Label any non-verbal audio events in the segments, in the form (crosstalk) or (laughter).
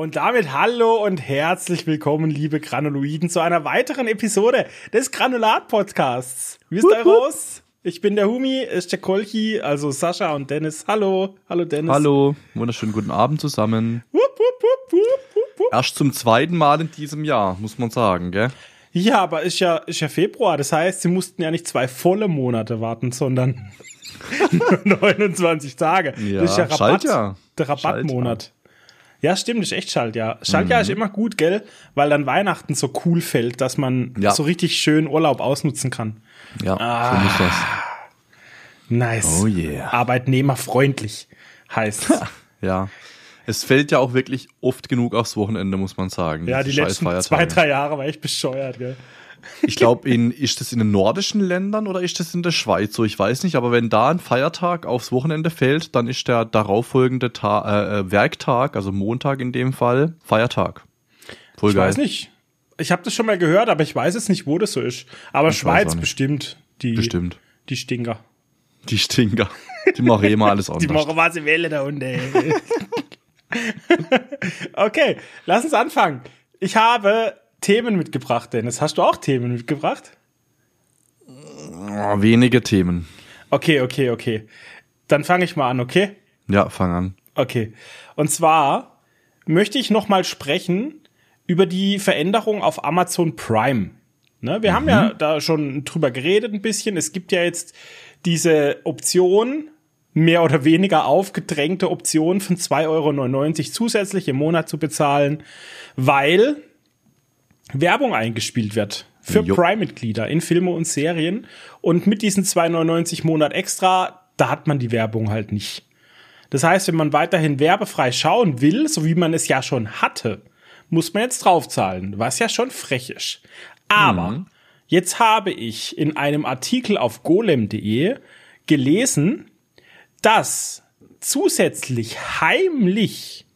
Und damit hallo und herzlich willkommen, liebe Granuloiden, zu einer weiteren Episode des Granulat-Podcasts. Wie ist eure Host? Ich bin der Humi, ist der Kolchi, also Sascha und Dennis. Hallo, hallo Dennis. Hallo, wunderschönen guten Abend zusammen. Wupp, wupp, wupp, wupp, wupp. Erst zum zweiten Mal in diesem Jahr, muss man sagen, gell? Ja, aber ist ja, ist ja Februar, das heißt, sie mussten ja nicht zwei volle Monate warten, sondern (laughs) 29 (laughs) Tage. Ja, das ist ja Rabatt, Schaltjahr. der Rabattmonat. Ja, stimmt, ist echt Schaltjahr. Schaltjahr ist immer gut, gell? Weil dann Weihnachten so cool fällt, dass man Ja. so richtig schön Urlaub ausnutzen kann. Ja, Ah. so ist das. Nice. Oh yeah. Arbeitnehmerfreundlich heißt (laughs) Ja. Es fällt ja auch wirklich oft genug aufs Wochenende, muss man sagen. Ja, die letzten zwei, drei Jahre war echt bescheuert, gell? Ich glaube, in, ist das in den nordischen Ländern oder ist das in der Schweiz so? Ich weiß nicht, aber wenn da ein Feiertag aufs Wochenende fällt, dann ist der darauffolgende Ta äh, äh, Werktag, also Montag in dem Fall, Feiertag. Voll Ich geil. weiß nicht. Ich habe das schon mal gehört, aber ich weiß jetzt nicht, wo das so ist. Aber Ich Schweiz bestimmt. Die, Bestimmt. Die Stinker. Die Stinker. Die machen immer alles (laughs) Die anders. machen was sie wählen da unten. okay, lass uns anfangen. Ich habe Themen mitgebracht, Dennis. Hast du auch Themen mitgebracht? Oh, wenige Themen. Okay, okay, okay. Dann fange ich mal an, okay? Ja, fang an. Okay. Und zwar möchte ich noch mal sprechen über die Veränderung auf Amazon Prime. Ne, wir haben ja da schon drüber geredet ein bisschen. Es gibt ja jetzt diese Option, mehr oder weniger aufgedrängte Option von 2,99 Euro zusätzlich im Monat zu bezahlen, weil Werbung eingespielt wird für. Prime-Mitglieder in Filme und Serien. Und mit diesen 2,99 Monat extra, da hat man die Werbung halt nicht. Das heißt, wenn man weiterhin werbefrei schauen will, so wie man es ja schon hatte, muss man jetzt draufzahlen, was ja schon frech ist. Aber jetzt habe ich in einem Artikel auf golem.de gelesen, dass zusätzlich heimlich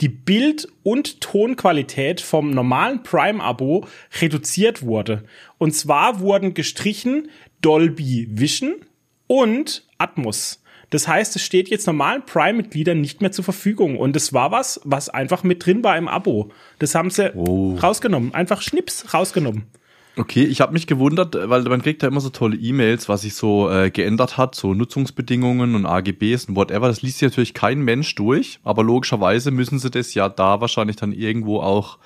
die Bild- und Tonqualität vom normalen Prime-Abo reduziert wurde. Und zwar wurden gestrichen Dolby Vision und Atmos. Das heißt, es steht jetzt normalen Prime-Mitgliedern nicht mehr zur Verfügung. Und das war was, was einfach mit drin war im Abo. Das haben sie Oh. rausgenommen. Einfach Schnips rausgenommen. Okay, ich habe mich gewundert, weil man kriegt ja immer so tolle E-Mails, was sich so äh, geändert hat, so Nutzungsbedingungen und AGBs und whatever. Das liest sich natürlich kein Mensch durch, aber logischerweise müssen sie das ja da wahrscheinlich dann irgendwo auch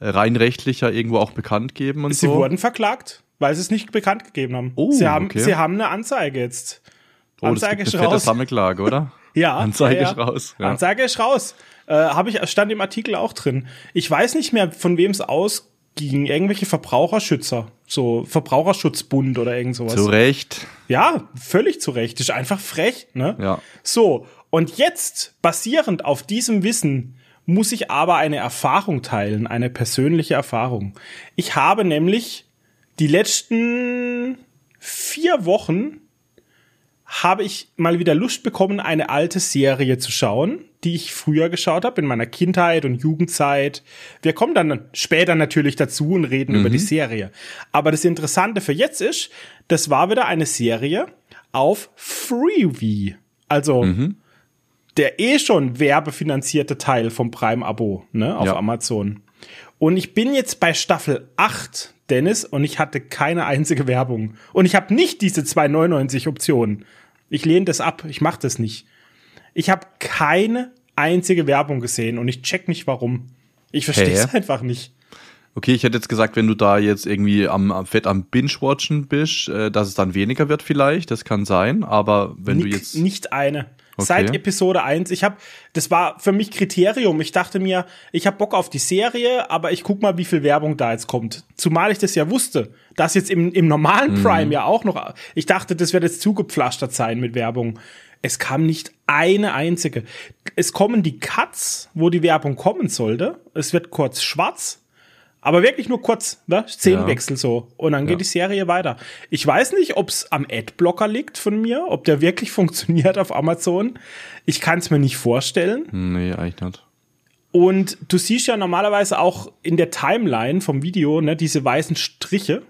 äh, rein rechtlicher irgendwo auch bekannt geben und Sie so. wurden verklagt, weil sie es nicht bekannt gegeben haben. Oh, sie, haben okay. sie haben eine Anzeige jetzt. oh, das Anzeige gibt ist eine raus. Sammelklage, oder? (laughs) Ja. Anzeige ja, ist raus. Ja. Anzeige ist raus. Äh, Habe ich stand im Artikel auch drin. Ich weiß nicht mehr, von wem es ausging. Irgendwelche Verbraucherschützer, so Verbraucherschutzbund oder irgend sowas. Zu Recht. Ja, völlig zu Recht. Ist einfach frech, ne? Ja. So, und jetzt, basierend auf diesem Wissen, muss ich aber eine Erfahrung teilen, eine persönliche Erfahrung. Ich habe nämlich die letzten vier Wochen habe ich mal wieder Lust bekommen, eine alte Serie zu schauen, die ich früher geschaut habe, in meiner Kindheit und Jugendzeit. Wir kommen dann später natürlich dazu und reden über die Serie. Aber das Interessante für jetzt ist, das war wieder eine Serie auf Freevee. Also der eh schon werbefinanzierte Teil vom Prime-Abo ne, auf Ja. Amazon. Und ich bin jetzt bei Staffel 8, Dennis, und ich hatte keine einzige Werbung. Und ich habe nicht diese 2,99 Optionen. Ich lehne das ab. Ich mache das nicht. Ich habe keine einzige Werbung gesehen und ich check nicht warum. Ich verstehe es einfach nicht. Okay, ich hätte jetzt gesagt, wenn du da jetzt irgendwie am, am fett am Binge-Watchen bist, äh, dass es dann weniger wird vielleicht, das kann sein, aber wenn du Nix- jetzt... nicht eine. Okay. Seit Episode 1. Ich habe, das war für mich Kriterium. Ich dachte mir, ich habe Bock auf die Serie, aber ich guck mal, wie viel Werbung da jetzt kommt. Zumal ich das ja wusste, dass jetzt im, im normalen Prime ja auch noch. Ich dachte, das wird jetzt zugepflastert sein mit Werbung. Es kam nicht eine einzige. Es kommen die Cuts, wo die Werbung kommen sollte. Es wird kurz schwarz. Aber wirklich nur kurz, ne? Szenenwechsel so. Und dann geht Ja. die Serie weiter. Ich weiß nicht, ob es am Adblocker liegt von mir, ob der wirklich (laughs) funktioniert auf Amazon. Ich kann es mir nicht vorstellen. Nee, eigentlich nicht. Und du siehst ja normalerweise auch in der Timeline vom Video, ne, diese weißen Striche,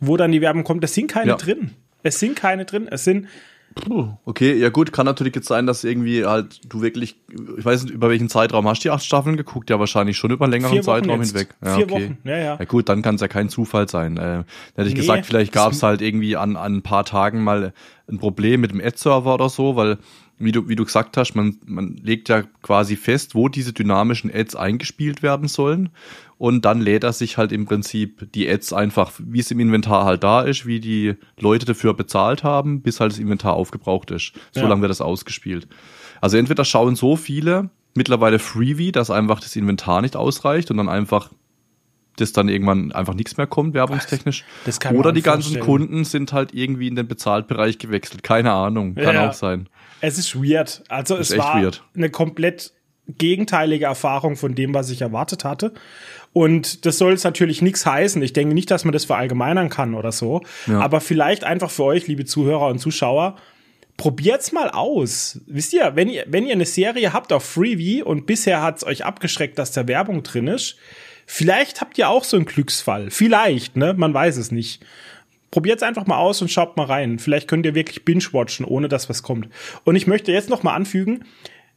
wo dann die Werbung kommt. Es sind keine Ja. drin. Es sind keine drin. Es sind Okay, ja gut, kann natürlich jetzt sein, dass irgendwie halt du wirklich, ich weiß nicht, über welchen Zeitraum hast du die acht Staffeln geguckt? Ja, wahrscheinlich schon über einen längeren Zeitraum jetzt. hinweg. Ja, Vier okay. Wochen, ja, ja. Ja gut, dann kann es ja kein Zufall sein. Äh, dann hätte ich Nee, gesagt, vielleicht gab es halt irgendwie an, an ein paar Tagen mal ein Problem mit dem Ad-Server oder so, weil, wie du, wie du gesagt hast, man, man legt ja quasi fest, wo diese dynamischen Ads eingespielt werden sollen. Und dann lädt er sich halt im Prinzip die Ads einfach, wie es im Inventar halt da ist, wie die Leute dafür bezahlt haben, bis halt das Inventar aufgebraucht ist. So Ja. lange wird das ausgespielt. Also entweder schauen so viele mittlerweile Freebie, dass einfach das Inventar nicht ausreicht und dann einfach das dann irgendwann einfach nichts mehr kommt, werbungstechnisch. Das kann Oder die ganzen vorstellen. Kunden sind halt irgendwie in den Bezahltbereich gewechselt. Keine Ahnung. Kann Ja. auch sein. Es ist weird. Also es Ist echt war weird. eine komplett gegenteilige Erfahrung von dem, was ich erwartet hatte. Und das soll jetzt natürlich nichts heißen. Ich denke nicht, dass man das verallgemeinern kann oder so. Ja. Aber vielleicht einfach für euch, liebe Zuhörer und Zuschauer, probiert's mal aus. Wisst ihr, wenn ihr, wenn ihr eine Serie habt auf Freebie und bisher hat's euch abgeschreckt, dass da Werbung drin ist, vielleicht habt ihr auch so einen Glücksfall. Vielleicht, ne? Man weiß es nicht. Probiert's einfach mal aus und schaut mal rein. Vielleicht könnt ihr wirklich binge-watchen, ohne dass was kommt. Und ich möchte jetzt noch mal anfügen,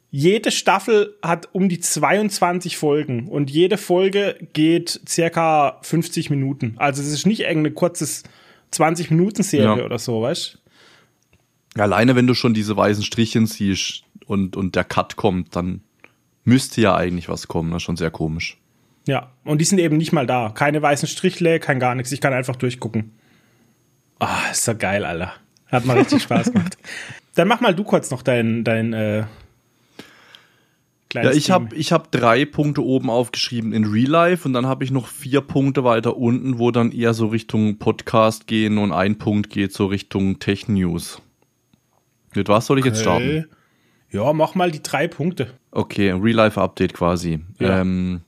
jede Staffel hat um die 22 Folgen und jede Folge geht circa 50 Minuten. Also es ist nicht irgendeine kurzes 20 Minuten Serie Ja. oder so, weißt? Alleine wenn du schon diese weißen Strichen siehst und, und der Cut kommt, dann müsste ja eigentlich was kommen. Das ist schon sehr komisch. Ja, und die sind eben nicht mal da. Keine weißen Strichle, kein gar nichts. Ich kann einfach durchgucken. Ah, ist doch geil, Alter. Hat mal richtig Spaß gemacht. (laughs) Dann mach mal du kurz noch dein, dein äh, Ja, kleines ich Ding. habe ich hab drei Punkte oben aufgeschrieben in Real Life und dann habe ich noch vier Punkte weiter unten, wo dann eher so Richtung Podcast gehen und ein Punkt geht so Richtung Tech News. Mit was soll ich jetzt starten? Ja, mach mal die drei Punkte. Okay, Real Life Update quasi. Ja. Ähm,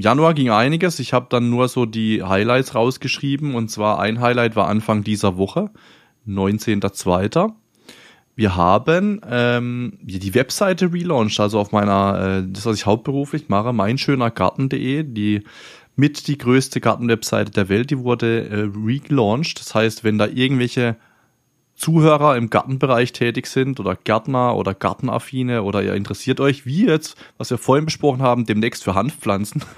Januar ging einiges. Ich habe dann nur so die Highlights rausgeschrieben und zwar ein Highlight war Anfang dieser Woche, 19.02. Wir haben ähm, die Webseite relaunched, also auf meiner, äh, das was ich hauptberuflich mache, meinschönergarten.de, die mit die größte Gartenwebseite der Welt, die wurde äh, relaunched. Das heißt, wenn da irgendwelche Zuhörer im Gartenbereich tätig sind oder Gärtner oder Gartenaffine oder ihr interessiert euch, wie jetzt, was wir vorhin besprochen haben, demnächst für Hanfpflanzen, (laughs)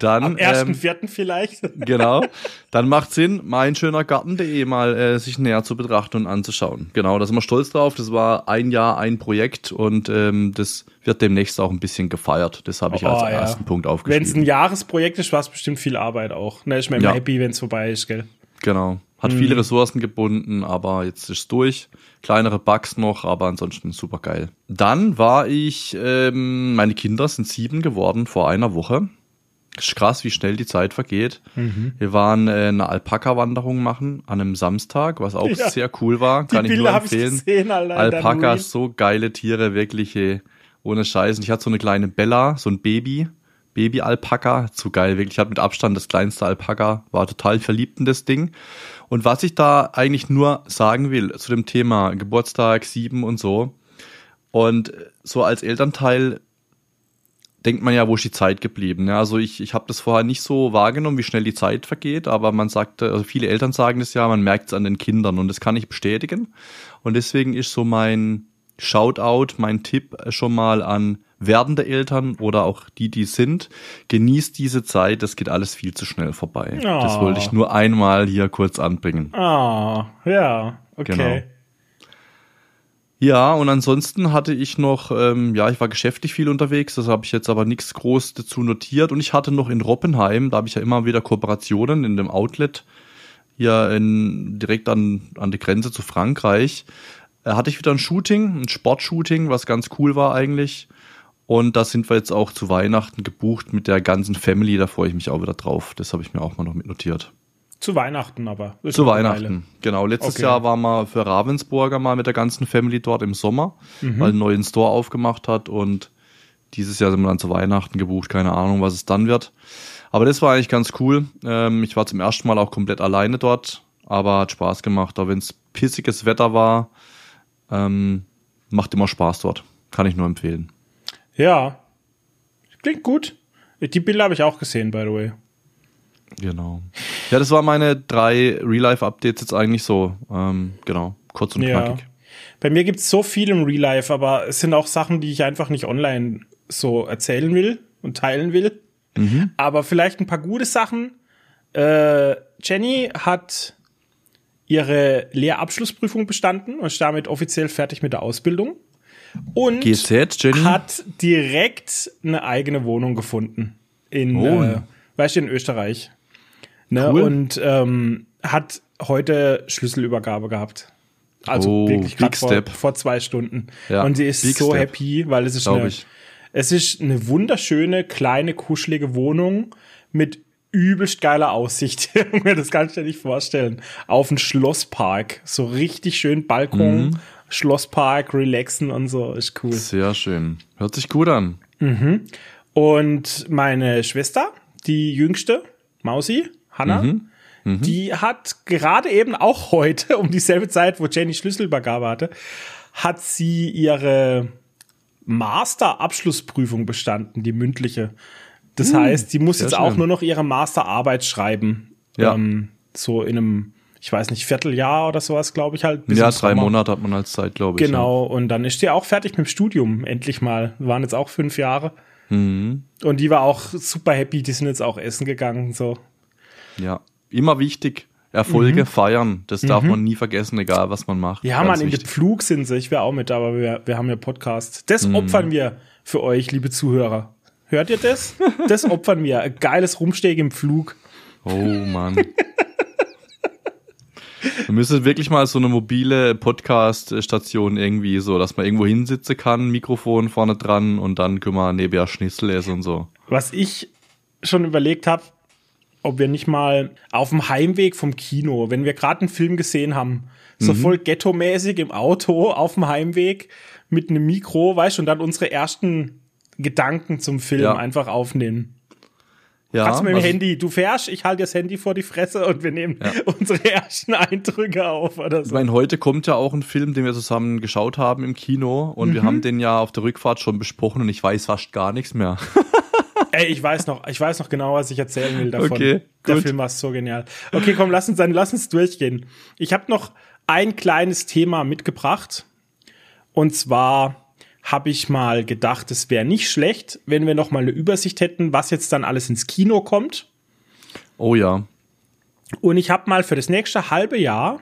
Dann, Am ähm, 1.4. vielleicht. (laughs) genau, dann macht Sinn, meinschönergarten.de mal äh, sich näher zu betrachten und anzuschauen. Genau, da sind wir stolz drauf. Das war ein Jahr ein Projekt und ähm, das wird demnächst auch ein bisschen gefeiert. Das habe ich als Oh, ja. ersten Punkt Wenn es aufgeschrieben. ein Jahresprojekt ist, war es bestimmt viel Arbeit auch. Ne, ich bin immer Ja. happy, wenn es vorbei ist, gell? Genau. Hat Mhm. viele Ressourcen gebunden, aber jetzt ist durch. Kleinere Bugs noch, aber ansonsten super geil. Dann war ich, ähm, meine Kinder sind sieben geworden vor einer Woche. Ist krass, wie schnell die Zeit vergeht. Mhm. Wir waren äh, eine Alpaka-Wanderung machen an einem Samstag, was auch Ja. sehr cool war. Die Kann ich nur Bilder ich empfehlen. gesehen, Alter. Alpakas, so geile Tiere, wirklich ey, ohne Scheiß. Und ich hatte so eine kleine Bella, so ein Baby, Baby-Alpaka, zu geil, wirklich. Ich hatte mit Abstand das kleinste Alpaka, war total verliebt in das Ding. Und was ich da eigentlich nur sagen will zu dem Thema Geburtstag, sieben und so. Und so als Elternteil denkt man ja, wo ist die Zeit geblieben? Ja, also ich, ich habe das vorher nicht so wahrgenommen, wie schnell die Zeit vergeht, aber man sagt, also viele Eltern sagen das ja, man merkt es an den Kindern und das kann ich bestätigen. Und deswegen ist so mein Shoutout, mein Tipp schon mal an werdende Eltern oder auch die, die sind, genießt diese Zeit, das geht alles viel zu schnell vorbei. Das Oh. wollte ich nur einmal hier kurz anbringen. Ah, ja, okay. Genau. Ja, und ansonsten hatte ich noch, ähm, ja, ich war geschäftlich viel unterwegs, das habe ich jetzt aber nichts groß dazu notiert. Und ich hatte noch in Roppenheim, da habe ich ja immer wieder Kooperationen in dem Outlet hier in, direkt an, an die Grenze zu Frankreich. Äh, hatte ich wieder ein Shooting, ein Sportshooting, was ganz cool war eigentlich. Und da sind wir jetzt auch zu Weihnachten gebucht mit der ganzen Family, da freue ich mich auch wieder drauf. Das habe ich mir auch mal noch mit notiert. Zu Weihnachten aber. Zu Weihnachten, Weile. genau. Letztes Okay. Jahr waren wir für Ravensburger mal mit der ganzen Family dort im Sommer, Mhm. weil einen neuen Store aufgemacht hat und dieses Jahr sind wir dann zu Weihnachten gebucht, keine Ahnung, was es dann wird. Aber das war eigentlich ganz cool. Ähm, ich war zum ersten Mal auch komplett alleine dort, aber hat Spaß gemacht, auch wenn es pissiges Wetter war. Ähm, macht immer Spaß dort. Kann ich nur empfehlen. Ja. Klingt gut. Die Bilder habe ich auch gesehen, by the way. Genau. Ja, das waren meine drei Real-Life-Updates jetzt eigentlich so. Ähm, genau, kurz und Ja. knackig. Bei mir gibt's so viel im Real Life, aber es sind auch Sachen, die ich einfach nicht online so erzählen will und teilen will. Aber vielleicht ein paar gute Sachen. Äh, Jenny hat ihre Lehrabschlussprüfung bestanden und ist damit offiziell fertig mit der Ausbildung. Und GZ, hat direkt eine eigene Wohnung gefunden. In, Oh. äh, weißt du, in Österreich. Ne? Cool. Und ähm, hat heute Schlüsselübergabe gehabt. Also Oh, wirklich gerade big vor, step. vor zwei Stunden. Ja, und sie ist big so step. happy, weil es ist Glaub eine, ich. es ist eine wunderschöne, kleine, kuschelige Wohnung mit übelst geiler Aussicht. (laughs) das kannst du dir nicht vorstellen. Auf einen Schlosspark. So richtig schön Balkon, Mhm. Schlosspark, relaxen und so. Ist cool. Sehr schön. Hört sich gut an. Und meine Schwester, die jüngste, Mausi, Hanna, Mhm. die hat gerade eben auch heute, um dieselbe Zeit, wo Jenny Schlüsselübergabe hatte, hat sie ihre Master-Abschlussprüfung bestanden, die mündliche. Das heißt, die muss sehr jetzt auch schön. nur noch ihre Masterarbeit schreiben. Ja. Ähm, so in einem, ich weiß nicht, Vierteljahr oder sowas, glaube ich halt. bis ja, drei Sommer. Monate hat man als Zeit, glaube ich. Genau, und dann ist sie auch fertig mit dem Studium, endlich mal. Waren jetzt auch fünf Jahre. Mhm. Und die war auch super happy, die sind jetzt auch essen gegangen. So. Ja. ja. Immer wichtig. Erfolge feiern. Das darf man nie vergessen, egal was man macht. Mhm. Ja, Mann, in dem. Flug sind sie. Ich wäre auch mit, aber wir, wir haben ja Podcast. Das Mhm. opfern wir für euch, liebe Zuhörer. Hört ihr das? Das opfern wir. Ein geiles Rumsteg im Flug. Oh Mann. (laughs) Wir müssen wirklich mal so eine mobile Podcast-Station irgendwie so, dass man irgendwo hinsitzen kann, Mikrofon vorne dran und dann können wir nebenher Schnitzel essen und so. Was ich schon überlegt habe, ob wir nicht mal auf dem Heimweg vom Kino, wenn wir gerade einen Film gesehen haben, so Mhm. voll ghetto-mäßig im Auto auf dem Heimweg mit einem Mikro, weißt du, und dann unsere ersten Gedanken zum Film Ja. einfach aufnehmen. Ja, Kannst du mit dem Handy, du fährst, ich halte das Handy vor die Fresse und wir nehmen (laughs) unsere ersten Eindrücke auf oder Ich so. meine, heute kommt ja auch ein Film, den wir zusammen geschaut haben im Kino und wir Mhm. haben den ja auf der Rückfahrt schon besprochen und ich weiß fast gar nichts mehr. (laughs) Ey, ich weiß noch, ich weiß noch genau, was ich erzählen will davon. Okay, Der gut. Film war so genial. Okay, komm, lass uns dann, lass uns durchgehen. Ich habe noch ein kleines Thema mitgebracht. Und zwar habe ich mal gedacht, es wäre nicht schlecht, wenn wir noch mal eine Übersicht hätten, was jetzt dann alles ins Kino kommt. Oh ja. Und ich habe mal für das nächste halbe Jahr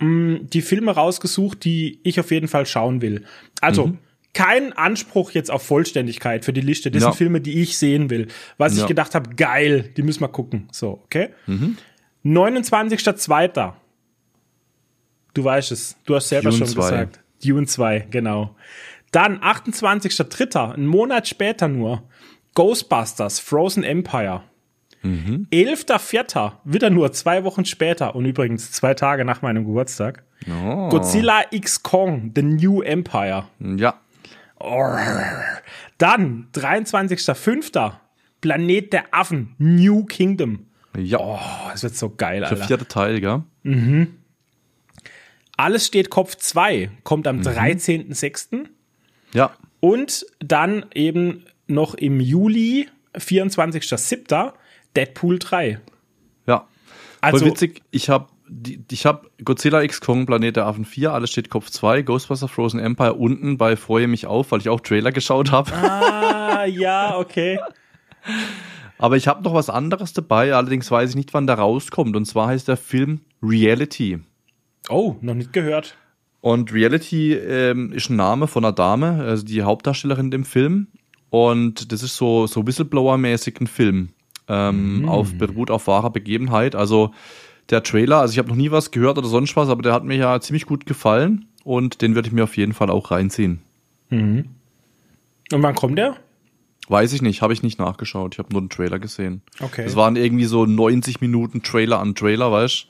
mh, die Filme rausgesucht, die ich auf jeden Fall schauen will. Also Mhm. kein Anspruch jetzt auf Vollständigkeit für die Liste. Das Ja. sind Filme, die ich sehen will. Was ich Ja. gedacht habe, geil, die müssen wir gucken. So, okay? Mhm. 29.02. Du weißt es. Du hast selber Dune schon 2. gesagt. Dune 2, genau. Dann 28.03., einen Monat später nur. Ghostbusters, Frozen Empire. 11.04., wieder nur zwei Wochen später und übrigens zwei Tage nach meinem Geburtstag. Oh. Godzilla X Kong, The New Empire. Ja. Dann 23.05., Planet der Affen, New Kingdom. Ja. Oh, das wird so geil, der Alter. vierte Teil, gell? Alles steht Kopf 2, kommt Mhm. am 13.06. Ja. Und dann eben noch im Juli, 24.07., Deadpool 3. Ja. Also- Voll witzig, ich habe ich hab Godzilla X Kong, Planet der Affen 4, alles steht Kopf 2, Ghostbuster Frozen Empire unten bei Freue mich auf, weil ich auch Trailer geschaut habe. Ah, ja, okay. Aber ich habe noch was anderes dabei, allerdings weiß ich nicht, wann der rauskommt. Und zwar heißt der Film Reality. Oh, noch nicht gehört. Und Reality ähm, ist ein Name von einer Dame, also die Hauptdarstellerin in dem Film. Und das ist so, so Whistleblower-mäßig ein Film. Ähm, auf, beruht auf wahrer Begebenheit. Also der Trailer, also ich habe noch nie was gehört oder sonst was, aber der hat mir ja ziemlich gut gefallen. Und den würde ich mir auf jeden Fall auch reinziehen. Und wann kommt der? Weiß ich nicht, habe ich nicht nachgeschaut. Ich habe nur den Trailer gesehen. Okay. Das waren irgendwie so 90 Minuten Trailer an Trailer, weißt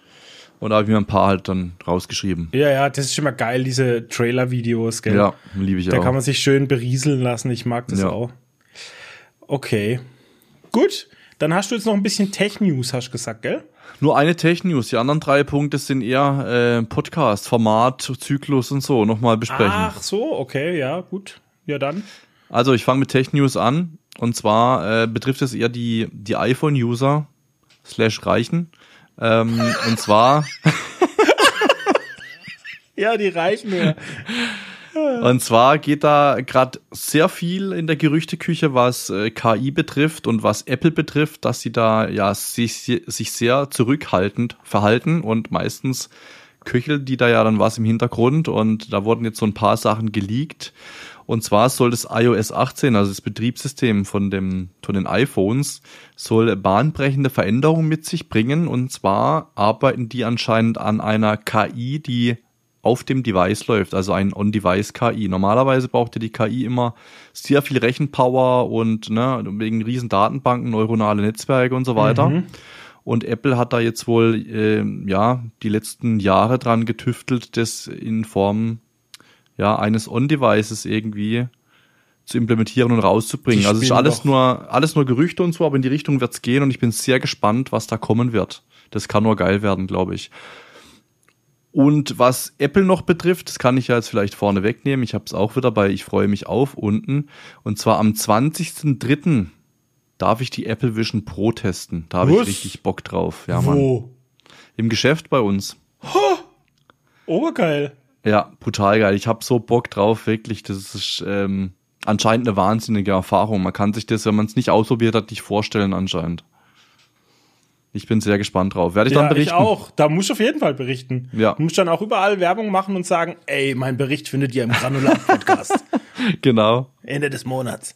Und da habe ich mir ein paar halt dann rausgeschrieben. Ja, ja, das ist immer geil, diese Trailer-Videos, gell? Ja, liebe ich Da auch. kann man sich schön berieseln lassen. Ich mag das Ja. auch. Okay. Gut. Dann hast du jetzt noch ein bisschen Tech-News, hast du gesagt, gell? Nur eine Tech-News. Die anderen drei Punkte sind eher äh, Podcast, Format, Zyklus und so nochmal besprechen. Ach so, okay, ja, gut. Ja, dann. Also ich fange mit Tech-News an. Und zwar äh, betrifft es eher die, die iPhone-User. slash reichen. Ähm, und zwar. (laughs) ja, die reichen mir. Und zwar geht da gerade sehr viel in der Gerüchteküche, was äh, KI betrifft und was Apple betrifft, dass sie da ja sich, sich sehr zurückhaltend verhalten und meistens köchelt die da ja dann was im Hintergrund und da wurden jetzt so ein paar Sachen geleakt. Und zwar soll das iOS 18, also das Betriebssystem von, dem, von den iPhones, soll bahnbrechende Veränderungen mit sich bringen. Und zwar arbeiten die anscheinend an einer KI, die auf dem Device läuft, also ein On-Device-KI. Normalerweise braucht ja die KI immer sehr viel Rechenpower und ne, wegen riesen Datenbanken, neuronale Netzwerke und so weiter. Mhm. Und Apple hat da jetzt wohl äh, ja die letzten Jahre dran getüftelt, das in Form ja eines On-Devices irgendwie zu implementieren und rauszubringen. Also es ist alles nur alles nur Gerüchte und so, aber in die Richtung wird's gehen und ich bin sehr gespannt, was da kommen wird. Das kann nur geil werden, glaube ich. Und was Apple noch betrifft, das kann ich ja jetzt vielleicht vorne wegnehmen. Ich habe es auch wieder bei Ich freue mich auf unten. Und zwar am 20.03. darf ich die Apple Vision Pro testen. Da habe ich richtig Bock drauf. Ja, Wo? Mann. Im Geschäft bei uns. Oh, Obergeil. Ja, brutal geil. Ich habe so Bock drauf, wirklich. Das ist ähm, anscheinend eine wahnsinnige Erfahrung. Man kann sich das, wenn man es nicht ausprobiert hat, nicht vorstellen anscheinend. Ich bin sehr gespannt drauf. Werde ich ja, dann berichten? Ich auch. Da musst du auf jeden Fall berichten. Ja. Du musst dann auch überall Werbung machen und sagen, ey, mein Bericht findet ihr im Granulat-Podcast. (laughs) genau. Ende des Monats.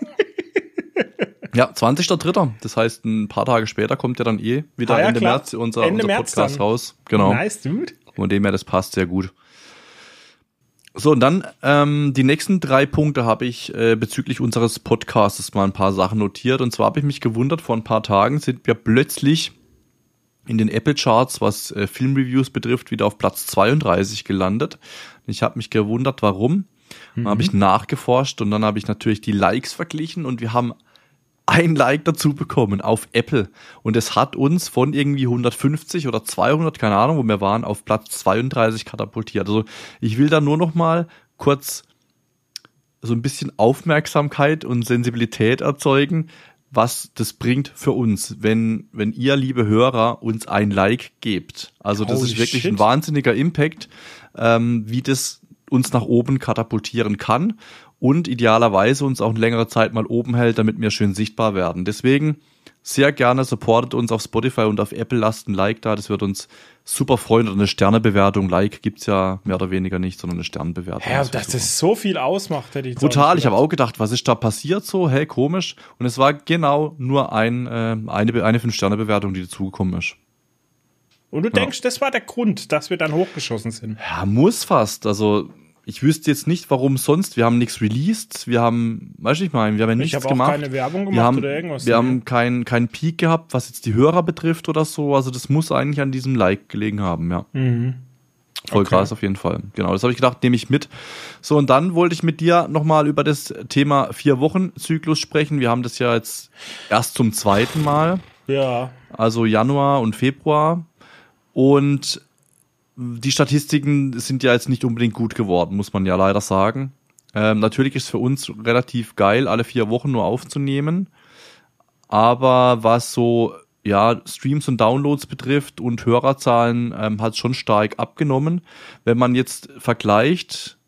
(laughs) ja, 20.03. Das heißt, ein paar Tage später kommt ja dann eh wieder ah, ja, Ende klar. März unser, Ende unser März Podcast dann. raus. Genau. Nice, dude. Von dem her, das passt sehr gut. So, und dann ähm, die nächsten drei Punkte habe ich äh, bezüglich unseres Podcasts mal ein paar Sachen notiert. Und zwar habe ich mich gewundert, vor ein paar Tagen sind wir plötzlich in den Apple Charts, was äh, Filmreviews betrifft, wieder auf Platz 32 gelandet. Ich habe mich gewundert, warum. Dann mhm. habe ich nachgeforscht und dann habe ich natürlich die Likes verglichen und wir haben ein Like dazu bekommen auf Apple. Und es hat uns von irgendwie 150 oder 200, keine Ahnung, wo wir waren, auf Platz 32 katapultiert. Also ich will da nur noch mal kurz so ein bisschen Aufmerksamkeit und Sensibilität erzeugen, was das bringt für uns, wenn, wenn ihr, liebe Hörer, uns ein Like gebt. Also das Holy ist wirklich shit. ein wahnsinniger Impact, ähm, wie das uns nach oben katapultieren kann und idealerweise uns auch eine längere Zeit mal oben hält, damit wir schön sichtbar werden. Deswegen sehr gerne supportet uns auf Spotify und auf Apple, lasst ein Like da, das wird uns super freuen. Und eine Sternebewertung, Like gibt's ja mehr oder weniger nicht, sondern eine Sternbewertung. Ja, das dass das so viel ausmacht, hätte ich Brutal, ich habe auch gedacht, was ist da passiert so? Hey, komisch. Und es war genau nur ein, äh, eine, eine Fünf-Sterne-Bewertung, die dazugekommen ist. Und du ja. denkst, das war der Grund, dass wir dann hochgeschossen sind? Ja, muss fast. Also ich wüsste jetzt nicht, warum sonst. Wir haben nichts released, wir haben, weiß ich mal, wir haben ja nichts ich hab gemacht. Auch keine Werbung gemacht wir haben, oder irgendwas. Wir ne? haben keinen keinen Peak gehabt, was jetzt die Hörer betrifft oder so. Also das muss eigentlich an diesem Like gelegen haben, ja. Mhm. Voll okay. krass auf jeden Fall. Genau, das habe ich gedacht, nehme ich mit. So, und dann wollte ich mit dir nochmal über das Thema Vier-Wochen-Zyklus sprechen. Wir haben das ja jetzt erst zum zweiten Mal. Ja. Also Januar und Februar. Und die Statistiken sind ja jetzt nicht unbedingt gut geworden, muss man ja leider sagen. Ähm, natürlich ist es für uns relativ geil, alle vier Wochen nur aufzunehmen. Aber was so ja, Streams und Downloads betrifft und Hörerzahlen, ähm, hat schon stark abgenommen. Wenn man jetzt vergleicht,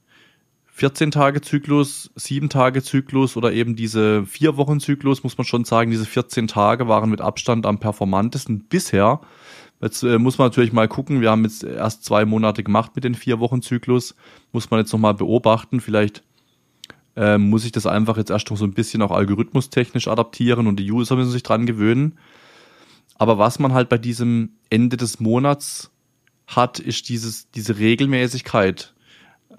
14 Tage Zyklus, 7 Tage Zyklus oder eben diese 4 Wochen Zyklus, muss man schon sagen, diese 14 Tage waren mit Abstand am performantesten bisher. Jetzt äh, muss man natürlich mal gucken, wir haben jetzt erst zwei Monate gemacht mit den vier Wochen Zyklus, muss man jetzt nochmal beobachten, vielleicht äh, muss ich das einfach jetzt erst noch so ein bisschen auch algorithmustechnisch adaptieren und die User müssen sich dran gewöhnen. Aber was man halt bei diesem Ende des Monats hat, ist dieses, diese Regelmäßigkeit.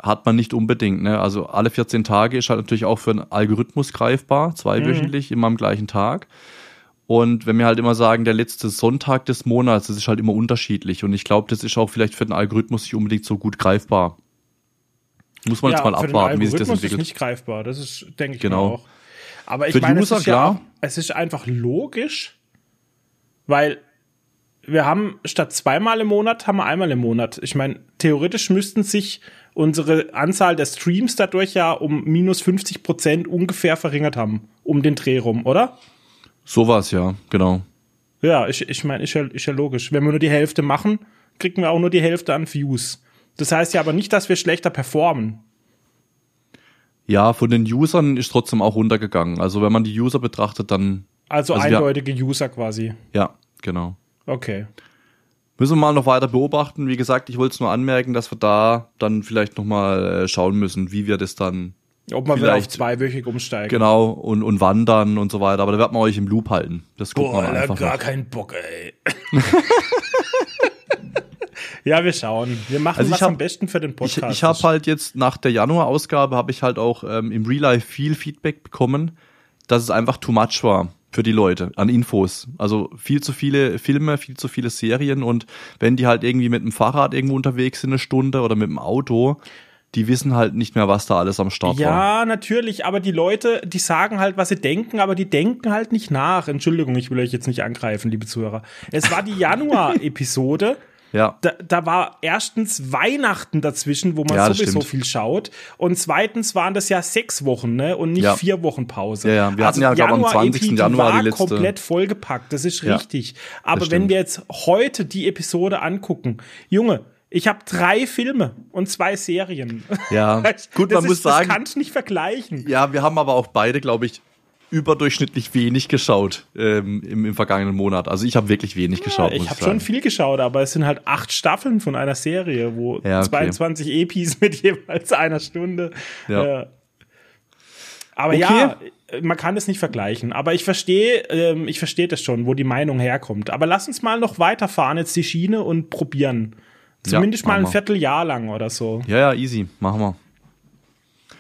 Hat man nicht unbedingt, ne? Also alle 14 Tage ist halt natürlich auch für einen Algorithmus greifbar, zweiwöchentlich, mhm. immer am gleichen Tag. Und wenn wir halt immer sagen, der letzte Sonntag des Monats, das ist halt immer unterschiedlich. Und ich glaube, das ist auch vielleicht für den Algorithmus nicht unbedingt so gut greifbar. Muss man ja, jetzt mal abwarten, wie sich das entwickelt. ist nicht greifbar, das ist, denke ich genau. auch. Aber ich für meine, User, es, ist. Ja, es ist einfach logisch, weil wir haben statt zweimal im Monat, haben wir einmal im Monat. Ich meine, theoretisch müssten sich unsere Anzahl der Streams dadurch ja um minus 50 Prozent ungefähr verringert haben, um den Dreh rum, oder? Sowas, ja, genau. Ja, ich, ich meine, ist ja, ist ja logisch. Wenn wir nur die Hälfte machen, kriegen wir auch nur die Hälfte an Views. Das heißt ja aber nicht, dass wir schlechter performen. Ja, von den Usern ist trotzdem auch runtergegangen. Also wenn man die User betrachtet, dann. Also, also eindeutige wir, User quasi. Ja, genau. Okay. Müssen wir mal noch weiter beobachten. Wie gesagt, ich wollte es nur anmerken, dass wir da dann vielleicht noch mal äh, schauen müssen, wie wir das dann ob man wieder auf zweiwöchig umsteigen. Genau, und, und wandern und so weiter. Aber da wird man euch im Loop halten. Das guckt Boah, man einfach. gar keinen Bock, ey. (laughs) ja, wir schauen. Wir machen also was hab, am besten für den Podcast. Ich, ich habe halt jetzt nach der Januar-Ausgabe habe ich halt auch ähm, im Real Life viel Feedback bekommen, dass es einfach too much war für die Leute an Infos. Also viel zu viele Filme, viel zu viele Serien und wenn die halt irgendwie mit dem Fahrrad irgendwo unterwegs sind eine Stunde oder mit dem Auto, die wissen halt nicht mehr, was da alles am Start ja, war. Ja, natürlich, aber die Leute, die sagen halt, was sie denken, aber die denken halt nicht nach. Entschuldigung, ich will euch jetzt nicht angreifen, liebe Zuhörer. Es war die (laughs) Januar-Episode. Ja. Da, da war erstens Weihnachten dazwischen, wo man ja, sowieso stimmt. viel schaut. Und zweitens waren das ja sechs Wochen, ne? Und nicht ja. vier Wochen Pause. Ja, ja. Wir also hatten ja, glaube am 20. Januar war die letzte. komplett vollgepackt. Das ist richtig. Ja, Aber wenn wir jetzt heute die Episode angucken, Junge, ich habe drei Filme und zwei Serien. Ja, (laughs) gut, man ist, muss sagen. Das kannst nicht vergleichen. Ja, wir haben aber auch beide, glaube ich, überdurchschnittlich wenig geschaut ähm, im, im vergangenen Monat. Also ich habe wirklich wenig ja, geschaut. Ich habe schon viel geschaut, aber es sind halt acht Staffeln von einer Serie, wo ja, okay. 22 Epis (laughs) mit jeweils einer Stunde. Ja. Äh, aber okay. ja, man kann es nicht vergleichen. Aber ich verstehe, ähm, ich verstehe das schon, wo die Meinung herkommt. Aber lass uns mal noch weiterfahren jetzt die Schiene und probieren. Zumindest ja, mal ein Vierteljahr lang oder so. Ja, ja, easy. Machen wir.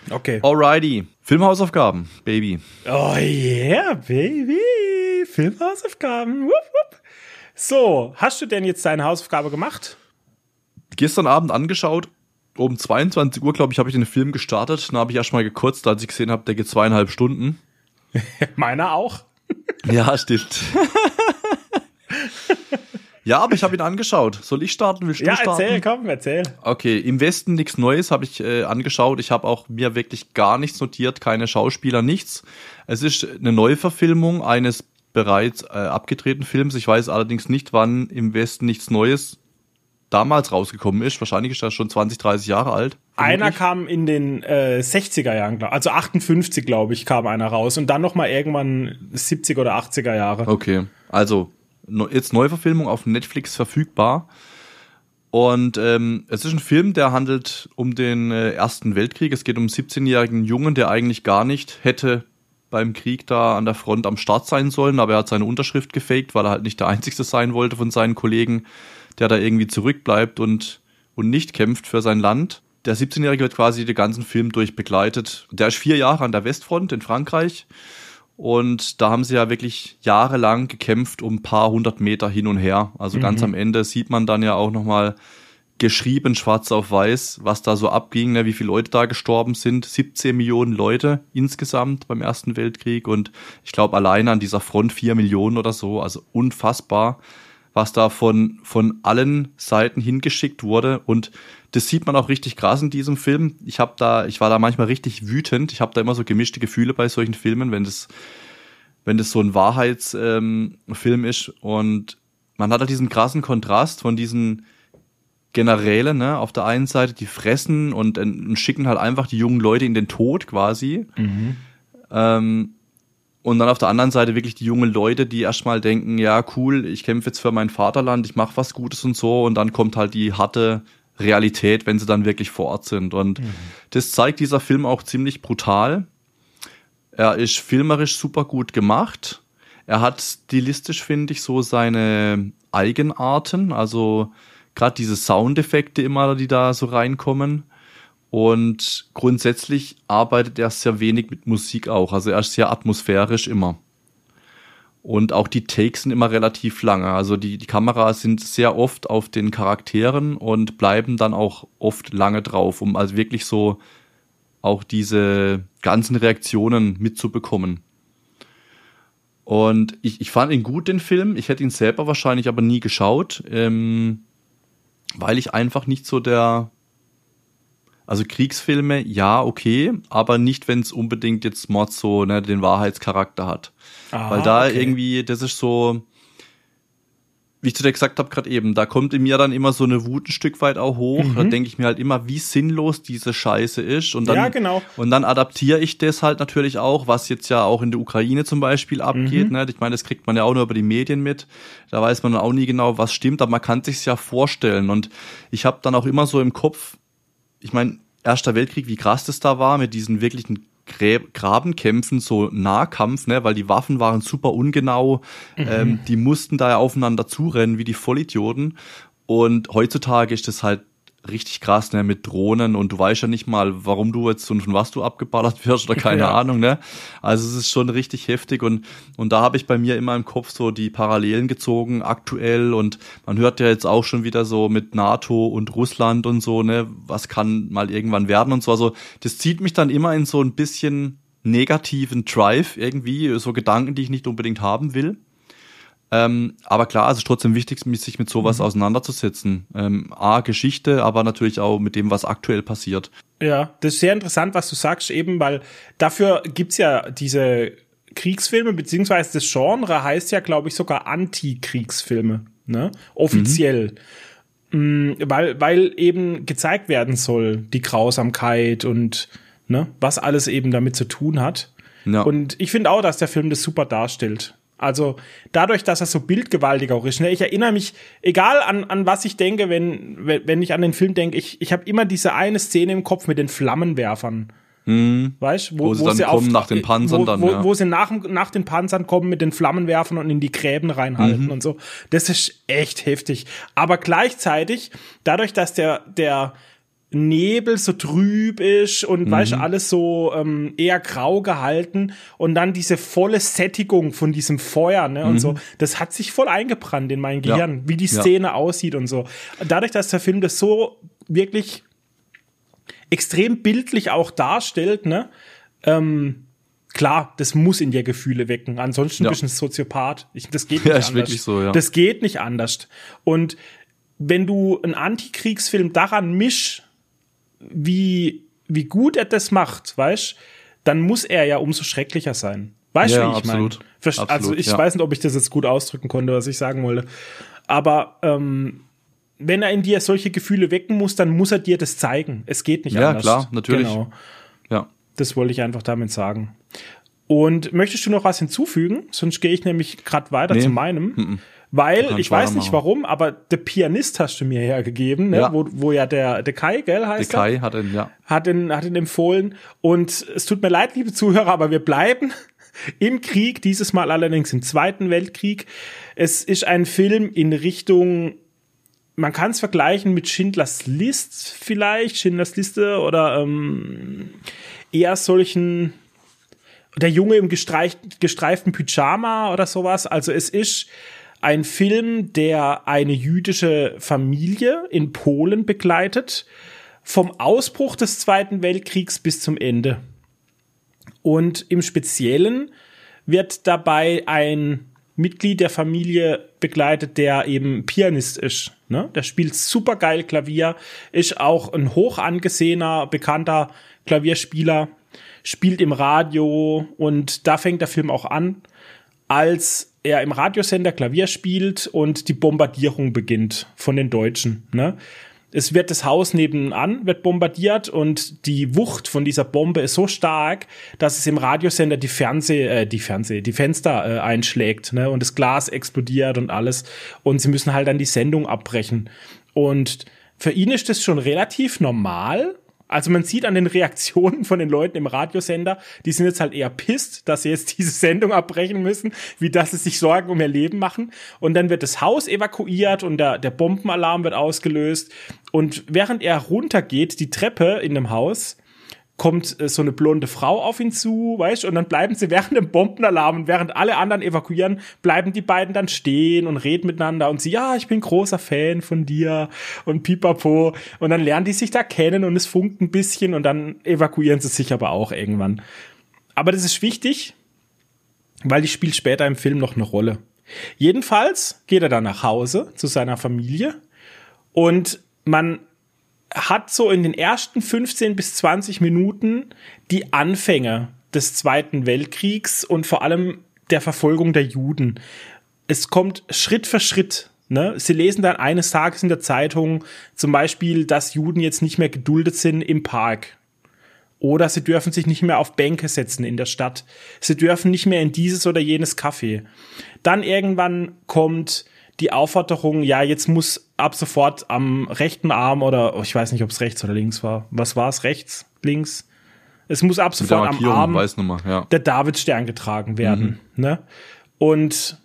Okay. Alrighty. Filmhausaufgaben, Baby. Oh yeah, Baby. Filmhausaufgaben. Wupp, wupp. So, hast du denn jetzt deine Hausaufgabe gemacht? Gestern Abend angeschaut. Um 22 Uhr, glaube ich, habe ich den Film gestartet. Dann habe ich erstmal gekürzt, als ich gesehen habe, der geht zweieinhalb Stunden. (laughs) Meiner auch. ja, stimmt. (laughs) Ja, aber ich habe ihn angeschaut. Soll ich starten? Willst du ja, starten? Ja, erzähl, komm, erzähl. Okay, im Westen nichts Neues habe ich äh, angeschaut. Ich habe auch mir wirklich gar nichts notiert, keine Schauspieler, nichts. Es ist eine Neuverfilmung eines bereits äh, abgedrehten Films. Ich weiß allerdings nicht, wann im Westen nichts Neues damals rausgekommen ist. Wahrscheinlich ist das schon 20, 30 Jahre alt. Einer kam in den äh, 60er Jahren, also 58, glaube ich, kam einer raus und dann noch mal irgendwann 70er oder 80er Jahre. Okay, also jetzt Neuverfilmung auf Netflix verfügbar. Und ähm, es ist ein Film, der handelt um den äh, Ersten Weltkrieg. Es geht um einen 17-jährigen Jungen, der eigentlich gar nicht hätte beim Krieg da an der Front am Start sein sollen, aber er hat seine Unterschrift gefaked, weil er halt nicht der Einzige sein wollte von seinen Kollegen, der da irgendwie zurückbleibt und, und nicht kämpft für sein Land. Der 17-Jährige wird quasi den ganzen Film durch begleitet. Der ist vier Jahre an der Westfront in Frankreich und da haben sie ja wirklich jahrelang gekämpft um ein paar hundert Meter hin und her. Also mhm. ganz am Ende sieht man dann ja auch nochmal geschrieben, schwarz auf weiß, was da so abging, ne, wie viele Leute da gestorben sind. 17 Millionen Leute insgesamt beim Ersten Weltkrieg und ich glaube alleine an dieser Front vier Millionen oder so. Also unfassbar, was da von, von allen Seiten hingeschickt wurde. Und das sieht man auch richtig krass in diesem Film. Ich habe da, ich war da manchmal richtig wütend. Ich habe da immer so gemischte Gefühle bei solchen Filmen, wenn das, wenn das so ein Wahrheitsfilm ähm, ist. Und man hat halt diesen krassen Kontrast von diesen Generälen, ne, auf der einen Seite, die fressen und, und schicken halt einfach die jungen Leute in den Tod quasi. Mhm. Ähm, und dann auf der anderen Seite wirklich die jungen Leute, die erstmal denken, ja, cool, ich kämpfe jetzt für mein Vaterland, ich mache was Gutes und so. Und dann kommt halt die harte Realität, wenn sie dann wirklich vor Ort sind. Und mhm. das zeigt dieser Film auch ziemlich brutal. Er ist filmerisch super gut gemacht. Er hat stilistisch, finde ich, so seine Eigenarten. Also gerade diese Soundeffekte immer, die da so reinkommen. Und grundsätzlich arbeitet er sehr wenig mit Musik auch. Also er ist sehr atmosphärisch immer. Und auch die Takes sind immer relativ lange. Also die, die Kameras sind sehr oft auf den Charakteren und bleiben dann auch oft lange drauf, um also wirklich so auch diese ganzen Reaktionen mitzubekommen. Und ich, ich fand ihn gut, den Film. Ich hätte ihn selber wahrscheinlich aber nie geschaut, ähm, weil ich einfach nicht so der also Kriegsfilme, ja, okay, aber nicht, wenn es unbedingt jetzt Mord so ne, den Wahrheitscharakter hat. Ah, Weil da okay. irgendwie, das ist so, wie ich zu dir gesagt habe gerade eben, da kommt in mir dann immer so eine Wut ein Stück weit auch hoch. Mhm. Da denke ich mir halt immer, wie sinnlos diese Scheiße ist. Und dann, ja, genau. Und dann adaptiere ich das halt natürlich auch, was jetzt ja auch in der Ukraine zum Beispiel abgeht. Mhm. Ne? Ich meine, das kriegt man ja auch nur über die Medien mit. Da weiß man auch nie genau, was stimmt, aber man kann sich's ja vorstellen. Und ich habe dann auch immer so im Kopf, ich meine, Erster Weltkrieg, wie krass das da war, mit diesen wirklichen Grabenkämpfen, so Nahkampf, ne, weil die Waffen waren super ungenau, mhm. ähm, die mussten da ja aufeinander zurennen wie die Vollidioten. Und heutzutage ist das halt richtig krass, ne, mit Drohnen und du weißt ja nicht mal, warum du jetzt und von was du abgeballert wirst oder keine (laughs) ja. Ahnung, ne? Also es ist schon richtig heftig und und da habe ich bei mir immer im Kopf so die Parallelen gezogen aktuell und man hört ja jetzt auch schon wieder so mit NATO und Russland und so, ne, was kann mal irgendwann werden und so, also das zieht mich dann immer in so ein bisschen negativen Drive irgendwie, so Gedanken, die ich nicht unbedingt haben will. Ähm, aber klar, es ist trotzdem wichtig, sich mit sowas mhm. auseinanderzusetzen. Ähm, A, Geschichte, aber natürlich auch mit dem, was aktuell passiert. Ja, das ist sehr interessant, was du sagst, eben, weil dafür gibt's ja diese Kriegsfilme, beziehungsweise das Genre heißt ja, glaube ich, sogar Anti-Kriegsfilme, ne? Offiziell. Mhm. Weil, weil eben gezeigt werden soll, die Grausamkeit und ne, was alles eben damit zu tun hat. Ja. Und ich finde auch, dass der Film das super darstellt. Also dadurch, dass er so bildgewaltig auch ist. Ne? Ich erinnere mich, egal an, an was ich denke, wenn, wenn ich an den Film denke, ich, ich habe immer diese eine Szene im Kopf mit den Flammenwerfern. Hm. Weißt wo, wo, sie wo dann sie kommen auf, nach den Panzern wo, dann, wo, ja. wo sie nach, nach den Panzern kommen mit den Flammenwerfern und in die Gräben reinhalten mhm. und so. Das ist echt heftig. Aber gleichzeitig, dadurch, dass der, der, Nebel so trüb ist und mhm. weißt alles so ähm, eher grau gehalten und dann diese volle Sättigung von diesem Feuer ne, mhm. und so, das hat sich voll eingebrannt in mein Gehirn, ja. wie die Szene ja. aussieht und so. Dadurch, dass der Film das so wirklich extrem bildlich auch darstellt, ne, ähm, klar, das muss in dir Gefühle wecken. Ansonsten ja. bist du ein Soziopath. Ich, das geht (laughs) nicht ja, ist anders. Wirklich so, ja. Das geht nicht anders. Und wenn du einen Antikriegsfilm daran misch, wie, wie gut er das macht, weißt, dann muss er ja umso schrecklicher sein. Weißt du, ja, wie ich meine? Also ich ja. weiß nicht, ob ich das jetzt gut ausdrücken konnte, was ich sagen wollte. Aber ähm, wenn er in dir solche Gefühle wecken muss, dann muss er dir das zeigen. Es geht nicht ja, anders. Ja, klar, natürlich. Genau. Ja. Das wollte ich einfach damit sagen. Und möchtest du noch was hinzufügen? Sonst gehe ich nämlich gerade weiter nee. zu meinem. Mm -mm. Weil, ich weiß nicht warum, aber der Pianist hast du mir hergegeben, ne? Ja. Wo, wo ja der, der Kai, gell, heißt der Kai hat ihn, ja. Hat ihn, hat ihn empfohlen. Und es tut mir leid, liebe Zuhörer, aber wir bleiben (laughs) im Krieg, dieses Mal allerdings im Zweiten Weltkrieg. Es ist ein Film in Richtung, man kann es vergleichen mit Schindlers List vielleicht, Schindlers Liste oder ähm, eher solchen der Junge im gestreiften Pyjama oder sowas. Also es ist ein Film, der eine jüdische Familie in Polen begleitet, vom Ausbruch des Zweiten Weltkriegs bis zum Ende. Und im Speziellen wird dabei ein Mitglied der Familie begleitet, der eben Pianist ist. Ne? Der spielt super geil Klavier, ist auch ein hoch angesehener, bekannter Klavierspieler, spielt im Radio und da fängt der Film auch an, als er im Radiosender Klavier spielt und die Bombardierung beginnt von den Deutschen. Ne? Es wird das Haus nebenan, wird bombardiert und die Wucht von dieser Bombe ist so stark, dass es im Radiosender die Fernseh, äh, die Fernseh, die Fenster äh, einschlägt, ne? Und das Glas explodiert und alles. Und sie müssen halt dann die Sendung abbrechen. Und für ihn ist das schon relativ normal, also man sieht an den Reaktionen von den Leuten im Radiosender, die sind jetzt halt eher pisst, dass sie jetzt (laughs) diese Sendung abbrechen müssen, wie dass sie sich Sorgen um ihr Leben machen. Und dann wird das Haus evakuiert und der, der Bombenalarm wird ausgelöst. Und während er runtergeht, die Treppe in dem Haus, kommt äh, so eine blonde Frau auf ihn zu, weißt du, und dann bleiben sie (laughs) während dem Bombenalarm und während alle anderen evakuieren, bleiben die beiden dann stehen und reden miteinander und sie, ja, ich bin großer Fan von dir und pipapo und dann lernen die sich da kennen und es funkt ein bisschen und dann evakuieren sie sich aber auch irgendwann. Aber das ist wichtig, weil die spielt später im Film noch eine Rolle. Jedenfalls geht er dann nach Hause zu seiner Familie und man hat so in den ersten 15 bis 20 Minuten die Anfänge des Zweiten Weltkriegs und vor allem der Verfolgung der Juden. Es kommt Schritt für Schritt Ne? Sie lesen dann eines Tages in der Zeitung zum Beispiel, dass Juden jetzt nicht mehr geduldet sind im Park. Oder sie dürfen sich nicht mehr auf Bänke setzen in der Stadt. Sie dürfen nicht mehr in dieses oder jenes Café. Dann irgendwann kommt die Aufforderung, ja, jetzt muss ab sofort am rechten Arm oder oh, ich weiß nicht, ob es rechts oder links war. Was war es? Rechts? Links? Es muss ab sofort am Arm Weißnummer, ja. der Davidstern getragen werden. Mhm. Ne? Und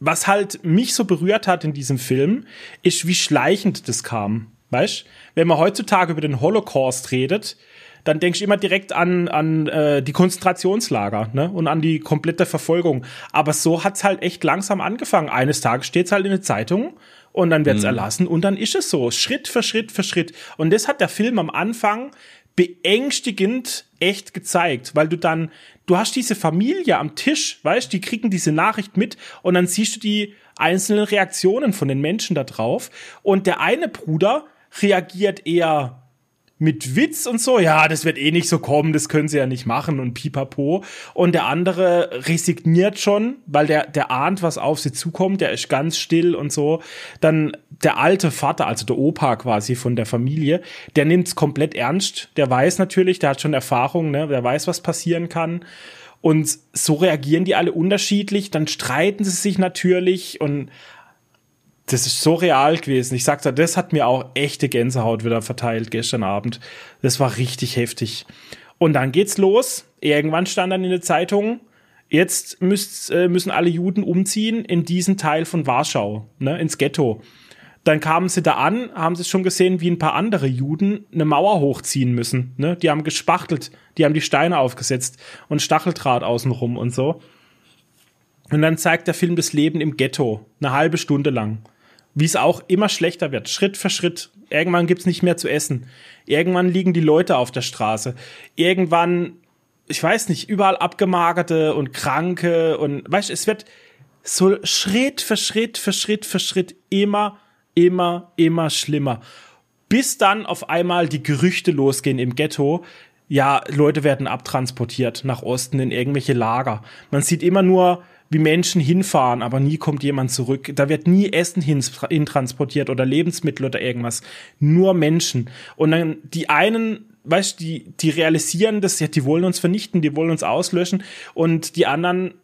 was halt mich so berührt hat in diesem Film, ist, wie schleichend das kam. Weißt? Wenn man heutzutage über den Holocaust redet, dann denkst du immer direkt an, an äh, die Konzentrationslager ne? und an die komplette Verfolgung. Aber so hat's halt echt langsam angefangen. Eines Tages steht's halt in der Zeitung und dann wird's mhm. erlassen und dann ist es so, Schritt für Schritt für Schritt. Und das hat der Film am Anfang beängstigend echt gezeigt, weil du dann, du hast diese Familie am Tisch, weißt, die kriegen diese Nachricht mit und dann siehst du die einzelnen Reaktionen von den Menschen da drauf und der eine Bruder reagiert eher mit Witz und so, ja, das wird eh nicht so kommen, das können sie ja nicht machen und pipapo. Und der andere resigniert schon, weil der, der ahnt, was auf sie zukommt, der ist ganz still und so. Dann der alte Vater, also der Opa quasi von der Familie, der nimmt's komplett ernst. Der weiß natürlich, der hat schon Erfahrung, ne, der weiß, was passieren kann. Und so reagieren die alle unterschiedlich, dann streiten sie sich natürlich und das ist so real gewesen. Ich sagte, das hat mir auch echte Gänsehaut wieder verteilt gestern Abend. Das war richtig heftig. Und dann geht's los. Irgendwann stand dann in der Zeitung, jetzt müsst, äh, müssen alle Juden umziehen in diesen Teil von Warschau, ne, ins Ghetto. Dann kamen sie da an, haben sie schon gesehen, wie ein paar andere Juden eine Mauer hochziehen müssen. Ne? Die haben gespachtelt, die haben die Steine aufgesetzt und Stacheldraht außenrum und so. Und dann zeigt der Film das Leben im Ghetto, eine halbe Stunde lang wie es auch immer schlechter wird, Schritt für Schritt. Irgendwann gibt's nicht mehr zu essen. Irgendwann liegen die Leute auf der Straße. Irgendwann, ich weiß nicht, überall abgemagerte und Kranke und weißt, es wird so Schritt für Schritt für Schritt für Schritt immer, immer, immer schlimmer. Bis dann auf einmal die Gerüchte losgehen im Ghetto. Ja, Leute werden abtransportiert nach Osten in irgendwelche Lager. Man sieht immer nur wie Menschen hinfahren, aber nie kommt jemand zurück. Da wird nie Essen hin, hin transportiert oder Lebensmittel oder irgendwas. Nur Menschen. Und dann die einen weißt die, die realisieren das, ja, die wollen uns vernichten, die wollen uns auslöschen und die anderen,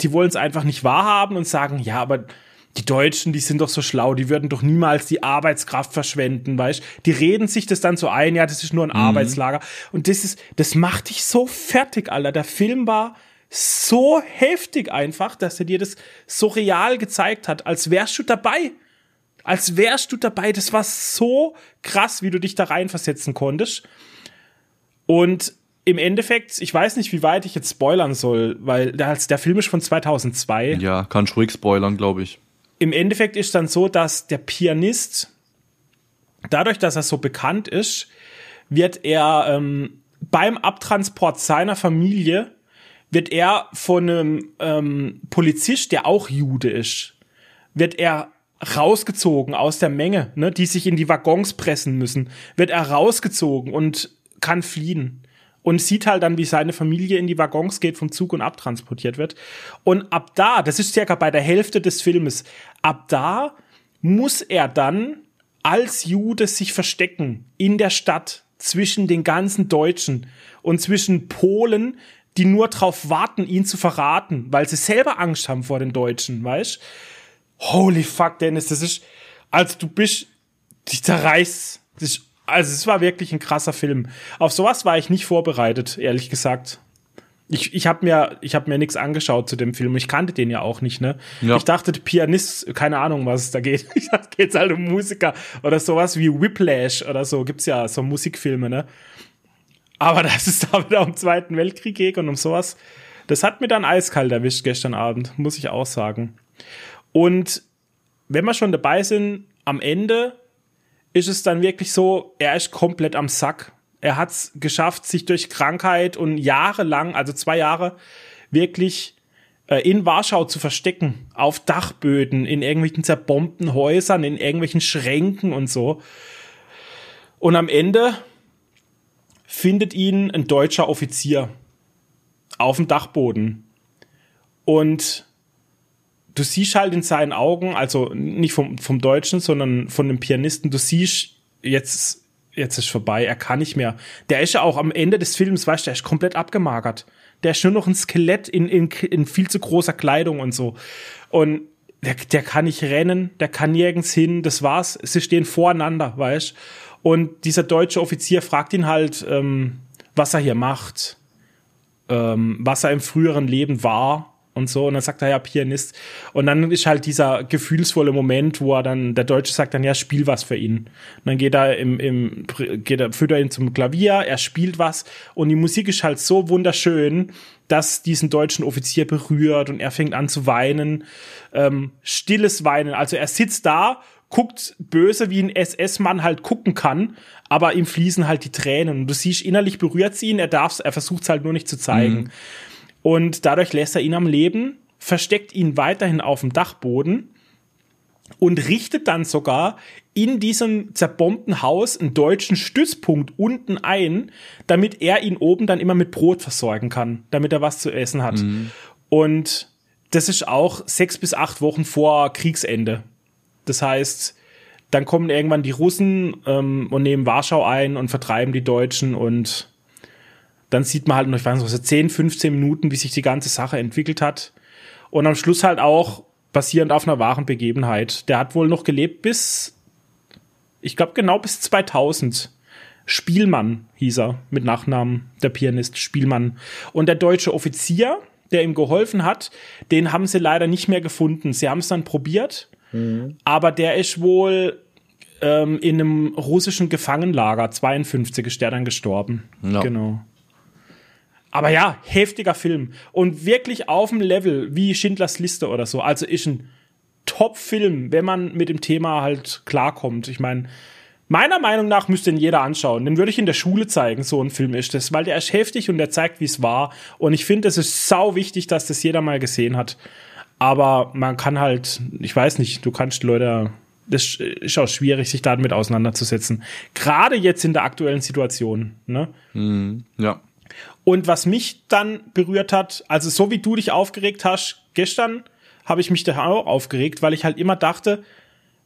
die wollen es einfach nicht wahrhaben und sagen, ja, aber die Deutschen, die sind doch so schlau, die würden doch niemals die Arbeitskraft verschwenden, weißt? Die reden sich das dann so ein, ja, das ist nur ein mhm. Arbeitslager und das ist, das macht dich so fertig, Alter. Der Film war so heftig einfach, dass er dir das so real gezeigt hat, als wärst du dabei. Als wärst du dabei. Das war so krass, wie du dich da reinversetzen konntest. Und im Endeffekt, ich weiß nicht, wie weit ich jetzt spoilern soll, weil der, Film ist von 2002. Ja, kann ich ruhig spoilern, glaube ich. Im Endeffekt ist dann so, dass der Pianist, dadurch, dass er so bekannt ist, wird er ähm, beim Abtransport seiner Familie wird er von einem ähm, Polizist, der auch Jude ist, wird er rausgezogen aus der Menge, ne, die sich in die Waggons pressen müssen, wird er rausgezogen und kann fliehen und sieht halt dann, wie seine Familie in die Waggons geht, vom Zug und abtransportiert wird. Und ab da, das ist circa bei der Hälfte des Filmes, ab da muss er dann als Jude sich verstecken in der Stadt zwischen den ganzen Deutschen und zwischen Polen, die nur drauf warten, ihn zu verraten, weil sie selber Angst haben vor den Deutschen, weißt? Holy fuck, Dennis, das ist, also du bist, dich zerreißt. Das ist, also es war wirklich ein krasser Film. Auf sowas war ich nicht vorbereitet, ehrlich gesagt. Ich, ich habe mir ich habe mir nichts angeschaut zu dem Film. Ich kannte den ja auch nicht, ne? Ja. Ich dachte, Pianist, keine Ahnung, was es da geht. (laughs) Ich dachte, geht's halt um Musiker oder sowas wie Whiplash oder so. Gibt's ja so Musikfilme, ne? Aber (laughs) dass es da wieder um Zweiten Weltkrieg geht und um sowas, das hat mir dann eiskalt erwischt gestern Abend, muss ich auch sagen. Und wenn wir schon dabei sind, am Ende ist es dann wirklich so, er ist komplett am Sack. Er hat es geschafft, sich durch Krankheit und jahrelang, also zwei Jahre, wirklich äh, in Warschau zu verstecken, auf Dachböden, in irgendwelchen zerbombten Häusern, in irgendwelchen Schränken und so. Und am Ende findet ihn ein deutscher Offizier auf dem Dachboden. Und du siehst halt in seinen Augen, also nicht vom, vom Deutschen, sondern von dem Pianisten, du siehst, jetzt, jetzt ist vorbei, er kann nicht mehr. Der ist ja auch am Ende des Films, weißt du, der ist komplett abgemagert. Der ist nur noch ein Skelett in, in, in viel zu großer Kleidung und so. Und der, der kann nicht rennen, der kann nirgends hin, das war's. Sie stehen voreinander, weißt Und dieser deutsche Offizier fragt ihn halt, ähm, was er hier macht, ähm, was er im früheren Leben war und so. Und dann sagt er ja Pianist. Und dann ist halt dieser gefühlsvolle Moment, wo er dann, der Deutsche sagt dann, ja, spiel was für ihn. Und dann geht er im, im, geht er, führt er ihn zum Klavier, er spielt was. Und die Musik ist halt so wunderschön, dass diesen deutschen Offizier berührt und er fängt an zu weinen. Ähm, stilles Weinen. Also er sitzt da, guckt böse, wie ein SS-Mann halt gucken kann, aber ihm fließen halt die Tränen. Und du siehst, innerlich berührt sie ihn, er darf's, er versucht's halt nur nicht zu zeigen. Mhm. Und dadurch lässt er ihn am Leben, versteckt ihn weiterhin auf dem Dachboden und richtet dann sogar in diesem zerbombten Haus einen deutschen Stützpunkt unten ein, damit er ihn oben dann immer mit Brot versorgen kann, damit er was zu essen hat. Mhm. Und das ist auch sechs bis acht Wochen vor Kriegsende. Das heißt, dann kommen irgendwann die Russen ähm, und nehmen Warschau ein und vertreiben die Deutschen und dann sieht man halt noch, ich weiß nicht, so 10, 15 Minuten, wie sich die ganze Sache entwickelt hat. Und am Schluss halt auch basierend auf einer wahren Begebenheit. Der hat wohl noch gelebt bis, ich glaube genau bis 2000. Spielmann hieß er mit Nachnamen, der Pianist Spielmann. Und der deutsche Offizier, der ihm geholfen hat, den haben sie leider nicht mehr gefunden. Sie haben es dann probiert, mhm. aber der ist wohl ähm, in einem russischen Gefangenlager, 52 ist der dann gestorben. Ja. Genau. Aber ja, heftiger Film. Und wirklich auf dem Level wie Schindlers Liste oder so. Also ist ein Top-Film, wenn man mit dem Thema halt klarkommt. Ich meine, meiner Meinung nach müsste ihn jeder anschauen. Den würde ich in der Schule zeigen, so ein Film ist das, weil der ist heftig und der zeigt, wie es war. Und ich finde, es ist sau wichtig, dass das jeder mal gesehen hat. Aber man kann halt, ich weiß nicht, du kannst Leute, das ist auch schwierig, sich damit auseinanderzusetzen. Gerade jetzt in der aktuellen Situation, ne? Mm, ja. Und was mich dann berührt hat, also so wie du dich aufgeregt hast gestern, habe ich mich da auch aufgeregt, weil ich halt immer dachte,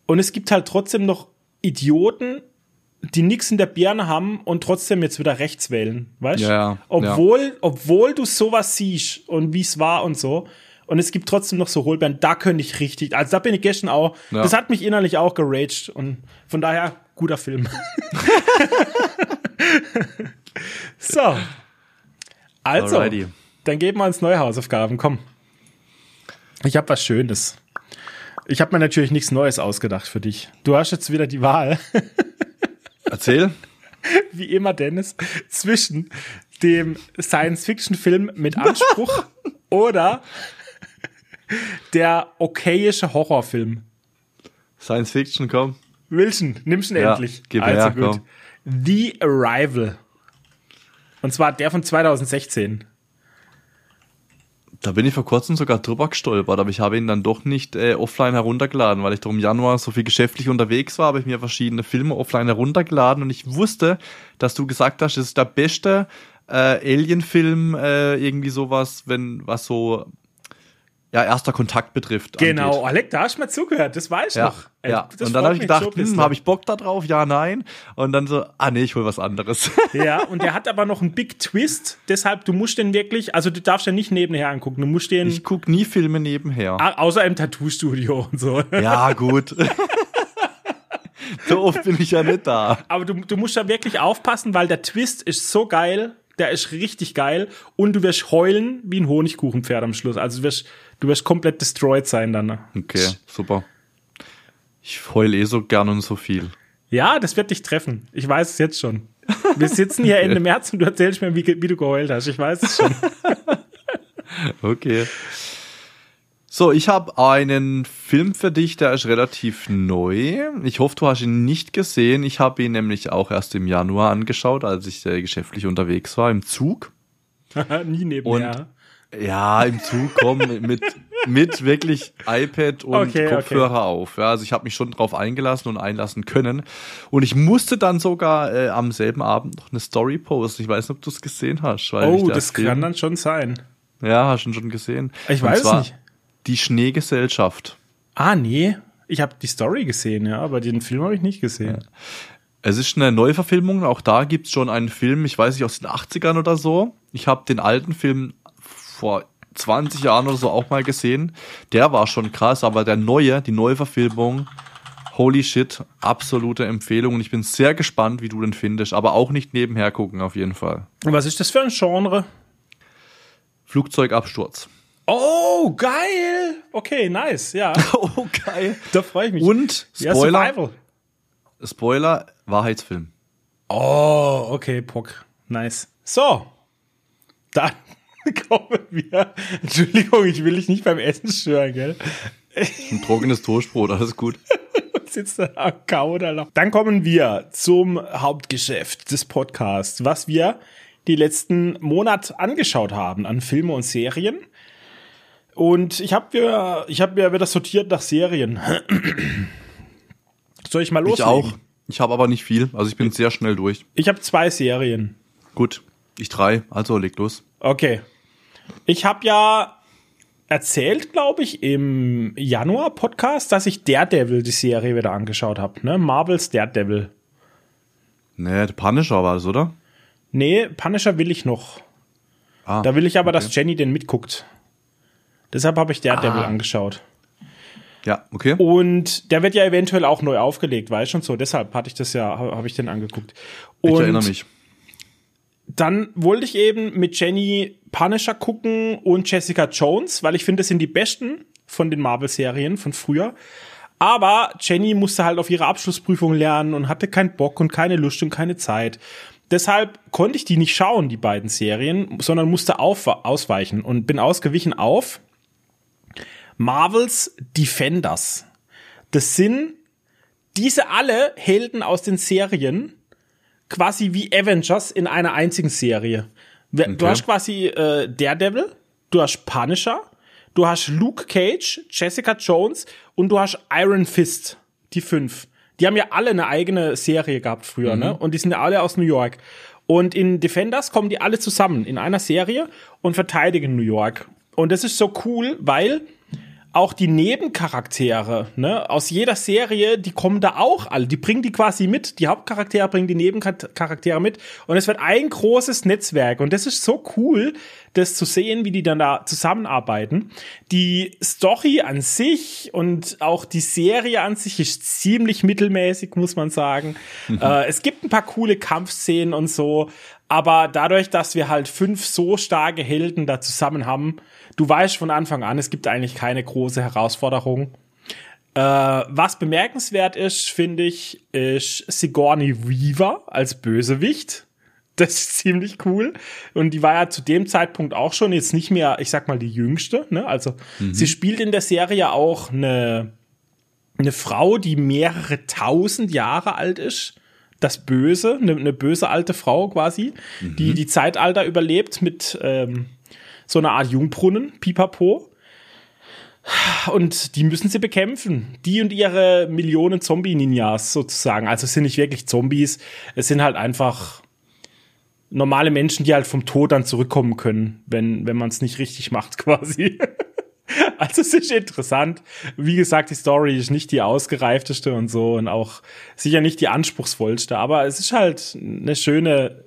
und es gibt halt trotzdem noch Idioten, die nichts in der Birne haben und trotzdem jetzt wieder rechts wählen, weißt? Ja, obwohl, ja. obwohl du sowas siehst und wie es war und so. Und es gibt trotzdem noch so Hohlbeeren, da könnte ich richtig, also da bin ich gestern auch, ja. das hat mich innerlich auch geraged und von daher guter Film. (laughs) so, also, Alrighty. dann geben wir uns neue Hausaufgaben. Komm. Ich habe was Schönes. Ich habe mir natürlich nichts Neues ausgedacht für dich. Du hast jetzt wieder die Wahl. (laughs) Erzähl. Wie immer, Dennis, zwischen dem Science-Fiction-Film mit Anspruch (laughs) oder der okayische Horrorfilm. Science-Fiction, komm. Wilson, nimm's ihn ja, endlich. Gib also her, gut. Komm. The Arrival. Und zwar der von 2016. Da bin ich vor kurzem sogar drüber gestolpert, aber ich habe ihn dann doch nicht äh, offline heruntergeladen, weil ich im Januar so viel geschäftlich unterwegs war, habe ich mir verschiedene Filme offline heruntergeladen und ich wusste, dass du gesagt hast, es ist der beste äh, Alien-Film, äh, irgendwie sowas, wenn was so ja, erster Kontakt betrifft. Genau, angeht. Alec, da hast du mal zugehört, das weiß ich ja, noch. ja, und dann habe ich gedacht, hm, habe ich Bock da drauf? Ja, nein. Und dann so, ah nee, ich hol was anderes. (laughs) Ja, und der hat aber noch einen Big Twist, deshalb, du musst den wirklich, also du darfst den nicht nebenher angucken, du musst den... Ich guck nie Filme nebenher. Außer im Tattoo-Studio und so. Ja, gut. (laughs) so oft bin ich ja nicht da. Aber du, du musst da wirklich aufpassen, weil der Twist ist so geil, der ist richtig geil und du wirst heulen wie ein Honigkuchenpferd am Schluss. Also du wirst, du wirst komplett destroyed sein dann. Okay, super. Ich heul eh so gern und so viel. Ja, das wird dich treffen. Ich weiß es jetzt schon. Wir sitzen hier (laughs) okay. Ende März und du erzählst mir, wie, wie du geheult hast. Ich weiß es schon. (laughs) okay. So, ich habe einen Film für dich, der ist relativ neu. Ich hoffe, du hast ihn nicht gesehen. Ich habe ihn nämlich auch erst im Januar angeschaut, als ich äh, geschäftlich unterwegs war, im Zug. (laughs) Nie nebenher. Und, ja, im Zug, komm, mit, mit wirklich iPad und okay, Kopfhörer okay. auf. Ja, also ich habe mich schon drauf eingelassen und einlassen können. Und ich musste dann sogar äh, am selben Abend noch eine Story posten. Ich weiß nicht, ob du es gesehen hast. oh, das kann dann schon sein. Ja, hast du schon gesehen. Ich und weiß zwar, nicht Die Schneegesellschaft. Ah, nee. Ich habe die Story gesehen, ja, aber den Film habe ich nicht gesehen. Ja. Es ist eine Neuverfilmung, auch da gibt's schon einen Film, ich weiß nicht, aus den 80ern oder so. Ich habe den alten Film vor 20 Jahren oder so auch mal gesehen. Der war schon krass, aber der neue, die Neuverfilmung, holy shit, absolute Empfehlung. Und ich bin sehr gespannt, wie du den findest, aber auch nicht nebenher gucken auf jeden Fall. Was ist das für ein Genre? Flugzeugabsturz. Oh, geil! Okay, nice, ja. (laughs) oh, geil. Da freue ich mich. Und Spoiler. Ja, Spoiler, Wahrheitsfilm. Oh, okay, Pock. Nice. So. Dann (laughs) kommen wir. Entschuldigung, ich will dich nicht beim Essen stören, gell? Ein trockenes Toastbrot, alles gut. (laughs) Sitzt da am oder noch. Dann kommen wir zum Hauptgeschäft des Podcasts, was wir die letzten Monat angeschaut haben an Filme und Serien. Und ich habe mir, ich habe mir wieder sortiert nach Serien. (clears throat) Soll ich mal loslegen? Ich auch. Ich habe aber nicht viel, also ich bin sehr schnell durch. Ich habe zwei Serien. Gut, ich drei, also leg los. Okay. Ich habe ja erzählt, glaube ich, im Januar-Podcast, dass ich Daredevil, die Serie, wieder angeschaut habe. Ne? Marvels Daredevil. Nee, Punisher war das, oder? Nee, Punisher will ich noch. Ah, da will ich aber, okay. dass Jenny den mitguckt. Deshalb habe ich Daredevil ah. angeschaut. Ja, okay. Und der wird ja eventuell auch neu aufgelegt, weißt du und so. Deshalb hatte ich das ja, habe ich den angeguckt. Und ich erinnere mich. Dann wollte ich eben mit Jenny Punisher gucken und Jessica Jones, weil ich finde, das sind die besten von den Marvel-Serien von früher. Aber Jenny musste halt auf ihre Abschlussprüfung lernen und hatte keinen Bock und keine Lust und keine Zeit. Deshalb konnte ich die nicht schauen, die beiden Serien, sondern musste auf, ausweichen und bin ausgewichen auf Marvels Defenders. Das sind diese alle Helden aus den Serien, quasi wie Avengers in einer einzigen Serie. Okay. Du hast quasi äh, Daredevil, du hast Punisher, du hast Luke Cage, Jessica Jones und du hast Iron Fist, die fünf. Die haben ja alle eine eigene Serie gehabt früher, ne? mhm. ne? Und die sind ja alle aus New York. Und in Defenders kommen die alle zusammen in einer Serie und verteidigen New York. Und das ist so cool, weil auch die Nebencharaktere, ne, aus jeder Serie, die kommen da auch alle, die bringen die quasi mit, die Hauptcharaktere bringen die Nebencharaktere mit und es wird ein großes Netzwerk und das ist so cool, das zu sehen, wie die dann da zusammenarbeiten. Die Story an sich und auch die Serie an sich ist ziemlich mittelmäßig, muss man sagen. Mhm. Äh, es gibt ein paar coole Kampfszenen und so, aber dadurch, dass wir halt fünf so starke Helden da zusammen haben, du weißt von Anfang an, es gibt eigentlich keine große Herausforderung. Äh, was bemerkenswert ist, finde ich, ist Sigourney Weaver als Bösewicht. Das ist ziemlich cool. Und die war ja zu dem Zeitpunkt auch schon jetzt nicht mehr, ich sag mal, die jüngste. Ne? Also mhm. sie spielt in der Serie auch eine, eine Frau, die mehrere tausend Jahre alt ist das Böse, eine, eine böse alte Frau quasi, mhm. die die Zeitalter überlebt mit ähm, so einer Art Jungbrunnen, Pipapo. Und die müssen sie bekämpfen. Die und ihre Millionen Zombie-Ninjas sozusagen. Also es sind nicht wirklich Zombies, es sind halt einfach normale Menschen, die halt vom Tod dann zurückkommen können, wenn, wenn man es nicht richtig macht, (laughs) quasi. Also es ist interessant. Wie gesagt, die Story ist nicht die ausgereifteste und so und auch sicher nicht die anspruchsvollste, aber es ist halt eine schöne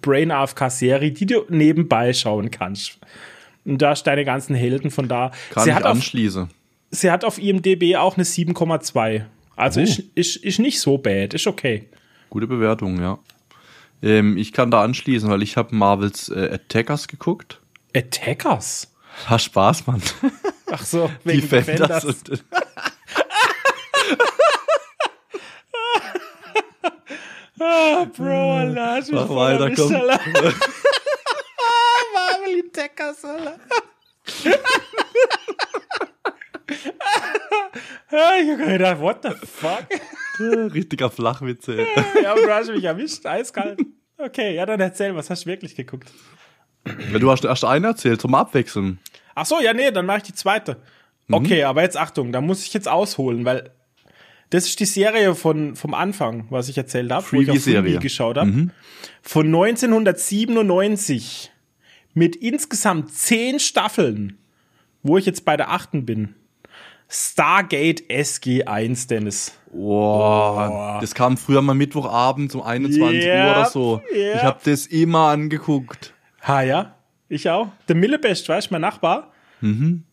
Brain AFK Serie, die du nebenbei schauen kannst. Und da ist deine ganzen Helden von da. Kann sie ich hat anschließe. Auf, sie hat auf IMDb auch eine 7,2. Also oh. ist, ist, ist nicht so bad, ist okay. Gute Bewertung, ja. Ähm, ich kann da anschließen, weil ich habe Marvels äh, Attackers geguckt. Attackers? Ha, Spaß, Mann. Ach so, wegen Defenders. Defenders. Und ah, (laughs) Bro, Allah, ich Mach weiter, komm. (laughs) Marvel Deckers, (laughs) Alter. ich hab gedacht, what the fuck? Richtiger Flachwitze. ja, du hast mich erwischt, eiskalt. Okay, ja, dann erzähl, was hast du wirklich geguckt? Ja, du hast erst eine erzählt, zum Abwechseln. Ach so, ja, nee, dann mache ich die zweite. Mhm. Okay, aber jetzt Achtung, da muss ich jetzt ausholen, weil das ist die Serie von, vom Anfang, was ich erzählt habe, wo ich auf Freebie geschaut habe. Mhm. Von 1997 mit insgesamt zehn Staffeln wo ich jetzt bei der achten bin. Stargate SG1, Dennis. Boah, das kam früher mal Mittwochabend um 21 Uhr oder so. yep. Ich habe das immer angeguckt. Ha, ja, ich auch. Der Millebest, weißt du, mein Nachbar.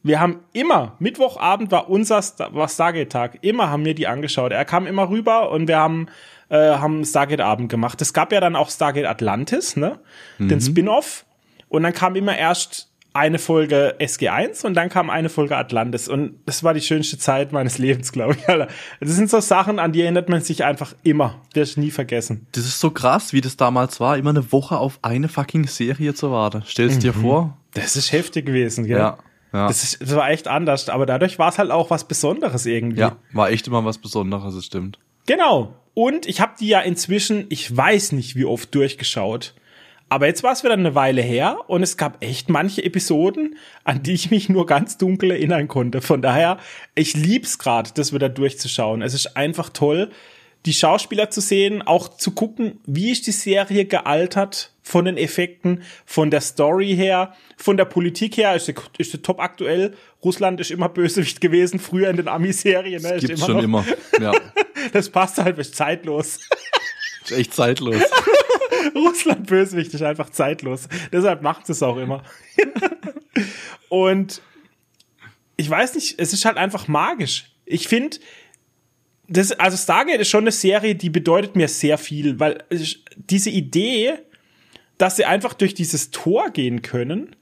Wir haben immer, Mittwochabend war unser Stargate-Tag. Immer haben wir die angeschaut. Er kam immer rüber und wir haben, äh, haben Stargate-Abend gemacht. Es gab ja dann auch Stargate Atlantis, ne? Den Spin-off. Und dann kam immer erst eine Folge SG1 und dann kam eine Folge Atlantis. Und das war die schönste Zeit meines Lebens, glaube ich. Alter. Das sind so Sachen, an die erinnert man sich einfach immer. Die ist nie vergessen. Das ist so krass, wie das damals war, immer eine Woche auf eine fucking Serie zu warten. Stellst dir vor? Das ist heftig gewesen, gell? Ja. Ja. Das, ist, das war echt anders, aber dadurch war es halt auch was Besonderes irgendwie. ja, war echt immer was Besonderes, das stimmt. Genau. Und ich habe die ja inzwischen, ich weiß nicht wie oft durchgeschaut. Aber jetzt war es wieder eine Weile her und es gab echt manche Episoden, an die ich mich nur ganz dunkel erinnern konnte. Von daher, ich lieb's gerade, das wieder durchzuschauen. Es ist einfach toll, die Schauspieler zu sehen, auch zu gucken, wie ist die Serie gealtert von den Effekten, von der Story her, von der Politik her, ist sie, ist sie top aktuell. Russland ist immer Bösewicht gewesen, früher in den Ami-Serien. Ne? Gibt's schon noch- immer. Ja, (laughs) Das passt halt, ist zeitlos. (laughs) ist echt zeitlos. (laughs) Russland Bösewicht ist einfach zeitlos. Deshalb macht es auch immer. Und ich weiß nicht, es ist halt einfach magisch. Ich finde, das, also Stargate ist schon eine Serie, die bedeutet mir sehr viel, weil es- diese Idee, dass sie einfach durch dieses Tor gehen können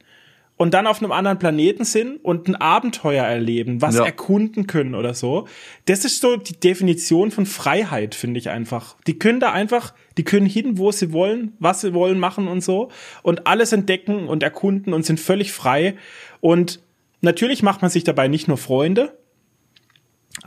und dann auf einem anderen Planeten sind und ein Abenteuer erleben, was Ja. erkunden können oder so. Das ist so die Definition von Freiheit, finde ich einfach. Die können da einfach, die können hin, wo sie wollen, was sie wollen machen und so und alles entdecken und erkunden und sind völlig frei. Und natürlich macht man sich dabei nicht nur Freunde,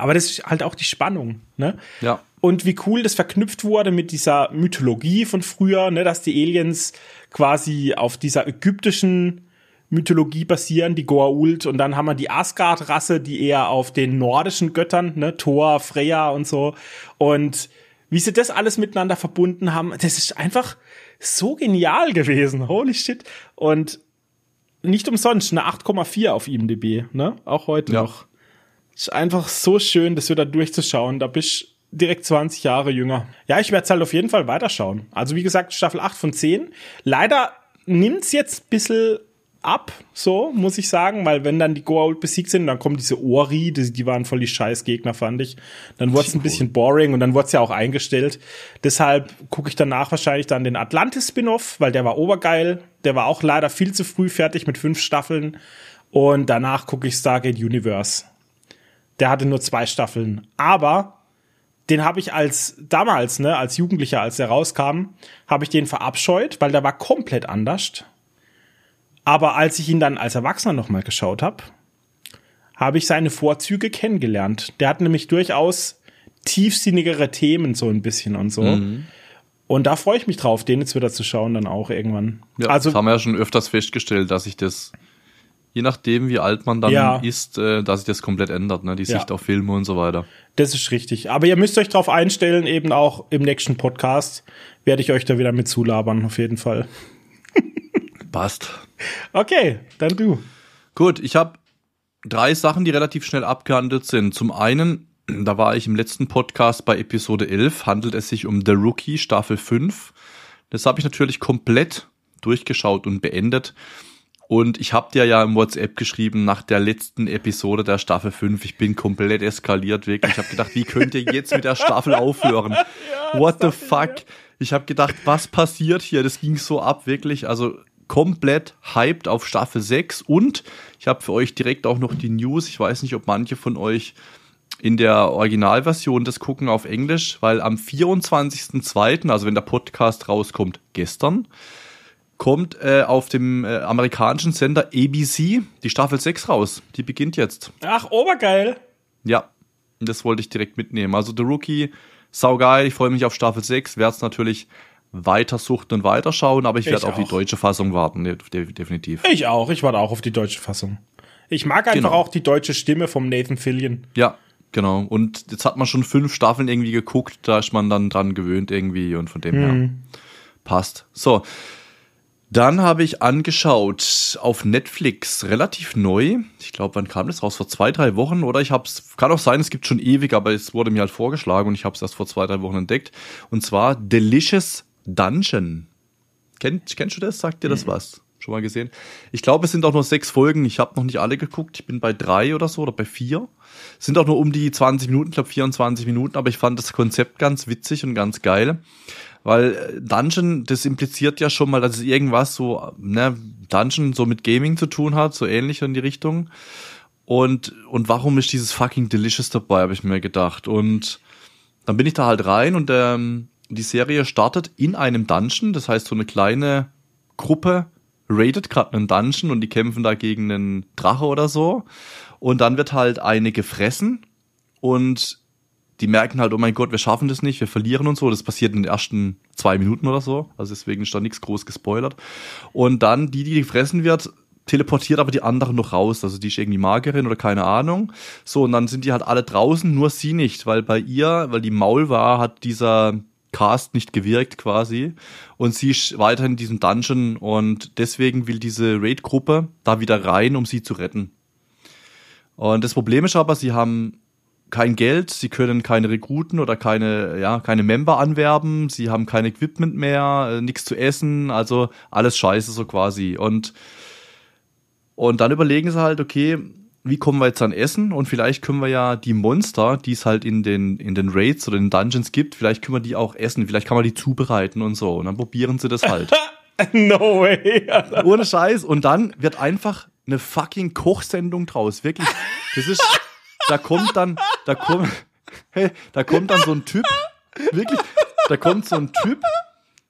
aber das ist halt auch die Spannung, ne? Ja. Und wie cool das verknüpft wurde mit dieser Mythologie von früher, ne, dass die Aliens quasi auf dieser ägyptischen Mythologie basieren, die Goa'uld, und dann haben wir die Asgard-Rasse, die eher auf den nordischen Göttern, ne, Thor, Freya und so. Und wie sie das alles miteinander verbunden haben, das ist einfach so genial gewesen. Holy shit. Und nicht umsonst eine 8,4 auf IMDb, ne? Auch heute Ja. noch. Ist einfach so schön, das wieder durchzuschauen. Da bist direkt 20 Jahre jünger. Ja, ich werde es halt auf jeden Fall weiterschauen. Also wie gesagt, Staffel 8 von 10. Leider nimmt's jetzt ein bisschen ab, so muss ich sagen, weil wenn dann die Goa'uld besiegt sind, dann kommen diese Ori, die, die waren voll die Scheißgegner, fand ich. Dann wurde es ein bisschen boring und dann wurde es ja auch eingestellt. Deshalb gucke ich danach wahrscheinlich dann den Atlantis-Spin-Off, weil der war obergeil. Der war auch leider viel zu früh fertig mit fünf Staffeln. Und danach gucke ich Stargate Universe. Der hatte nur zwei Staffeln. Aber den habe ich als damals, ne, als Jugendlicher, als der rauskam, habe ich den verabscheut, weil der war komplett anders. Aber als ich ihn dann als Erwachsener nochmal geschaut habe, habe ich seine Vorzüge kennengelernt. Der hat nämlich durchaus tiefsinnigere Themen so ein bisschen und so. Und da freue ich mich drauf, den jetzt wieder zu schauen, dann auch irgendwann. Ja, also das haben wir ja schon öfters festgestellt, dass sich das, je nachdem wie alt man dann Ja. ist, äh, dass sich das komplett ändert, ne? die Ja. Sicht auf Filme und so weiter. Das ist richtig. Aber ihr müsst euch darauf einstellen, eben auch im nächsten Podcast werde ich euch da wieder mit zulabern, auf jeden Fall. (laughs) Passt. Okay, dann du. Gut, ich habe drei Sachen, die relativ schnell abgehandelt sind. Zum einen, (clears throat) da war ich im letzten Podcast bei Episode 11, handelt es sich um The Rookie Staffel 5. Das habe ich natürlich komplett durchgeschaut und beendet. Und ich habe dir ja im WhatsApp geschrieben nach der letzten Episode der Staffel 5. Ich bin komplett eskaliert, wirklich. Ich habe gedacht, wie könnt ihr jetzt mit der Staffel aufhören? (laughs) What the fuck? Ich habe gedacht, was passiert hier? Das ging so ab, wirklich. Also komplett hyped auf Staffel 6 und ich habe für euch direkt auch noch die News. Ich weiß nicht, ob manche von euch in der Originalversion das gucken auf Englisch, weil am 24.02., also wenn der Podcast rauskommt, gestern, kommt äh, auf dem äh, amerikanischen Sender ABC die Staffel 6 raus. Die beginnt jetzt. Ach, obergeil. Ja, das wollte ich direkt mitnehmen. Also The Rookie, saugeil, ich freue mich auf Staffel 6, werde es natürlich weiter suchten und weiterschauen, aber ich Ich werde auf die deutsche Fassung warten, de- de- definitiv. Ich auch. Ich warte auch auf die deutsche Fassung. Ich mag einfach Genau. auch die deutsche Stimme vom Nathan Fillion. Ja, genau. Und jetzt hat man schon fünf Staffeln irgendwie geguckt, da ist man dann dran gewöhnt irgendwie und von dem her passt. So. Dann habe ich angeschaut auf Netflix, relativ neu. Ich glaube, wann kam das raus? Vor zwei, drei Wochen oder ich habe es, kann auch sein, es gibt schon ewig, aber es wurde mir halt vorgeschlagen und ich habe es erst vor zwei, drei Wochen entdeckt. Und zwar Delicious Dungeon. Kennt, kennst du das? Sagt dir das was? Schon mal gesehen? Ich glaube, es sind auch nur sechs Folgen. Ich habe noch nicht alle geguckt. Ich bin bei drei oder so oder bei vier. Es sind auch nur um die 20 Minuten, ich glaube 24 Minuten, aber ich fand das Konzept ganz witzig und ganz geil. Weil äh, Dungeon, das impliziert ja schon mal, dass es irgendwas so, ne, Dungeon so mit Gaming zu tun hat, so ähnlich in die Richtung. Und, und warum ist dieses fucking Delicious dabei, habe ich mir gedacht. Und dann bin ich da halt rein und ähm, die Serie startet in einem Dungeon, das heißt so eine kleine Gruppe raidet gerade einen Dungeon und die kämpfen da gegen einen Drache oder so. Und dann wird halt eine gefressen und die merken halt, oh mein Gott, wir schaffen das nicht, wir verlieren und so. Das passiert in den ersten zwei Minuten oder so. Also deswegen ist da nichts groß gespoilert. Und dann die, die gefressen wird, teleportiert aber die anderen noch raus. Also die ist irgendwie Magerin oder keine Ahnung. So, und dann sind die halt alle draußen, nur sie nicht, weil bei ihr, weil die Maul war, hat dieser Cast nicht gewirkt quasi. Und sie ist weiterhin in diesem Dungeon und deswegen will diese Raid-Gruppe da wieder rein, um sie zu retten. Und das Problem ist aber, sie haben kein Geld, sie können keine Rekruten oder keine, ja, keine Member anwerben, sie haben kein Equipment mehr, äh, nichts zu essen, also alles scheiße so quasi. Und, und dann überlegen sie halt, okay, wie kommen wir jetzt an Essen? Und vielleicht können wir ja die Monster, die es halt in den, in den Raids oder in den Dungeons gibt, vielleicht können wir die auch essen, vielleicht kann man die zubereiten und so. Und dann probieren sie das halt. (laughs) no way. Ohne Scheiß. Und dann wird einfach eine fucking Kochsendung draus. Wirklich. Das ist, (laughs) da kommt dann, da kommt, hey, da kommt dann so ein Typ, wirklich, da kommt so ein Typ,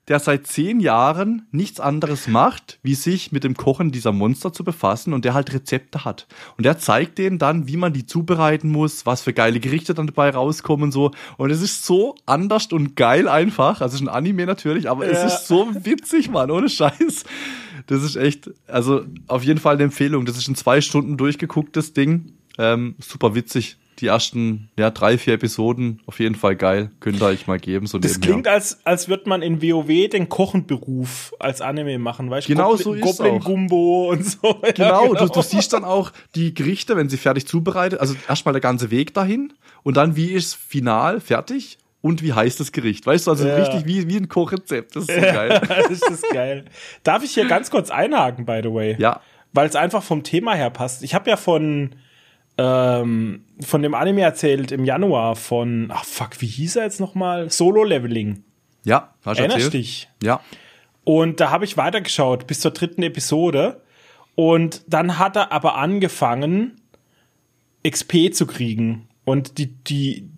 der seit zehn Jahren nichts anderes macht, wie sich mit dem Kochen dieser Monster zu befassen und der halt Rezepte hat. Und der zeigt denen dann, wie man die zubereiten muss, was für geile Gerichte dann dabei rauskommen und so. Und es ist so anders und geil einfach. Also es ist ein Anime natürlich, aber ja. es ist so witzig, Mann, ohne Scheiß. Das ist echt, also auf jeden Fall eine Empfehlung. Das ist ein zwei Stunden durchgegucktes Ding. Ähm, super witzig. Die ersten ja, drei, vier Episoden auf jeden Fall geil. Könnt ihr euch mal geben. So das klingt, als, als würde man in WoW den Kochenberuf als Anime machen, weißt du? Genau Goblin, so ist Goblin auch. Gumbo und so. Genau, ja, genau. Du, du siehst dann auch die Gerichte, wenn sie fertig zubereitet. Also erstmal der ganze Weg dahin und dann wie ist final fertig und wie heißt das Gericht. Weißt du, also ja. richtig wie, wie ein Kochrezept. Das ist so geil. (laughs) das ist geil. Darf ich hier ganz kurz einhaken, by the way? Ja. Weil es einfach vom Thema her passt. Ich habe ja von ähm, von dem Anime erzählt im Januar von, ach fuck, wie hieß er jetzt nochmal? Solo-Leveling. Ja, hast du Erinnerst dich? Ja. Und da habe ich weitergeschaut bis zur dritten Episode. Und dann hat er aber angefangen, XP zu kriegen. Und die, die,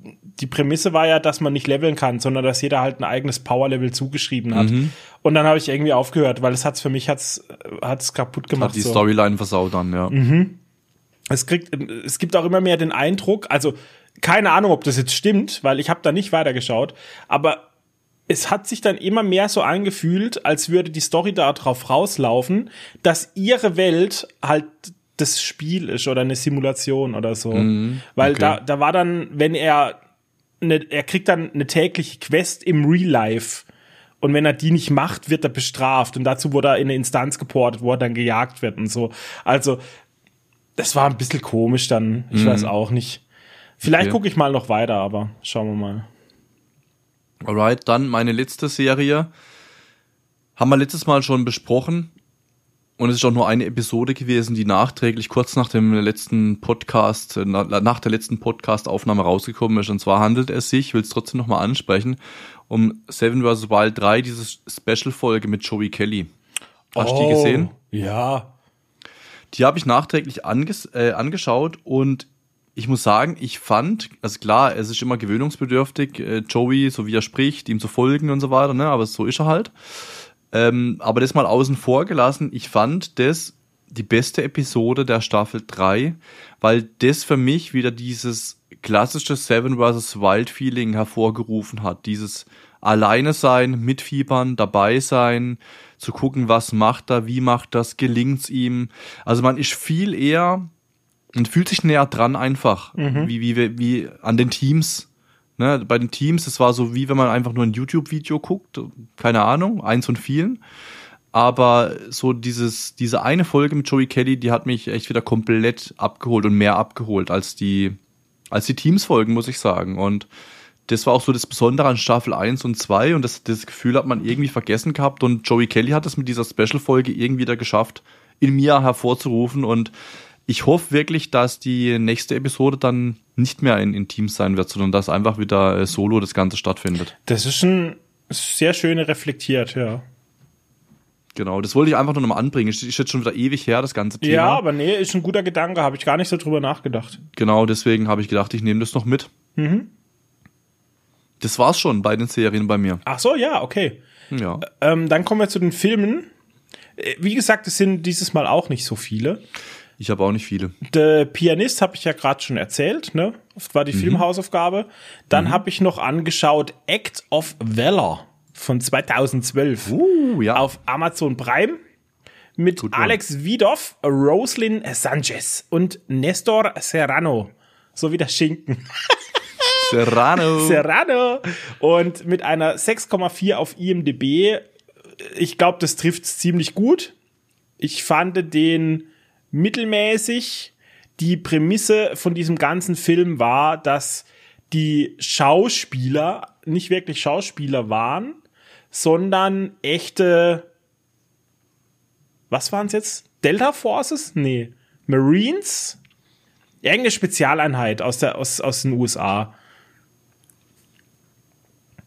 die Prämisse war ja, dass man nicht leveln kann, sondern dass jeder halt ein eigenes Power-Level zugeschrieben hat. Mhm. Und dann habe ich irgendwie aufgehört, weil es hat's für mich hat's, hat's kaputt gemacht. Hat die so. Storyline versaut dann, ja. Mhm es kriegt, es gibt auch immer mehr den Eindruck, also keine Ahnung, ob das jetzt stimmt, weil ich habe da nicht weitergeschaut, aber es hat sich dann immer mehr so angefühlt, als würde die Story da drauf rauslaufen, dass ihre Welt halt das Spiel ist oder eine Simulation oder so. Mhm, weil okay. da, da war dann, wenn er, ne, er kriegt dann eine tägliche Quest im Real Life. Und wenn er die nicht macht, wird er bestraft. Und dazu wurde er in eine Instanz geportet, wo er dann gejagt wird und so. Also, das war ein bisschen komisch dann. Ich mhm. weiß auch nicht. Vielleicht okay. gucke ich mal noch weiter, aber schauen wir mal. Alright, dann meine letzte Serie. Haben wir letztes Mal schon besprochen. Und es ist auch nur eine Episode gewesen, die nachträglich kurz nach dem letzten Podcast, äh, nach der letzten Podcast-Aufnahme rausgekommen ist. Und zwar handelt es sich, ich will es trotzdem nochmal ansprechen, um Seven vs. Wild 3, diese Special-Folge mit Joey Kelly. Hast du oh, die gesehen? Ja, die habe ich nachträglich anges äh, angeschaut und ich muss sagen, ich fand, also klar, es ist immer gewöhnungsbedürftig, äh, Joey, so wie er spricht, ihm zu folgen und so weiter, ne? Aber so ist er halt. Ähm, aber das mal außen vor gelassen, ich fand das die beste Episode der Staffel 3, weil das für mich wieder dieses klassische Seven vs. Wild Feeling hervorgerufen hat. Dieses alleine sein, mitfiebern, dabei sein, zu gucken, was macht er, wie macht das, gelingt's ihm. Also man ist viel eher und fühlt sich näher dran einfach, mhm. wie, wie, wie an den Teams. Ne, bei den Teams, es war so wie wenn man einfach nur ein YouTube-Video guckt, keine Ahnung, eins von vielen. Aber so dieses, diese eine Folge mit Joey Kelly, die hat mich echt wieder komplett abgeholt und mehr abgeholt als die, als die Teams-Folgen, muss ich sagen. Und das war auch so das Besondere an Staffel 1 und 2 und das, das Gefühl hat man irgendwie vergessen gehabt und Joey Kelly hat es mit dieser Special-Folge irgendwie wieder geschafft, in mir hervorzurufen und ich hoffe wirklich, dass die nächste Episode dann nicht mehr in, in Teams sein wird, sondern dass einfach wieder äh, solo das Ganze stattfindet. Das ist schon sehr schön reflektiert, ja. Genau, das wollte ich einfach nur nochmal anbringen. Ist jetzt schon wieder ewig her, das ganze Thema. Ja, aber nee, ist ein guter Gedanke, habe ich gar nicht so drüber nachgedacht. Genau, deswegen habe ich gedacht, ich nehme das noch mit. Mhm. Das war's schon bei den Serien bei mir. Ach so, ja, okay. Ja. Ähm, dann kommen wir zu den Filmen. Äh, Wie gesagt, es sind dieses Mal auch nicht so viele. Ich habe auch nicht viele. Der Pianist habe ich ja gerade schon erzählt, ne? Das war die Filmhausaufgabe. Dann habe ich noch angeschaut Act of Valor von 2012 Uh, ja. auf Amazon Prime mit one. Alex Widoff, Roslyn Sanchez und Nestor Serrano. So wie der Schinken. (laughs) Serrano. Serrano. Und mit einer 6,4 auf IMDb. Ich glaube, das trifft ziemlich gut. Ich fand den mittelmäßig. Die Prämisse von diesem ganzen Film war, dass die Schauspieler nicht wirklich Schauspieler waren, sondern echte, was waren es jetzt? Delta Forces? Nee. Marines? Irgendeine Spezialeinheit aus, der, aus, aus den USA.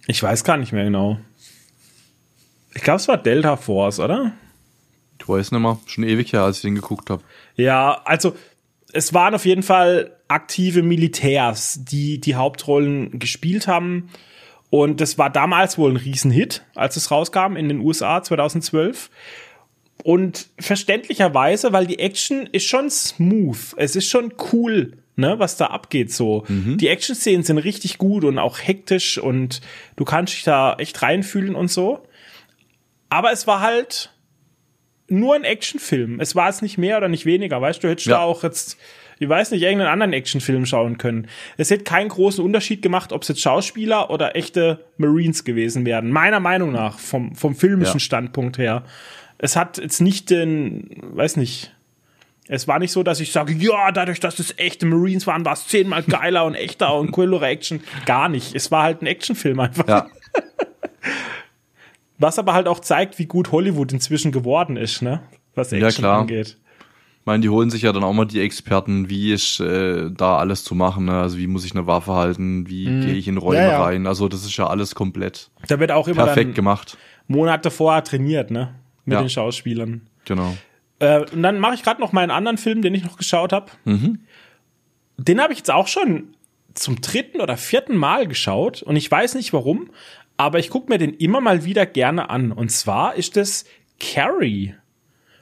Ich weiß gar nicht mehr genau. Ich glaube, es war Delta Force, oder? Ich weiß nicht mehr. Schon ewig her, als ich den geguckt habe. Ja, also es waren auf jeden Fall aktive Militärs, die die Hauptrollen gespielt haben. Und das war damals wohl ein Riesenhit, als es rauskam in den USA 2012. Und verständlicherweise, weil die Action ist schon smooth. Es ist schon cool, ne, was da abgeht so. Die Action-Szenen sind richtig gut und auch hektisch und du kannst dich da echt reinfühlen und so. Aber es war halt nur ein Actionfilm. Es war jetzt nicht mehr oder nicht weniger, weißt du, hättest Ja. da auch jetzt, ich weiß nicht, irgendeinen anderen Actionfilm schauen können. Es hätte keinen großen Unterschied gemacht, ob es jetzt Schauspieler oder echte Marines gewesen wären. Meiner Meinung nach, vom, vom filmischen Ja. Standpunkt her. Es hat jetzt nicht den, weiß nicht, es war nicht so, dass ich sage, ja, dadurch, dass es echte Marines waren, war es zehnmal geiler und echter und coolere Action. Gar nicht. Es war halt ein Actionfilm einfach. Ja. Was aber halt auch zeigt, wie gut Hollywood inzwischen geworden ist, ne? Was Action Ja, klar. angeht. Ich meine, die holen sich ja dann auch mal die Experten, wie ist äh, da alles zu machen. Ne? Also wie muss ich eine Waffe halten, wie gehe ich in Räume Mhm. Ja, ja. rein. Also das ist ja alles komplett Da wird auch immer perfekt dann gemacht. Monate vorher trainiert, ne? Mit Ja. den Schauspielern. Genau. Äh, und dann mache ich gerade noch meinen anderen Film, den ich noch geschaut habe. Mhm. Den habe ich jetzt auch schon zum dritten oder vierten Mal geschaut und ich weiß nicht warum, aber ich gucke mir den immer mal wieder gerne an. Und zwar ist das Carrie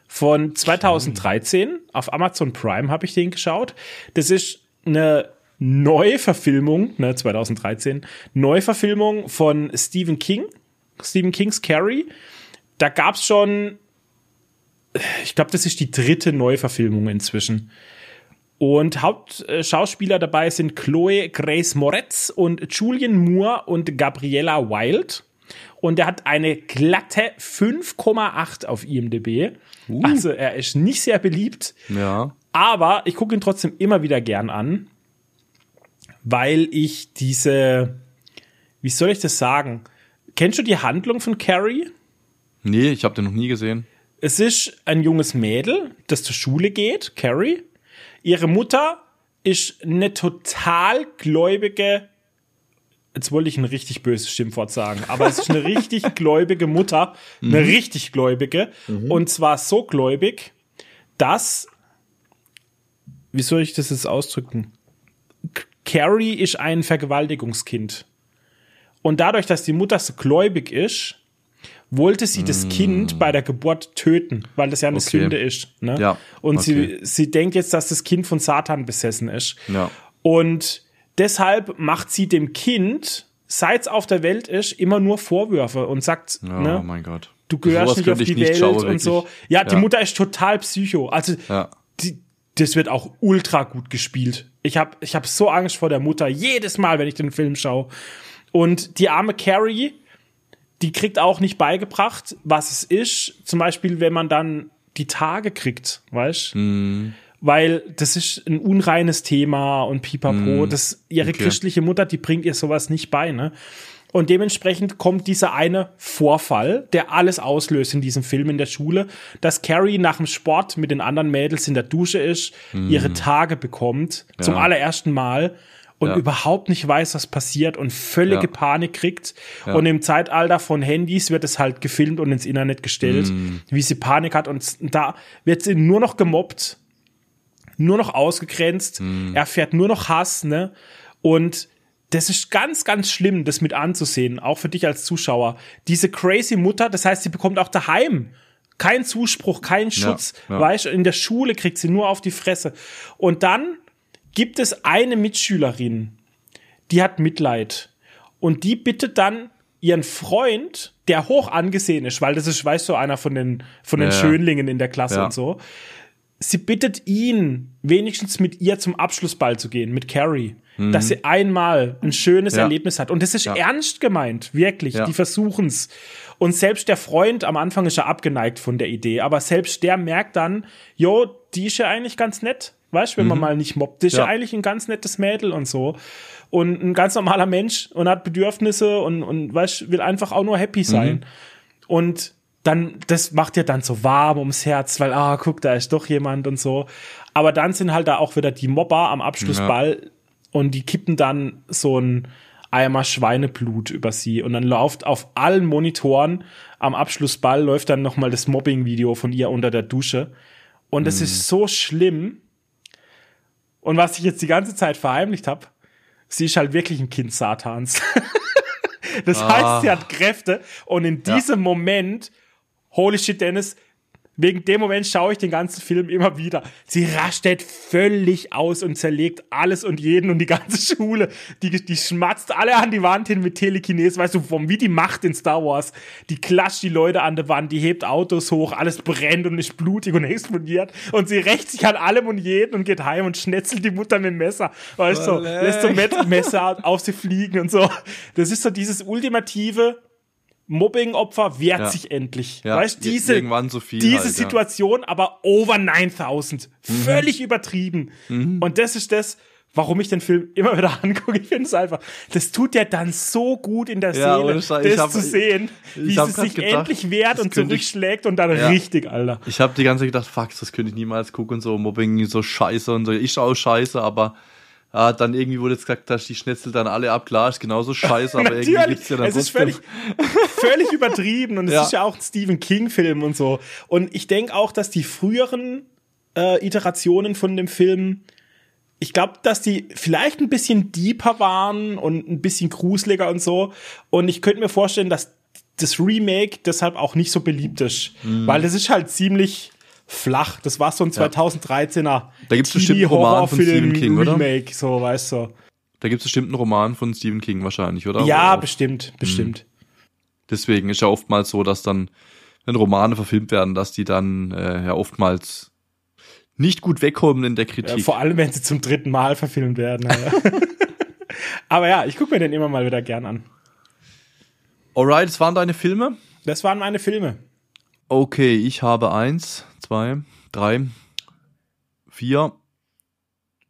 von 2013 auf Amazon Prime habe ich den geschaut. Das ist eine Neuverfilmung, ne, 2013, Neuverfilmung von Stephen King, Stephen Kings Carrie. Da gab's schon, ich glaube, das ist die dritte Neuverfilmung inzwischen. Und Hauptschauspieler dabei sind Chloe Grace Moretz und Julian Moore und Gabriella Wild. Und er hat eine glatte 5,8 auf IMDb. Also er ist nicht sehr beliebt. Ja. Aber ich gucke ihn trotzdem immer wieder gern an, weil ich diese, wie soll ich das sagen? Kennst du die Handlung von Carrie? Nee, ich habe den noch nie gesehen. Es ist ein junges Mädel, das zur Schule geht, Carrie. Ihre Mutter ist eine total gläubige, jetzt wollte ich ein richtig böses Schimpfwort sagen, aber es ist eine (laughs) richtig gläubige Mutter, eine richtig gläubige. Und zwar so gläubig, dass, wie soll ich das jetzt ausdrücken? Carrie ist ein Vergewaltigungskind. Und dadurch, dass die Mutter so gläubig ist, wollte sie das Kind bei der Geburt töten, weil das ja eine Mm. Okay. Sünde ist. Ne? Ja, Und okay. sie, sie denkt jetzt, dass das Kind von Satan besessen ist. Ja. Und deshalb macht sie dem Kind, seit es auf der Welt ist, immer nur Vorwürfe und sagt, Oh ne, mein Gott. du gehörst Sowas nicht auf die Welt schauen, und so. Ja, die Ja. Mutter ist total psycho. Also Ja. die, das wird auch ultra gut gespielt. Ich habe ich hab so Angst vor der Mutter jedes Mal, wenn ich den Film schaue. Und die arme Carrie, die kriegt auch nicht beigebracht, was es ist. Zum Beispiel, wenn man dann die Tage kriegt, weißt Mhm. Weil das ist ein unreines Thema und pipapo. Mm, Das, ihre okay. christliche Mutter, die bringt ihr sowas nicht bei, ne? Und dementsprechend kommt dieser eine Vorfall, der alles auslöst in diesem Film in der Schule, dass Carrie nach dem Sport mit den anderen Mädels in der Dusche ist, ihre Tage bekommt, zum Mm. Ja. allerersten Mal und Ja. überhaupt nicht weiß, was passiert und völlige Ja. Panik kriegt. Ja. Und im Zeitalter von Handys wird es halt gefilmt und ins Internet gestellt, Mm. wie sie Panik hat und da wird sie nur noch gemobbt, nur noch ausgegrenzt, Mm. er erfährt nur noch Hass, ne? Und das ist ganz, ganz schlimm, das mit anzusehen, auch für dich als Zuschauer. Diese crazy Mutter, das heißt, sie bekommt auch daheim keinen Zuspruch, keinen Schutz. ja. Weißt du, in der Schule kriegt sie nur auf die Fresse. Und dann gibt es eine Mitschülerin, die hat Mitleid. Und die bittet dann ihren Freund, der hoch angesehen ist, weil das ist, weißt du, einer von den, von den Ja. Schönlingen in der Klasse Ja. und so. Sie bittet ihn, wenigstens mit ihr zum Abschlussball zu gehen, mit Carrie. Dass sie einmal ein schönes Mhm. Ja. Erlebnis hat. Und das ist ernst gemeint, wirklich. Die versuchen's. Und selbst der Freund am Anfang ist ja abgeneigt von der Idee, aber selbst der merkt dann, jo, die ist ja eigentlich ganz nett. Weißt du, wenn man mal nicht mobbt, die ist ja. Mhm. Ja. eigentlich ein ganz nettes Mädel und so. Und ein ganz normaler Mensch und hat Bedürfnisse und, und weißt, will einfach auch nur happy sein. Mhm. Und dann, das macht ja dann so warm ums Herz, weil, ah, guck, da ist doch jemand und so. Aber dann sind halt da auch wieder die Mobber am Abschlussball und die kippen dann so ein Eimer Schweineblut über sie und dann läuft auf allen Monitoren am Abschlussball läuft dann nochmal das Mobbing-Video von ihr unter der Dusche. Und es ist so schlimm. Und was ich jetzt die ganze Zeit verheimlicht habe, sie ist halt wirklich ein Kind Satans. (laughs) das Ah. heißt, sie hat Kräfte und in diesem Moment, holy shit, Dennis, wegen dem Moment schaue ich den ganzen Film immer wieder. Sie rastet völlig aus und zerlegt alles und jeden und die ganze (laughs) Schule. Die, die schmatzt alle an die Wand hin mit Telekinese, weißt du, vom, wie die Macht in Star Wars. Die klatscht die Leute an der Wand, die hebt Autos hoch, alles brennt und ist blutig und (laughs) explodiert. Und sie rächt sich an allem und jeden und geht heim und schnetzelt die Mutter mit dem Messer. Weißt du, so, lässt so Messer auf sie fliegen und so. Das ist so dieses ultimative Mobbing-Opfer wehrt Ja. sich endlich. Ja, weißt diese, so diese halt, ja. Situation, aber over 9000. Mhm. Völlig übertrieben. Und das ist das, warum ich den Film immer wieder (laughs) angucke. Ich finde es einfach, das tut ja dann so gut in der Ja, Seele, das hab- zu sehen, wie sie sich gedacht, endlich wehrt und könnte ich- zurückschlägt und dann Ja. richtig, Alter. Ich habe die ganze Zeit gedacht, fuck, das könnte ich niemals gucken und so, Mobbing, so scheiße und so. Ich auch scheiße, aber ah, dann irgendwie wurde jetzt gesagt, dass die Schnitzel dann alle ab, klar, ist genauso scheiße, aber irgendwie gibt's ja dann es ist völlig, völlig übertrieben und es Ja. ist ja auch ein Stephen King-Film und so. Und ich denke auch, dass die früheren äh, Iterationen von dem Film, ich glaube, dass die vielleicht ein bisschen deeper waren und ein bisschen gruseliger und so. Und ich könnte mir vorstellen, dass das Remake deshalb auch nicht so beliebt ist, Mhm. weil das ist halt ziemlich flach. Das war so ein 2013er Da gibt's bestimmt einen Roman von Stephen King, oder? Remake, so weißt du. Da gibt's bestimmt einen Roman von Stephen King wahrscheinlich, oder? Ja, Oder bestimmt, bestimmt. Deswegen ist ja oftmals so, dass dann, wenn Romane verfilmt werden, dass die dann äh, ja oftmals nicht gut wegkommen in der Ja, Kritik. vor allem, wenn sie zum dritten Mal verfilmt werden. Ja. (laughs) Aber ja, ich gucke mir den immer mal wieder gern an. Alright, das waren deine Filme? Das waren meine Filme. Okay, ich habe eins, zwei, drei, vier.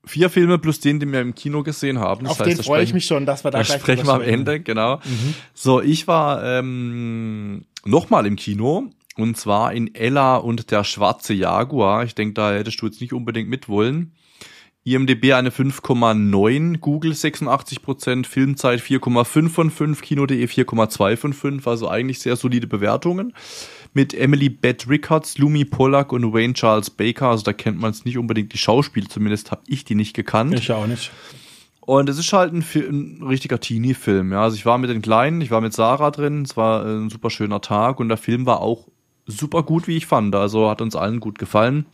Vier Filme plus den, den wir im Kino gesehen haben. Das Auf heißt, den freue ich mich schon, dass wir da Da gleich sprechen wir am. Ende, genau. So, ich war ähm, nochmal im Kino und zwar in Ella und der schwarze Jaguar. Ich denke, da hättest du jetzt nicht unbedingt mitwollen. IMDB eine 5,9, Google 86%, Filmzeit 4,5 von 5, Kino.de 4,2 von 5, also eigentlich sehr solide Bewertungen. Mit Emily Beth Rickards, Lumi Pollack und Wayne Charles Baker, also da kennt man jetzt nicht unbedingt die Schauspieler, zumindest habe ich die nicht gekannt. Ich auch nicht. Und es ist halt ein, ein richtiger Teenie-Film. Ja. Also ich war mit den Kleinen, ich war mit Sarah drin, es war äh, ein super schöner Tag und der Film war auch super gut, wie ich fand. Also hat uns allen gut gefallen.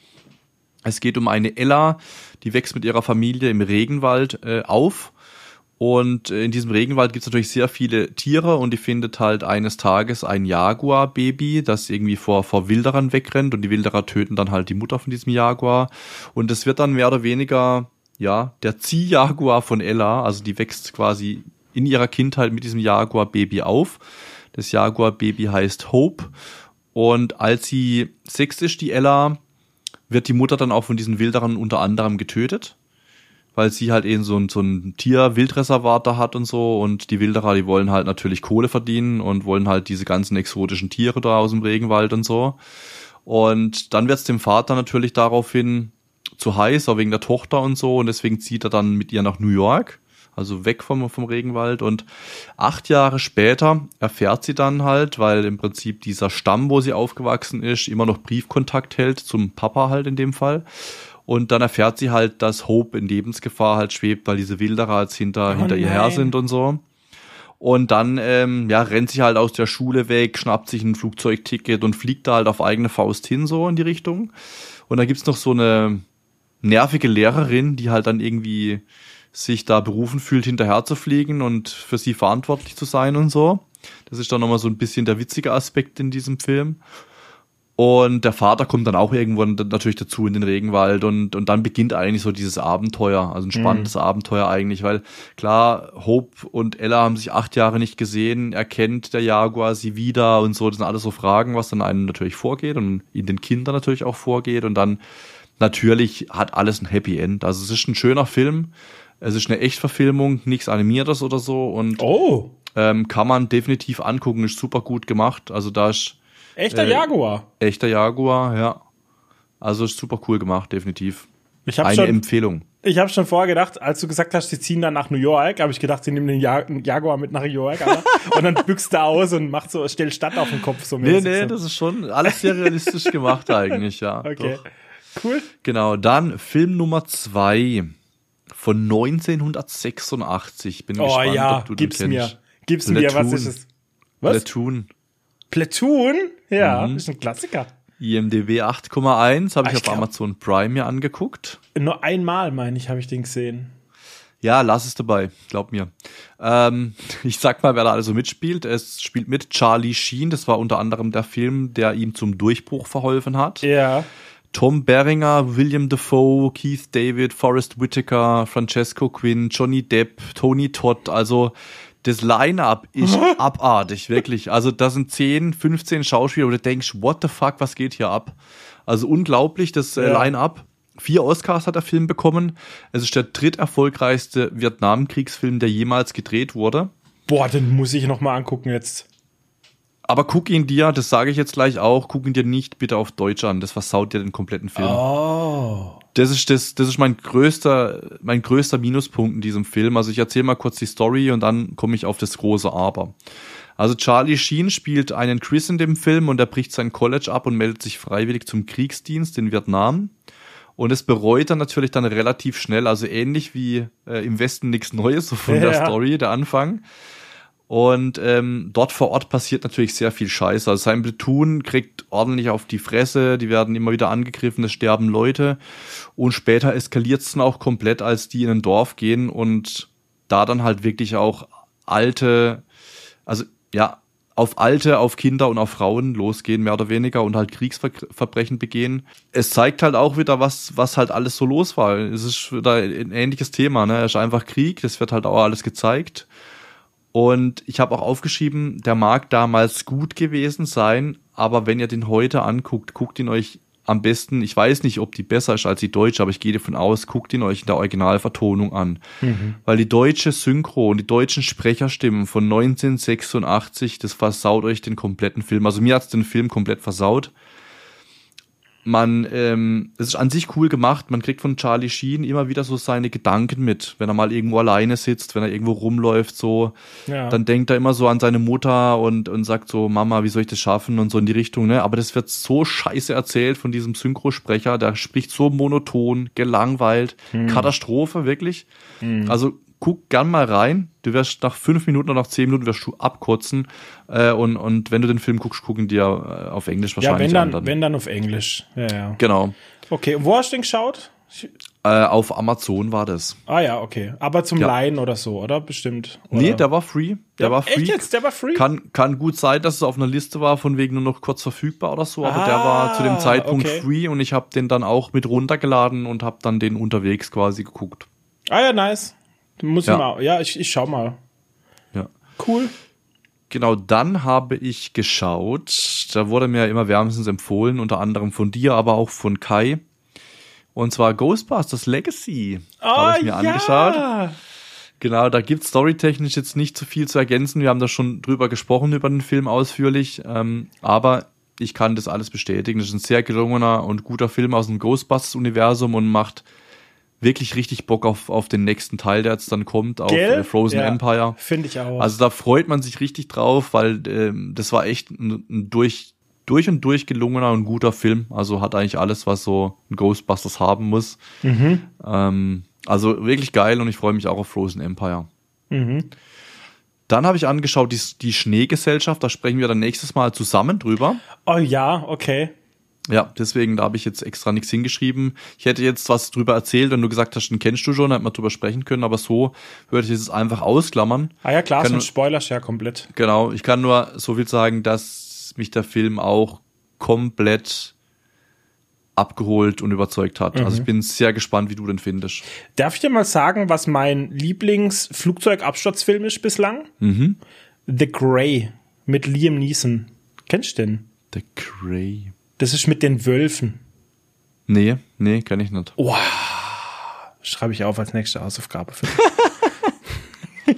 Es geht um eine Ella, die wächst mit ihrer Familie im Regenwald äh, auf. Und äh, in diesem Regenwald gibt es natürlich sehr viele Tiere und die findet halt eines Tages ein Jaguar-Baby, das irgendwie vor, vor Wilderern wegrennt und die Wilderer töten dann halt die Mutter von diesem Jaguar. Und es wird dann mehr oder weniger, ja, der Ziehjaguar von Ella, also die wächst quasi in ihrer Kindheit mit diesem Jaguar-Baby auf. Das Jaguar-Baby heißt Hope. Und als sie sechs ist, die Ella, wird die Mutter dann auch von diesen Wilderern unter anderem getötet. Weil sie halt eben so ein, so ein Tier-Wildreservat da hat und so. Und die Wilderer, die wollen halt natürlich Kohle verdienen und wollen halt diese ganzen exotischen Tiere da aus dem Regenwald und so. Und dann wird es dem Vater natürlich daraufhin zu heiß, auch wegen der Tochter und so. Und deswegen zieht er dann mit ihr nach New York, also weg vom, vom Regenwald. Und acht Jahre später erfährt sie dann halt, weil im Prinzip dieser Stamm, wo sie aufgewachsen ist, immer noch Briefkontakt hält, zum Papa halt in dem Fall. Und dann erfährt sie halt, dass Hope in Lebensgefahr halt schwebt, weil diese Wilderer jetzt hinter, Oh hinter ihr her sind und so. Und dann ähm, ja, rennt sie halt aus der Schule weg, schnappt sich ein Flugzeugticket und fliegt da halt auf eigene Faust hin, so in die Richtung. Und da gibt's noch so eine nervige Lehrerin, die halt dann irgendwie sich da berufen fühlt, hinterher zu fliegen und für sie verantwortlich zu sein und so. Das ist dann nochmal so ein bisschen der witzige Aspekt in diesem Film. Und der Vater kommt dann auch irgendwann natürlich dazu in den Regenwald und, und dann beginnt eigentlich so dieses Abenteuer, also ein spannendes Abenteuer eigentlich, weil klar, Hope und Ella haben sich acht Jahre nicht gesehen, erkennt der Jaguar sie wieder und so, das sind alles so Fragen, was dann einem natürlich vorgeht und in den Kindern natürlich auch vorgeht und dann natürlich hat alles ein Happy End. Also es ist ein schöner Film, es ist eine Echtverfilmung, nichts Animiertes oder so und Oh, ähm, kann man definitiv angucken, ist super gut gemacht, also da ist echter Äh, Jaguar. Echter Jaguar, ja. Also ist super cool gemacht, definitiv. Ich habe Eine schon, Empfehlung. ich hab schon vorher gedacht, als du gesagt hast, sie ziehen dann nach New York, habe ich gedacht, sie nehmen den Jag Jaguar mit nach New York, Alter. (laughs) und dann büchst er aus und macht so, stellt Stadt auf den Kopf so Nee, nee, so. das ist schon alles sehr realistisch gemacht (laughs) eigentlich, ja. Okay, Doch. cool. Genau, dann Film Nummer zwei von 1986. Bin Oh gespannt, ja, ob du den gib's mir. kennst. Gib's mir, was Platoon. ist es? Was? Platoon. Platoon? Ja, Mhm. ist ein Klassiker. IMDB 8,1 habe ich Ah, ich auf glaub- Amazon Prime mir angeguckt. Nur einmal, meine ich, habe ich den gesehen. Ja, lass es dabei, glaub mir. Ähm, (laughs) ich sag mal, wer da also mitspielt. Es spielt mit Charlie Sheen, das war unter anderem der Film, der ihm zum Durchbruch verholfen hat. Ja. Tom Berringer, William Defoe, Keith David, Forrest Whitaker, Francesco Quinn, Johnny Depp, Tony Todd, also das Line-Up ist abartig, wirklich. Also da sind 10, 15 Schauspieler, wo du denkst, what the fuck, was geht hier ab? Also unglaublich, das äh, Ja. Line-Up. Vier Oscars hat der Film bekommen. Es ist der dritterfolgreichste Vietnamkriegsfilm, der jemals gedreht wurde. Boah, den muss ich noch mal angucken jetzt. Aber guck ihn dir, das sage ich jetzt gleich auch, guck ihn dir nicht bitte auf Deutsch an. Das versaut dir den kompletten Film. Oh. Das ist das, das ist mein größter, mein größter Minuspunkt in diesem Film. Also ich erzähle mal kurz die Story und dann komme ich auf das große Aber. Also Charlie Sheen spielt einen Chris in dem Film und er bricht sein College ab und meldet sich freiwillig zum Kriegsdienst in Vietnam. Und es bereut er natürlich dann relativ schnell, also ähnlich wie äh, im Westen nichts Neues, so von der Ja. Story, der Anfang. Und ähm, dort vor Ort passiert natürlich sehr viel Scheiße. Also sein Platoon kriegt ordentlich auf die Fresse, die werden immer wieder angegriffen, es sterben Leute. Und später eskaliert es dann auch komplett, als die in ein Dorf gehen und da dann halt wirklich auch alte, also ja, auf Alte, auf Kinder und auf Frauen losgehen, mehr oder weniger, und halt Kriegsverbrechen begehen. Es zeigt halt auch wieder, was, was halt alles so los war. Es ist wieder ein ähnliches Thema, ne? Es ist einfach Krieg, das wird halt auch alles gezeigt. Und ich habe auch aufgeschrieben, der mag damals gut gewesen sein, aber wenn ihr den heute anguckt, guckt ihn euch am besten, ich weiß nicht, ob die besser ist als die deutsche, aber ich gehe davon aus, guckt ihn euch in der Originalvertonung an. Weil die deutsche Synchro und die deutschen Sprecherstimmen von 1986, das versaut euch den kompletten Film. Also mir hat's den Film komplett versaut. Man, ähm, es ist an sich cool gemacht. Man kriegt von Charlie Sheen immer wieder so seine Gedanken mit, wenn er mal irgendwo alleine sitzt, wenn er irgendwo rumläuft, so. Ja. Dann denkt er immer so an seine Mutter und, und sagt so, Mama, wie soll ich das schaffen und so in die Richtung, ne? Aber das wird so scheiße erzählt von diesem Synchrosprecher, der spricht so monoton, gelangweilt, Katastrophe, wirklich. Also guck gern mal rein. Du wirst nach fünf Minuten oder nach zehn Minuten wirst du abkotzen. Äh, und, und wenn du den Film guckst, gucken dir äh, auf Englisch ja, wahrscheinlich wenn dann, an. wenn dann auf Englisch. Ja, ja. Genau. Okay, wo hast du den geschaut? Äh, auf Amazon war das. Ah ja, okay. Aber zum Ja. Leihen oder so, oder? Bestimmt. Oder? Nee, der war free. Der Ja, war free. Echt jetzt? Der war free? Kann, kann gut sein, dass es auf einer Liste war, von wegen nur noch kurz verfügbar oder so, aber der Ah, war zu dem Zeitpunkt okay. free und ich habe den dann auch mit runtergeladen und habe dann den unterwegs quasi geguckt. ah ja, nice. Muss Ja. ich mal. Ja, ich, ich schau mal. Ja. Cool. Genau, dann habe ich geschaut, da wurde mir immer wärmstens empfohlen, unter anderem von dir, aber auch von Kai. Und zwar Ghostbusters Legacy. Oh, habe ich mir ja. angeschaut. Genau, da gibt's storytechnisch jetzt nicht so viel zu ergänzen. Wir haben da schon drüber gesprochen, über den Film ausführlich. Ähm, aber ich kann das alles bestätigen. Das ist ein sehr gelungener und guter Film aus dem Ghostbusters-Universum und macht wirklich richtig Bock auf, auf den nächsten Teil, der jetzt dann kommt, auf äh, Frozen Ja. Empire. Finde ich auch. Also da freut man sich richtig drauf, weil ähm, das war echt ein, ein durch, durch und durch gelungener und guter Film. Also hat eigentlich alles, was so ein Ghostbusters haben muss. Mhm. Ähm, also wirklich geil und ich freue mich auch auf Frozen Empire. Mhm. Dann habe ich angeschaut die, die Schneegesellschaft, da sprechen wir dann nächstes Mal zusammen drüber. Oh ja, okay. Ja, deswegen, da habe ich jetzt extra nichts hingeschrieben. Ich hätte jetzt was drüber erzählt, wenn du gesagt hast, den kennst du schon, dann hätten wir drüber sprechen können, aber so würde ich es einfach ausklammern. Ah ja, klar, Kann- sonst spoilerst du ja komplett. Genau, ich kann nur so viel sagen, dass mich der Film auch komplett abgeholt und überzeugt hat. Also ich bin sehr gespannt, wie du den findest. Darf ich dir mal sagen, was mein Lieblingsflugzeugabsturzfilm ist bislang? Mhm. The Grey mit Liam Neeson. Kennst du den? The Grey. Das ist mit den Wölfen. Nee, nee, kann ich nicht. Wow. Schreibe ich auf als nächste Hausaufgabe. Für (laughs)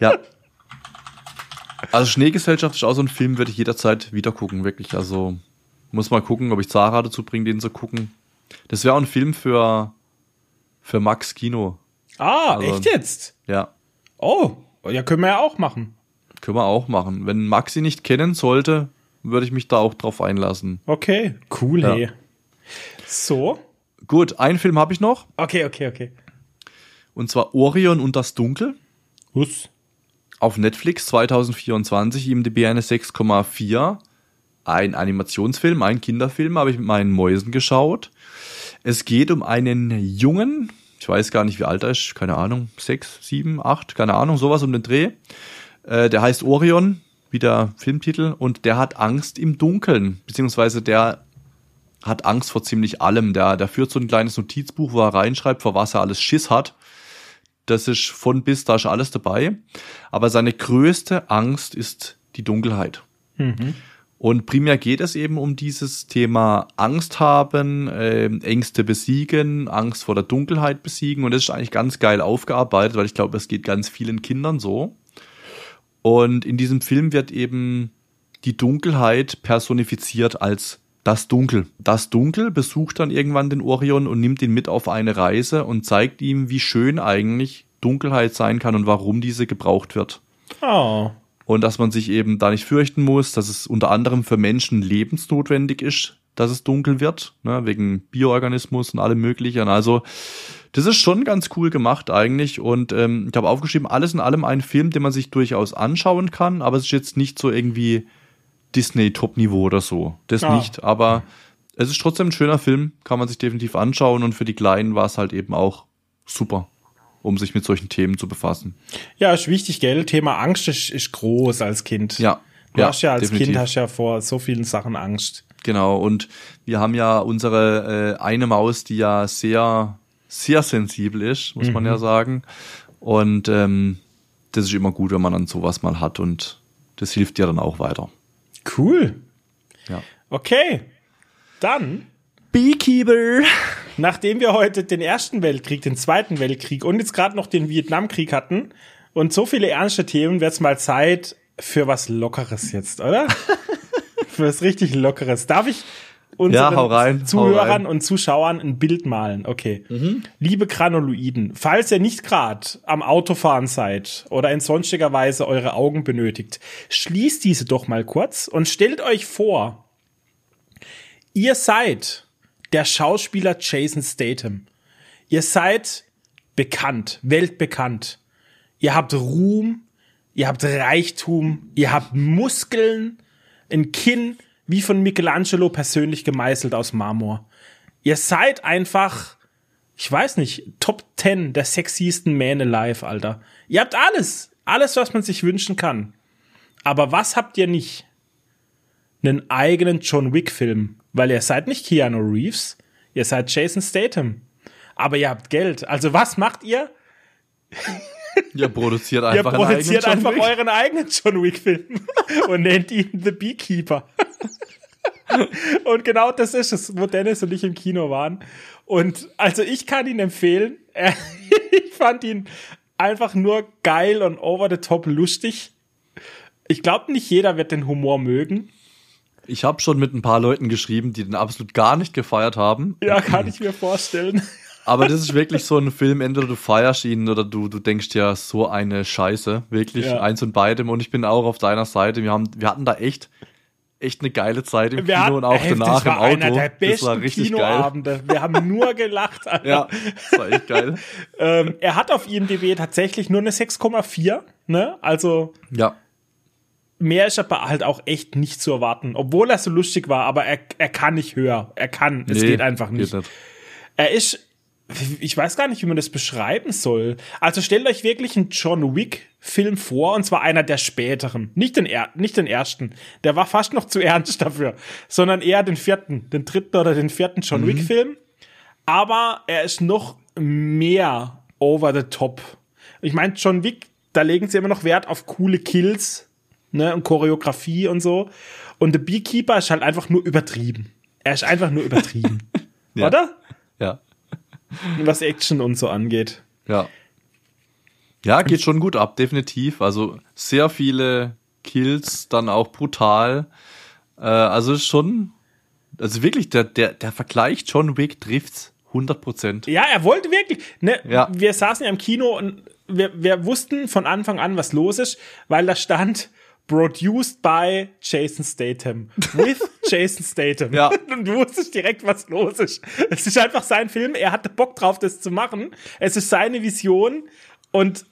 Ja. Also Schneegesellschaft ist auch so ein Film, würde ich jederzeit wieder gucken, wirklich. Also muss mal gucken, ob ich Zara dazu bringe, den zu gucken. Das wäre auch ein Film für, für Max Kino. ah, Also- echt jetzt? Ja, Oh, ja, können wir ja auch machen. können wir auch machen. Wenn Max ihn nicht kennen sollte, würde ich mich da auch drauf einlassen. Okay, cool, Ja. hey. So. Gut, einen Film habe ich noch, Okay, okay, okay. und zwar Orion und das Dunkel. Hus. auf Netflix 2024, IMDb eine 6,4. Ein Animationsfilm, ein Kinderfilm, habe ich mit meinen Mäusen geschaut. Es geht um einen Jungen, ich weiß gar nicht, wie alt er ist, keine Ahnung, sechs, sieben, acht, keine Ahnung, sowas um den Dreh. Äh, der heißt Orion, wie der Filmtitel, und der hat Angst im Dunkeln, beziehungsweise der hat Angst vor ziemlich allem. Der, der führt so ein kleines Notizbuch, wo er reinschreibt, vor was er alles Schiss hat. Das ist von bis, da ist alles dabei. Aber seine größte Angst ist die Dunkelheit. Und primär geht es eben um dieses Thema Angst haben, ähm, Ängste besiegen, Angst vor der Dunkelheit besiegen. Und das ist eigentlich ganz geil aufgearbeitet, weil ich glaube, es geht ganz vielen Kindern so. Und in diesem Film wird eben die Dunkelheit personifiziert als das Dunkel. Das Dunkel besucht dann irgendwann den Orion und nimmt ihn mit auf eine Reise und zeigt ihm, wie schön eigentlich Dunkelheit sein kann und warum diese gebraucht wird. Oh. Und dass man sich eben da nicht fürchten muss, dass es unter anderem für Menschen lebensnotwendig ist, dass es dunkel wird, ne, wegen Bioorganismus und allem möglichen. Also das ist schon ganz cool gemacht eigentlich. Und ähm, ich habe aufgeschrieben, alles in allem ein Film, den man sich durchaus anschauen kann, aber es ist jetzt nicht so irgendwie Disney-Top-Niveau oder so. Das Ah. nicht. Aber es ist trotzdem ein schöner Film, kann man sich definitiv anschauen. Und für die Kleinen war es halt eben auch super, um sich mit solchen Themen zu befassen. Ja, ist wichtig, gell? Thema Angst ist, ist groß als Kind. Ja. Du hast ja als definitiv. Kind hast ja vor so vielen Sachen Angst. Genau, und wir haben ja unsere äh, eine Maus, die ja sehr, sehr sensibel ist, muss man ja sagen. Und ähm, das ist immer gut, wenn man dann sowas mal hat und das hilft dir dann auch weiter. Cool. Ja. Okay. Dann, Beekeeper! nachdem wir heute den Ersten Weltkrieg, den Zweiten Weltkrieg und jetzt gerade noch den Vietnamkrieg hatten und so viele ernste Themen, wird's mal Zeit für was Lockeres jetzt, oder? (laughs) für was richtig Lockeres. Darf ich unseren Ja, rein, Zuhörern und Zuschauern ein Bild malen? Okay. Liebe Granuloiden, falls ihr nicht gerade am Autofahren seid oder in sonstiger Weise eure Augen benötigt, schließt diese doch mal kurz und stellt euch vor, ihr seid der Schauspieler Jason Statham. Ihr seid bekannt, weltbekannt. Ihr habt Ruhm, ihr habt Reichtum, ihr habt Muskeln, ein Kinn wie von Michelangelo persönlich gemeißelt aus Marmor. Ihr seid einfach, ich weiß nicht, Top 10 der sexiesten Man alive, Alter. Ihr habt alles, alles, was man sich wünschen kann. Aber was habt ihr nicht? Einen eigenen John Wick-Film, weil ihr seid nicht Keanu Reeves, ihr seid Jason Statham. Aber ihr habt Geld. Also was macht ihr? (laughs) Ihr produziert Ihr einfach einen produziert eigenen einfach John Wick. euren eigenen John Wick-Film (laughs) und nennt ihn The Beekeeper. (laughs) und genau das ist es, wo Dennis und ich im Kino waren. Und also ich kann ihn empfehlen. Ich fand ihn einfach nur geil und over the top lustig. Ich glaube, nicht jeder wird den Humor mögen. Ich habe schon mit ein paar Leuten geschrieben, die den absolut gar nicht gefeiert haben. Ja, kann ich mir vorstellen. Aber das ist wirklich so ein Film, entweder du feierst ihn oder du, du denkst ja, so eine Scheiße. Wirklich, Ja. eins und beidem. Und ich bin auch auf deiner Seite. Wir, haben, wir hatten da echt, echt eine geile Zeit im Wir Kino hatten- und auch ey, danach das war im Auto. einer der das besten war richtig geil. Wir haben nur gelacht. Alter. Ja, das war echt geil. Ähm, er hat auf IMDb tatsächlich nur eine 6,4. Ne? Also Ja, mehr ist aber halt auch echt nicht zu erwarten. Obwohl er so lustig war, aber er, er kann nicht höher. Er kann. Es Nee, geht einfach nicht. Nicht. Er ist, ich weiß gar nicht, wie man das beschreiben soll. Also stellt euch wirklich einen John Wick Film vor, und zwar einer der späteren. Nicht den, er nicht den ersten. Der war fast noch zu ernst (laughs) dafür. Sondern eher den vierten, den dritten oder den vierten John Wick Film. Aber er ist noch mehr over the top. Ich meine, John Wick, da legen sie immer noch Wert auf coole Kills, ne, und Choreografie und so. Und The Beekeeper ist halt einfach nur übertrieben. Er ist einfach nur übertrieben. (laughs) Ja. Oder? Was Action und so angeht. ja. Ja, geht schon gut ab, definitiv. Also sehr viele Kills, dann auch brutal. Äh, also schon, also wirklich, der, der, der Vergleich John Wick trifft's 100 Prozent. Ja, er wollte wirklich. Ne, Ja. Wir saßen ja im Kino und wir, wir wussten von Anfang an, was los ist, weil da stand produced by Jason Statham. With (laughs) Jason Statham. Ja. (laughs) Und du wusstest direkt, was los ist. Es ist einfach sein Film. Er hatte Bock drauf, das zu machen. Es ist seine Vision und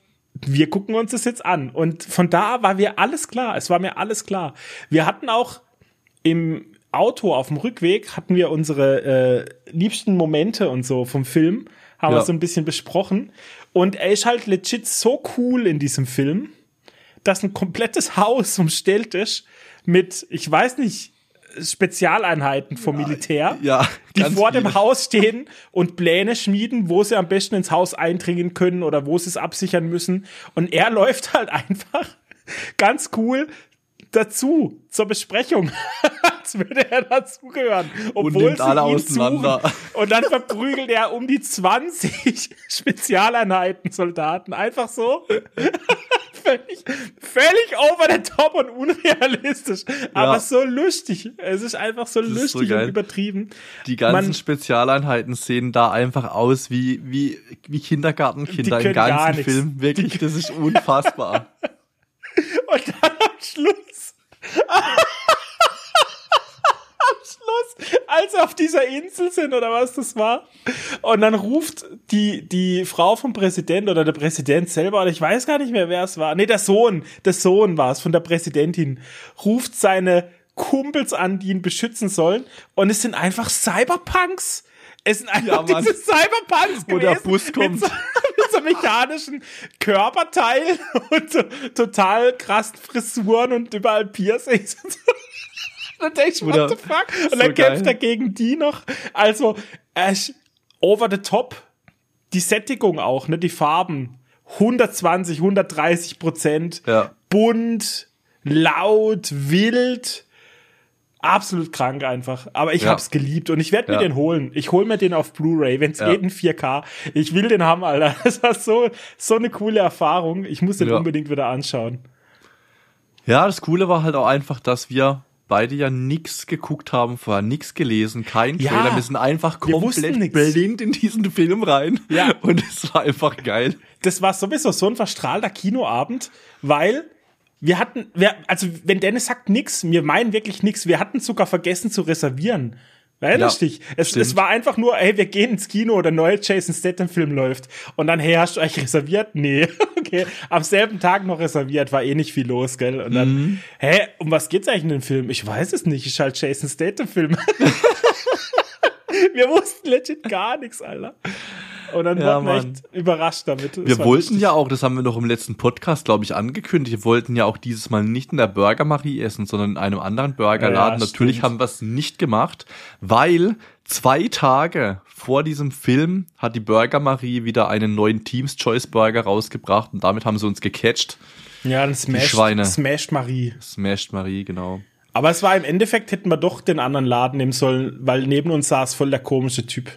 wir gucken uns das jetzt an. Und von da war mir alles klar. Es war mir alles klar. Wir hatten auch im Auto auf dem Rückweg hatten wir unsere äh, liebsten Momente und so vom Film, haben Ja. wir so ein bisschen besprochen. Und er ist halt legit so cool in diesem Film, dass ein komplettes Haus umstellt ist mit, ich weiß nicht, Spezialeinheiten vom Militär, Ja, die vor dem viele. Haus stehen und Pläne schmieden, wo sie am besten ins Haus eindringen können oder wo sie es absichern müssen. Und er (laughs) läuft halt einfach ganz cool dazu zur Besprechung, (laughs) als würde er dazugehören, obwohl nimmt sie alle auseinander. suchen. Und dann verprügelt er um die 20 (laughs) Spezialeinheiten Soldaten einfach so. (laughs) völlig, völlig over the top und unrealistisch, aber so lustig. Es ist einfach so so lustig geil. und übertrieben. Die ganzen Man- Spezialeinheiten sehen da einfach aus wie, wie, wie Kindergartenkinder im ganzen. Film. Wirklich, das ist unfassbar. Und dann am Schluss. Am Schluss, als sie auf dieser Insel sind oder was das war. Und dann ruft die, die Frau vom Präsident oder der Präsident selber, oder ich weiß gar nicht mehr, wer es war. Nee, der Sohn, der Sohn war es von der Präsidentin, ruft seine Kumpels an, die ihn beschützen sollen. Und es sind einfach Cyberpunks. Es sind einfach Ja, diese Cyberpunks Wo der gewesen, Bus kommt. So, so mechanischen Körperteilen (laughs) und so total krassen Frisuren und überall Piercings und so. (laughs) Dann denkst du, what the fuck? Und so dann kämpft geil. er gegen die noch. Also, ist over the top. Die Sättigung auch, ne, die Farben. 120, 130 Prozent. Ja. Bunt, laut, wild. Absolut krank einfach. Aber ich Ja. hab's geliebt und ich werde mir Ja. den holen. Ich hol mir den auf Blu-ray, wenn's Ja. geht in 4K. Ich will den haben, Alter. (laughs) Das war so, so eine coole Erfahrung. Ich muss den Ja. unbedingt wieder anschauen. Ja, das Coole war halt auch einfach, dass wir beide ja nix geguckt haben, vorher nix gelesen, kein Ja. Trailer. Wir sind einfach komplett blind in diesen Film rein. Ja. Und es war einfach geil. das war sowieso so ein verstrahlter Kinoabend, weil wir hatten, wir, also wenn Dennis sagt nix, wir meinen wirklich nix, wir hatten sogar vergessen zu reservieren. Erinnerst Ja, dich? Es, es war einfach nur, ey, wir gehen ins Kino, der neue Jason Statham-Film läuft. Und dann, hey, hast du euch reserviert? Nee. (laughs) Okay. Am selben Tag noch reserviert, war eh nicht viel los, gell? Und dann, Mhm. hä, um was geht's eigentlich in dem Film? Ich weiß es nicht, ist halt Jason Statham-Film. (laughs) wir wussten legit gar nichts, Alter. Und dann Ja, waren wir Mann. echt überrascht damit. Das Wir war wollten lustig. ja auch, das haben wir noch im letzten Podcast, glaube ich, angekündigt, wir wollten ja auch dieses Mal nicht in der Burger Marie essen, sondern in einem anderen Burgerladen. Ja, Natürlich stimmt. haben wir es nicht gemacht, weil zwei Tage vor diesem Film hat die Burger Marie wieder einen neuen Teams Choice Burger rausgebracht und damit haben sie uns gecatcht. Ja, dann smashed, Schweine. smashed Marie. Smashed Marie, genau. Aber es war im Endeffekt, hätten wir doch den anderen Laden nehmen sollen, weil neben uns saß voll der komische Typ.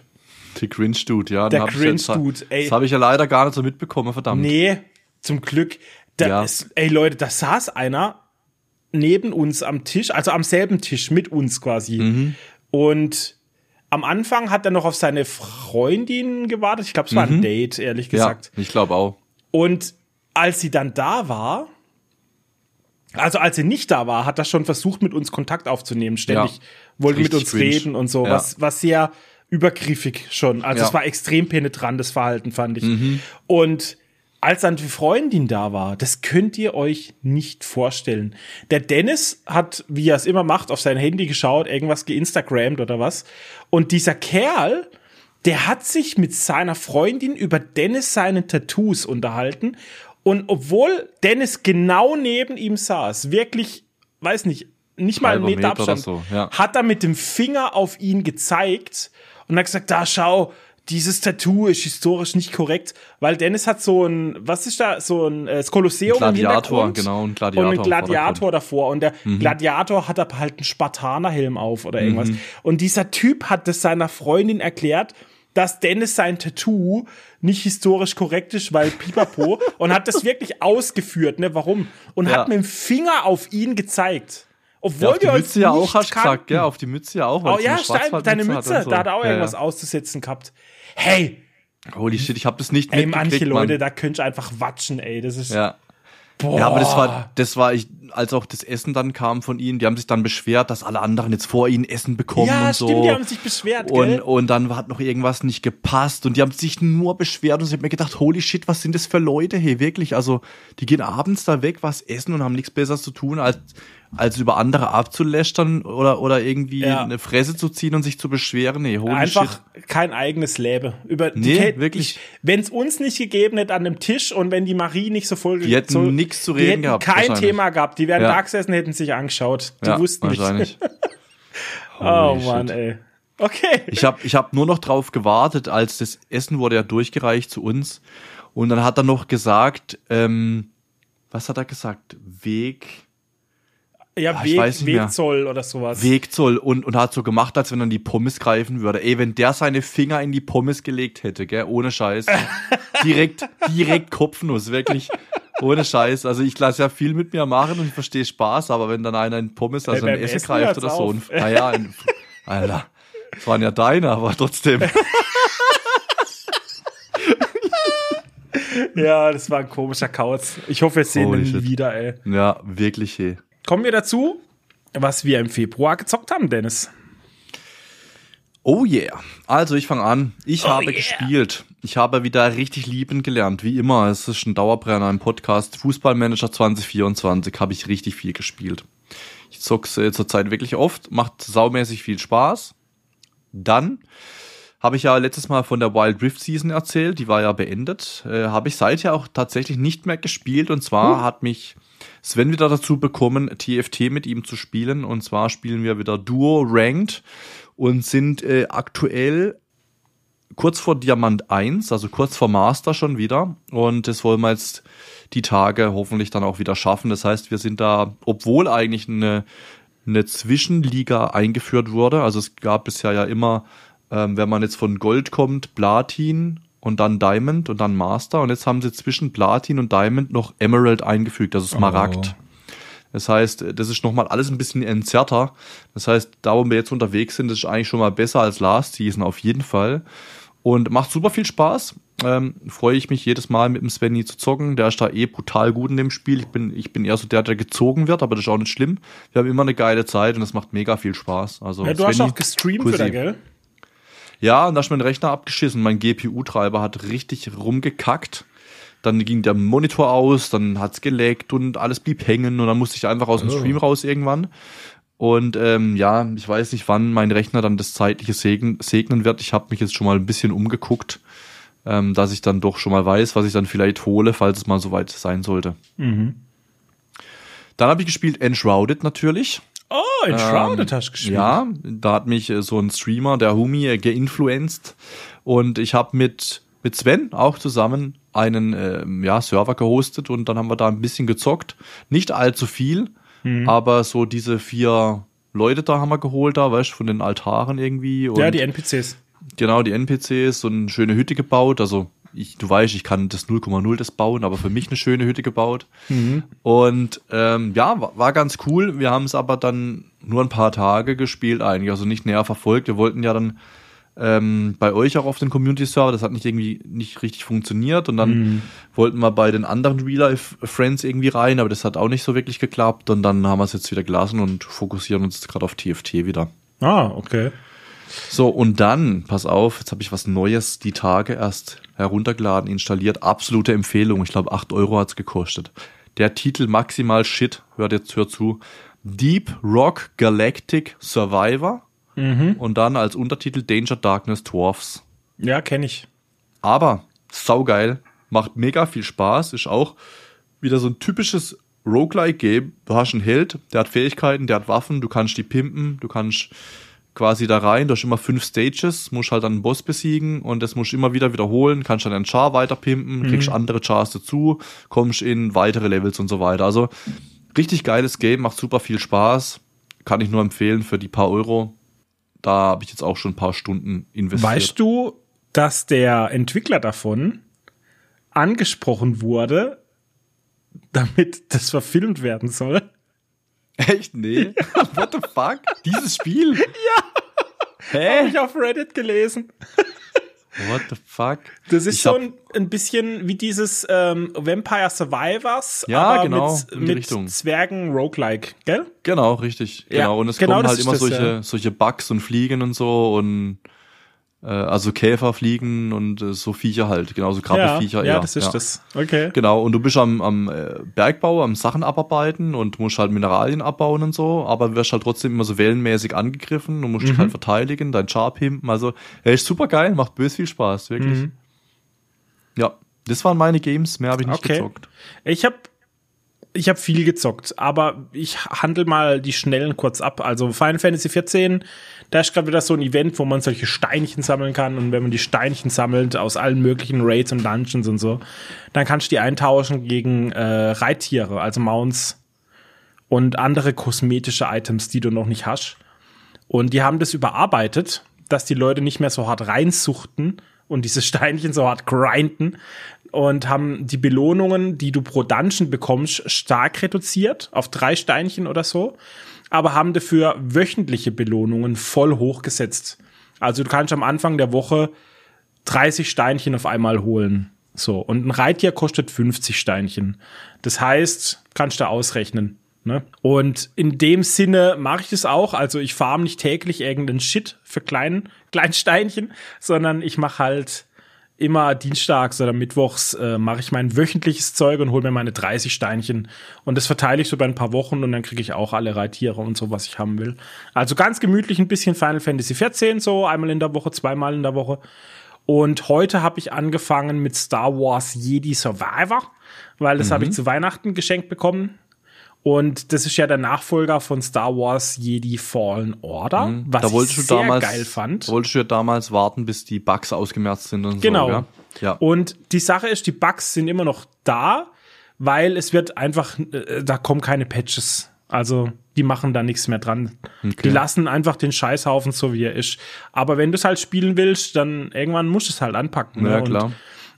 Der Cringe-Dude, ja. Der Cringe-Dude, ey. Das habe ich ja leider gar nicht so mitbekommen, verdammt. Nee, zum Glück. Da Ja. ist, ey Leute, da saß einer neben uns am Tisch, also am selben Tisch mit uns quasi. Mhm. Und am Anfang hat er noch auf seine Freundin gewartet. Ich glaube, es war ein Date, ehrlich Mhm. ja, gesagt. ich glaube auch. Und als sie dann da war, also als sie nicht da war, hat er schon versucht, mit uns Kontakt aufzunehmen. Ständig Ja. wollte mit uns cringe. reden und so, Ja. was, was sehr übergriffig schon. Also Ja. es war extrem penetrantes Verhalten, fand ich. Mhm. Und als dann die Freundin da war, das könnt ihr euch nicht vorstellen. Der Dennis hat, wie er es immer macht, auf sein Handy geschaut, irgendwas geinstagrammt oder was. Und dieser Kerl, der hat sich mit seiner Freundin über Dennis seinen Tattoos unterhalten. Und obwohl Dennis genau neben ihm saß, wirklich, weiß nicht, nicht mal einen Meter Abstand, so, ja. hat er mit dem Finger auf ihn gezeigt und hat gesagt, da schau, dieses Tattoo ist historisch nicht korrekt, weil Dennis hat so ein, was ist da, so ein äh, das Kolosseum im Gladiator, Hintergrund genau, ein Gladiator und ein im Gladiator davor und der Mhm. Gladiator hat aber halt einen Spartanerhelm auf oder irgendwas und dieser Typ hat das seiner Freundin erklärt, dass Dennis sein Tattoo nicht historisch korrekt ist, weil Pipapo (laughs) und hat das wirklich ausgeführt, ne, warum und Ja. hat mit dem Finger auf ihn gezeigt. Ja, Obwohl auf die wir uns Mütze ja auch, hast du gesagt, kannten. gell? Auf die Mütze ja auch. weil Oh ja, stimmt, deine Mütze, und da hat er auch Ja, irgendwas ja. auszusetzen gehabt. Hey, Holy shit, ich habe das nicht ey, mitgekriegt, manche Leute, Mann. da könnt ihr einfach watschen, ey. Das ist. Ja. Boah. Ja, aber das war, das war ich, als auch das Essen dann kam von ihnen, die haben sich dann beschwert, dass alle anderen jetzt vor ihnen Essen bekommen Ja, und so. stimmt, die haben sich beschwert, und, gell? und dann hat noch irgendwas nicht gepasst und die haben sich nur beschwert und ich habe mir gedacht, holy shit, was sind das für Leute, hey, wirklich, also die gehen abends da weg, was essen und haben nichts besseres zu tun, als, als über andere abzulästern oder, oder irgendwie Ja. eine Fresse zu ziehen und sich zu beschweren, nee, holy Einfach shit. kein eigenes Leben. Über Nee, wirklich. Wenn es uns nicht gegeben hätte an dem Tisch und wenn die Marie nicht so voll Die hätten so, nix zu reden gehabt, kein. Thema gehabt. Die wären Ja. da gesessen, hätten sich angeschaut. Die ja, wussten nicht. wahrscheinlich. (laughs) Oh Holy Mann, shit. ey. Okay. Ich habe ich hab nur noch drauf gewartet, als das Essen wurde ja durchgereicht zu uns. Und dann hat er noch gesagt, ähm, was hat er gesagt? Weg, Ja, Ah, Weg, mehr. Wegzoll oder sowas. Wegzoll und, und hat so gemacht, als wenn er in die Pommes greifen würde. Ey, wenn der seine Finger in die Pommes gelegt hätte, gell, ohne Scheiß. (laughs) direkt, direkt Kopfnuss, wirklich. Ohne Scheiß. Also ich lasse ja viel mit mir machen und ich verstehe Spaß, aber wenn dann einer in Pommes, also Ey, in Essen greift oder so. auf. Und, naja, ein, Alter. Das waren ja deine, aber trotzdem. (laughs) Ja, das war ein komischer Kauz. Ich hoffe, wir sehen ihn wieder, ey. Ja, wirklich, hey. Kommen wir dazu, was wir im Februar gezockt haben, Dennis. Oh yeah. Also ich fange an. Ich Oh habe yeah. gespielt. Ich habe wieder richtig lieben gelernt. Wie immer, es ist ein Dauerbrenner im Podcast. Fußballmanager 2024 habe ich richtig viel gespielt. Ich zock's äh, zurzeit wirklich oft. Macht saumäßig viel Spaß. Dann habe ich ja letztes Mal von der Wild Rift Season erzählt. Die war ja beendet. Äh, habe ich seither auch tatsächlich nicht mehr gespielt. Und zwar hat mich Sven wieder dazu bekommen, TFT mit ihm zu spielen. Und zwar spielen wir wieder Duo Ranked und sind äh, aktuell kurz vor Diamant 1, also kurz vor Master schon wieder. Und das wollen wir jetzt die Tage hoffentlich dann auch wieder schaffen. Das heißt, wir sind da, obwohl eigentlich eine, eine Zwischenliga eingeführt wurde, also es gab bisher ja immer, ähm, wenn man jetzt von Gold kommt, Platin und dann Diamond und dann Master. Und jetzt haben sie zwischen Platin und Diamond noch Emerald eingefügt, also Smaragd. Das heißt, das ist nochmal alles ein bisschen entzerrter. Das heißt, da wo wir jetzt unterwegs sind, das ist eigentlich schon mal besser als Last Season auf jeden Fall. Und macht super viel Spaß. Ähm, Freue ich mich jedes Mal mit dem Svenny zu zocken. Der ist da eh brutal gut in dem Spiel. Ich bin, ich bin eher so der, der gezogen wird, aber das ist auch nicht schlimm. Wir haben immer eine geile Zeit und das macht mega viel Spaß. Also Ja, du hast Svenny, auch gestreamt Kussi. wieder, gell? Ja, und da ist mein Rechner abgeschissen. Mein GPU-Treiber hat richtig rumgekackt. Dann ging der Monitor aus, dann hat's geleckt und alles blieb hängen und dann musste ich einfach aus dem Oh. Stream raus irgendwann. Und ähm, ja, ich weiß nicht, wann mein Rechner dann das zeitliche segnen, segnen wird. Ich habe mich jetzt schon mal ein bisschen umgeguckt. ähm, dass ich dann doch schon mal weiß, was ich dann vielleicht hole, falls es mal soweit sein sollte. Mhm. Dann habe ich gespielt Enshrouded natürlich. Oh, Enshrouded Ähm, hast du gespielt. Ja, da hat mich äh, so ein Streamer, der Humi, äh, geinfluenced. Und ich habe mit, mit Sven auch zusammen einen ähm, ja, Server gehostet und dann haben wir da ein bisschen gezockt. Nicht allzu viel, Mhm. aber so diese vier Leute da haben wir geholt, da, weißt du, von den Altaren irgendwie. Ja, die NPCs. Genau, die NPCs, so eine schöne Hütte gebaut. Also, ich, du weißt, ich kann das 0,0 das bauen, aber für mich eine schöne Hütte gebaut. Und ähm, ja, war, war ganz cool. Wir haben es aber dann nur ein paar Tage gespielt eigentlich, also nicht näher verfolgt. Wir wollten ja dann ähm, bei euch auch auf den Community-Server, das hat nicht irgendwie nicht richtig funktioniert und dann wollten wir bei den anderen Real-Life-Friends irgendwie rein, aber das hat auch nicht so wirklich geklappt und dann haben wir es jetzt wieder gelassen und fokussieren uns jetzt gerade auf TFT wieder. Ah, okay. So, und dann, pass auf, jetzt habe ich was Neues die Tage erst heruntergeladen, installiert. Absolute Empfehlung. Ich glaube, 8 Euro hat's gekostet. Der Titel maximal shit, hört jetzt, hört zu. Deep Rock Galactic Survivor. Und dann als Untertitel Danger Darkness Dwarfs. Ja, kenne ich. Aber saugeil, macht mega viel Spaß, ist auch wieder so ein typisches Roguelike-Game. Du hast einen Held, der hat Fähigkeiten, der hat Waffen, du kannst die pimpen, du kannst quasi da rein, du hast immer fünf Stages, musst halt dann einen Boss besiegen und das musst du immer wieder wiederholen, kannst dann einen Char weiter pimpen, kriegst andere Chars dazu, kommst in weitere Levels und so weiter. Also richtig geiles Game, macht super viel Spaß, kann ich nur empfehlen für die paar Euro. Da habe ich jetzt auch schon ein paar Stunden investiert. Weißt du, dass der Entwickler davon angesprochen wurde, damit das verfilmt werden soll? Echt? Nee. (laughs) What the fuck? Dieses Spiel? Ja. Hab Hä? ich auf Reddit gelesen. What the fuck? Das ist Ich hab- ein, bisschen wie dieses ähm, Vampire Survivors, Ja, aber genau, mit, mit. Zwergen Roguelike, gell? Genau, richtig. Ja, Genau. Und es genau kommen halt immer solche, ja. solche Bugs und Fliegen und so und also Käfer fliegen und äh, so Viecher halt, genauso Krabbelfiecher. ja, eher. das ist ja. das. Okay. Genau, und du bist am, am äh, Bergbau, am Sachen abarbeiten und musst halt Mineralien abbauen und so, aber wirst halt trotzdem immer so wellenmäßig angegriffen und musst dich Mhm. halt verteidigen, dein Char pimpen. Also, er ist super geil, macht bös viel Spaß, wirklich. Mhm. Ja, das waren meine Games, mehr habe ich nicht Okay. gezockt. Ich habe ich hab viel gezockt, aber ich handel mal die schnellen kurz ab. Also Final Fantasy 14, da ist gerade wieder so ein Event, wo man solche Steinchen sammeln kann und wenn man die Steinchen sammelt aus allen möglichen Raids und Dungeons und so, dann kannst du die eintauschen gegen äh, Reittiere, also Mounts und andere kosmetische Items, die du noch nicht hast. Und die haben das überarbeitet, dass die Leute nicht mehr so hart reinsuchten und diese Steinchen so hart grinden und haben die Belohnungen, die du pro Dungeon bekommst, stark reduziert auf drei Steinchen oder so, aber haben dafür wöchentliche Belohnungen voll hochgesetzt. Also du kannst am Anfang der Woche 30 Steinchen auf einmal holen. So, und ein Reittier kostet 50 Steinchen. Das heißt, kannst du ausrechnen. Ne? Und in dem Sinne mache ich das auch. Also ich farm nicht täglich irgendeinen Shit für kleinen, (laughs) kleinen Steinchen, sondern ich mache halt immer dienstags oder mittwochs äh, mache ich mein wöchentliches Zeug und hole mir meine 30 Steinchen. Und das verteile ich so bei ein paar Wochen und dann kriege ich auch alle Reittiere und so, was ich haben will. Also ganz gemütlich ein bisschen Final Fantasy 14, so einmal in der Woche, zweimal in der Woche. Und heute habe ich angefangen mit Star Wars Jedi Survivor, weil das habe ich zu Weihnachten geschenkt bekommen. Und das ist ja der Nachfolger von Star Wars Jedi Fallen Order, was da ich du sehr damals, geil fand. Da wolltest du ja damals warten, bis die Bugs ausgemerzt sind und Genau. so. Ja. ja. Und die Sache ist, die Bugs sind immer noch da, weil es wird einfach, äh, da kommen keine Patches. Also die machen da nichts mehr dran. Die lassen einfach den Scheißhaufen so, wie er ist. Aber wenn du es halt spielen willst, dann irgendwann musst du es halt anpacken. ne? Ja, Und klar.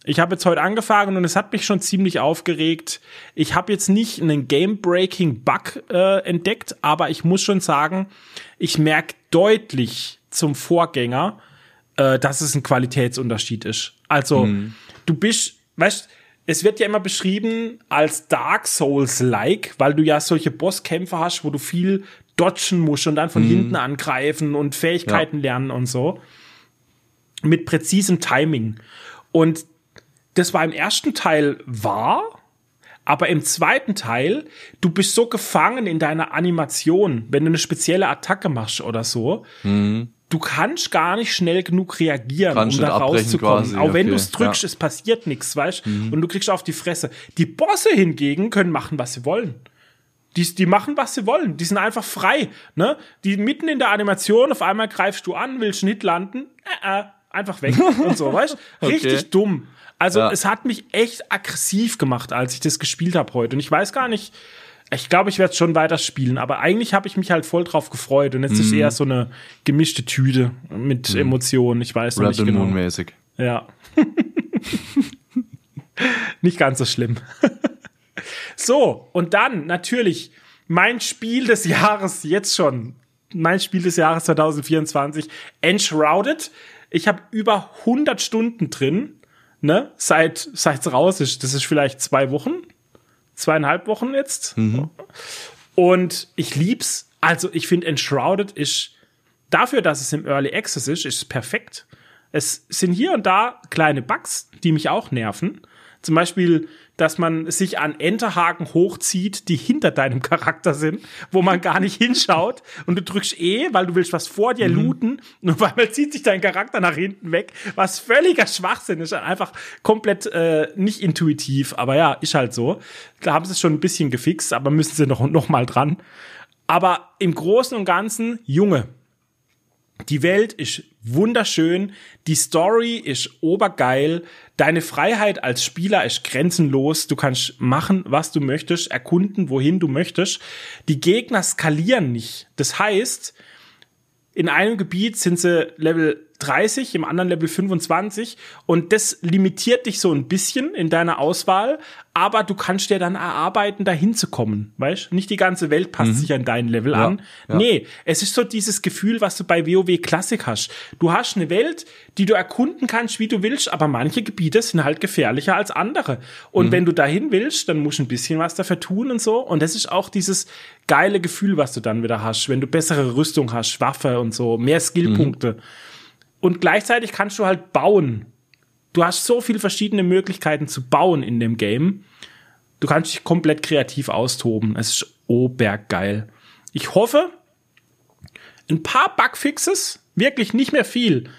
Ich habe jetzt heute angefangen und es hat mich schon ziemlich aufgeregt. Ich habe jetzt nicht einen Game-Breaking-Bug äh, entdeckt, aber ich muss schon sagen, ich merke deutlich zum Vorgänger, äh, dass es ein Qualitätsunterschied ist. Also, du bist, weißt, es wird ja immer beschrieben als Dark Souls-like, weil du ja solche Bosskämpfe hast, wo du viel dodgen musst und dann von hinten angreifen und Fähigkeiten lernen und so. Mit präzisem Timing. Und das war im ersten Teil wahr, aber im zweiten Teil, du bist so gefangen in deiner Animation, wenn du eine spezielle Attacke machst oder so, du kannst gar nicht schnell genug reagieren, Kannst um da rauszukommen. quasi, Auch wenn okay, du es drückst, ja. es passiert nichts, weißt Und du kriegst auf die Fresse. Die Bosse hingegen können machen, was sie wollen. Die, die machen, was sie wollen. Die sind einfach frei. Ne? Die mitten in der Animation, auf einmal greifst du an, willst einen Hit landen, äh, äh, einfach weg (laughs) und so, weißt Richtig Okay. dumm. Also Ja. es hat mich echt aggressiv gemacht, als ich das gespielt habe heute. Und ich weiß gar nicht, ich glaube, ich werde schon weiter spielen, aber eigentlich habe ich mich halt voll drauf gefreut. Und jetzt ist Mhm. eher so eine gemischte Tüte mit Emotionen. Ich weiß noch Red nicht genau. Moon mäßig. Ja. (laughs) Nicht ganz so schlimm. (laughs) so, und dann natürlich mein Spiel des Jahres jetzt schon. Mein Spiel des Jahres 2024, Enshrouded. Ich habe über 100 Stunden drin, ne, seit seit's raus ist. Das ist vielleicht zwei Wochen, zweieinhalb Wochen jetzt. Und ich lieb's. Also ich finde Enshrouded ist dafür, dass es im Early Access ist, ist es perfekt. Es sind hier und da kleine Bugs, die mich auch nerven. Zum Beispiel, dass man sich an Enterhaken hochzieht, die hinter deinem Charakter sind, wo man gar nicht hinschaut und du drückst E, weil du willst was vor dir looten und auf einmal zieht sich dein Charakter nach hinten weg, was völliger Schwachsinn ist, einfach komplett äh, nicht intuitiv, aber ja, ist halt so. Da haben sie es schon ein bisschen gefixt, aber müssen sie noch, noch mal dran. Aber im Großen und Ganzen, Junge, die Welt ist wunderschön, die Story ist obergeil, deine Freiheit als Spieler ist grenzenlos, du kannst machen, was du möchtest, erkunden, wohin du möchtest. Die Gegner skalieren nicht. Das heißt, in einem Gebiet sind sie Level 30, im anderen Level 25 und das limitiert dich so ein bisschen in deiner Auswahl, aber du kannst dir dann erarbeiten, dahin zu kommen, weißt? Nicht die ganze Welt passt sich an dein Level Ja, an. ja. Nee, es ist so dieses Gefühl, was du bei WoW Classic hast. Du hast eine Welt, die du erkunden kannst, wie du willst, aber manche Gebiete sind halt gefährlicher als andere. Und wenn du dahin willst, dann musst du ein bisschen was dafür tun und so. Und das ist auch dieses geile Gefühl, was du dann wieder hast, wenn du bessere Rüstung hast, Waffe und so, mehr Skillpunkte. Und gleichzeitig kannst du halt bauen. Du hast so viele verschiedene Möglichkeiten zu bauen in dem Game. Du kannst dich komplett kreativ austoben. Es ist obergeil. Ich hoffe, ein paar Bugfixes, wirklich nicht mehr viel.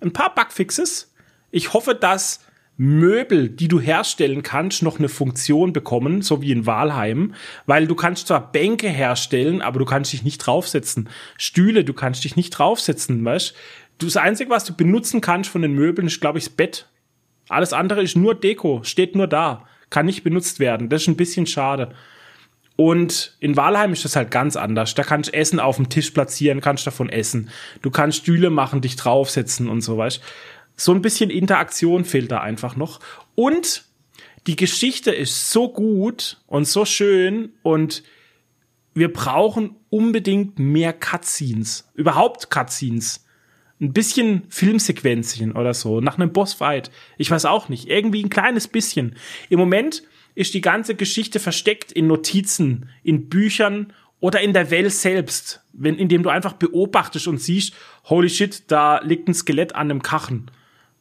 Ein paar Bugfixes. Ich hoffe, dass Möbel, die du herstellen kannst, noch eine Funktion bekommen, so wie in Walheim, weil du kannst zwar Bänke herstellen, aber du kannst dich nicht draufsetzen. Stühle, du kannst dich nicht draufsetzen, weißt? Du, das Einzige, was du benutzen kannst von den Möbeln, ist, glaube ich, das Bett. Alles andere ist nur Deko, steht nur da, kann nicht benutzt werden. Das ist ein bisschen schade. Und in Walheim ist das halt ganz anders. Da kannst du Essen auf dem Tisch platzieren, kannst davon essen. Du kannst Stühle machen, dich draufsetzen und so weißt. So ein bisschen Interaktion fehlt da einfach noch. Und die Geschichte ist so gut und so schön und wir brauchen unbedingt mehr Cutscenes. Überhaupt Cutscenes. Ein bisschen Filmsequenzchen oder so, nach einem Bossfight. Ich weiß auch nicht. Irgendwie ein kleines bisschen. Im Moment ist die ganze Geschichte versteckt in Notizen, in Büchern oder in der Welt selbst, wenn, indem du einfach beobachtest und siehst, holy shit, da liegt ein Skelett an einem Kachen.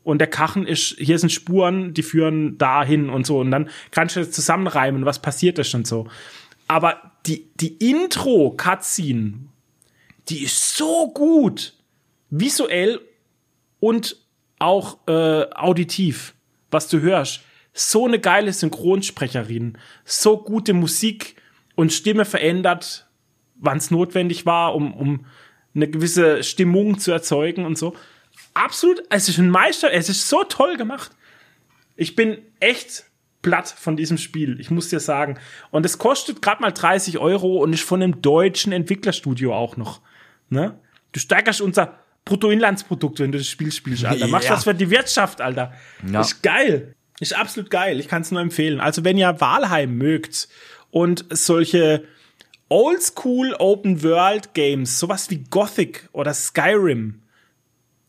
Und der Kachen ist, hier sind Spuren, die führen dahin und so. Und dann kannst du das zusammenreimen, was passiert ist und so. Aber die, die Intro-Cutscene, die ist so gut. Visuell und auch äh, auditiv, was du hörst. So eine geile Synchronsprecherin, so gute Musik und Stimme verändert, wann es notwendig war, um, um eine gewisse Stimmung zu erzeugen und so. Absolut, es ist ein Meister, es ist so toll gemacht. Ich bin echt platt von diesem Spiel, ich muss dir sagen. Und es kostet gerade mal 30 Euro und ist von einem deutschen Entwicklerstudio auch noch. Ne? Du steigerst unser Bruttoinlandsprodukt, wenn du das Spiel spielst, Alter. Machst Ja. was für die Wirtschaft, Alter. Ja. Ist geil. Ist absolut geil. Ich kann es nur empfehlen. Also wenn ihr Walheim mögt und solche Oldschool Open World Games, sowas wie Gothic oder Skyrim,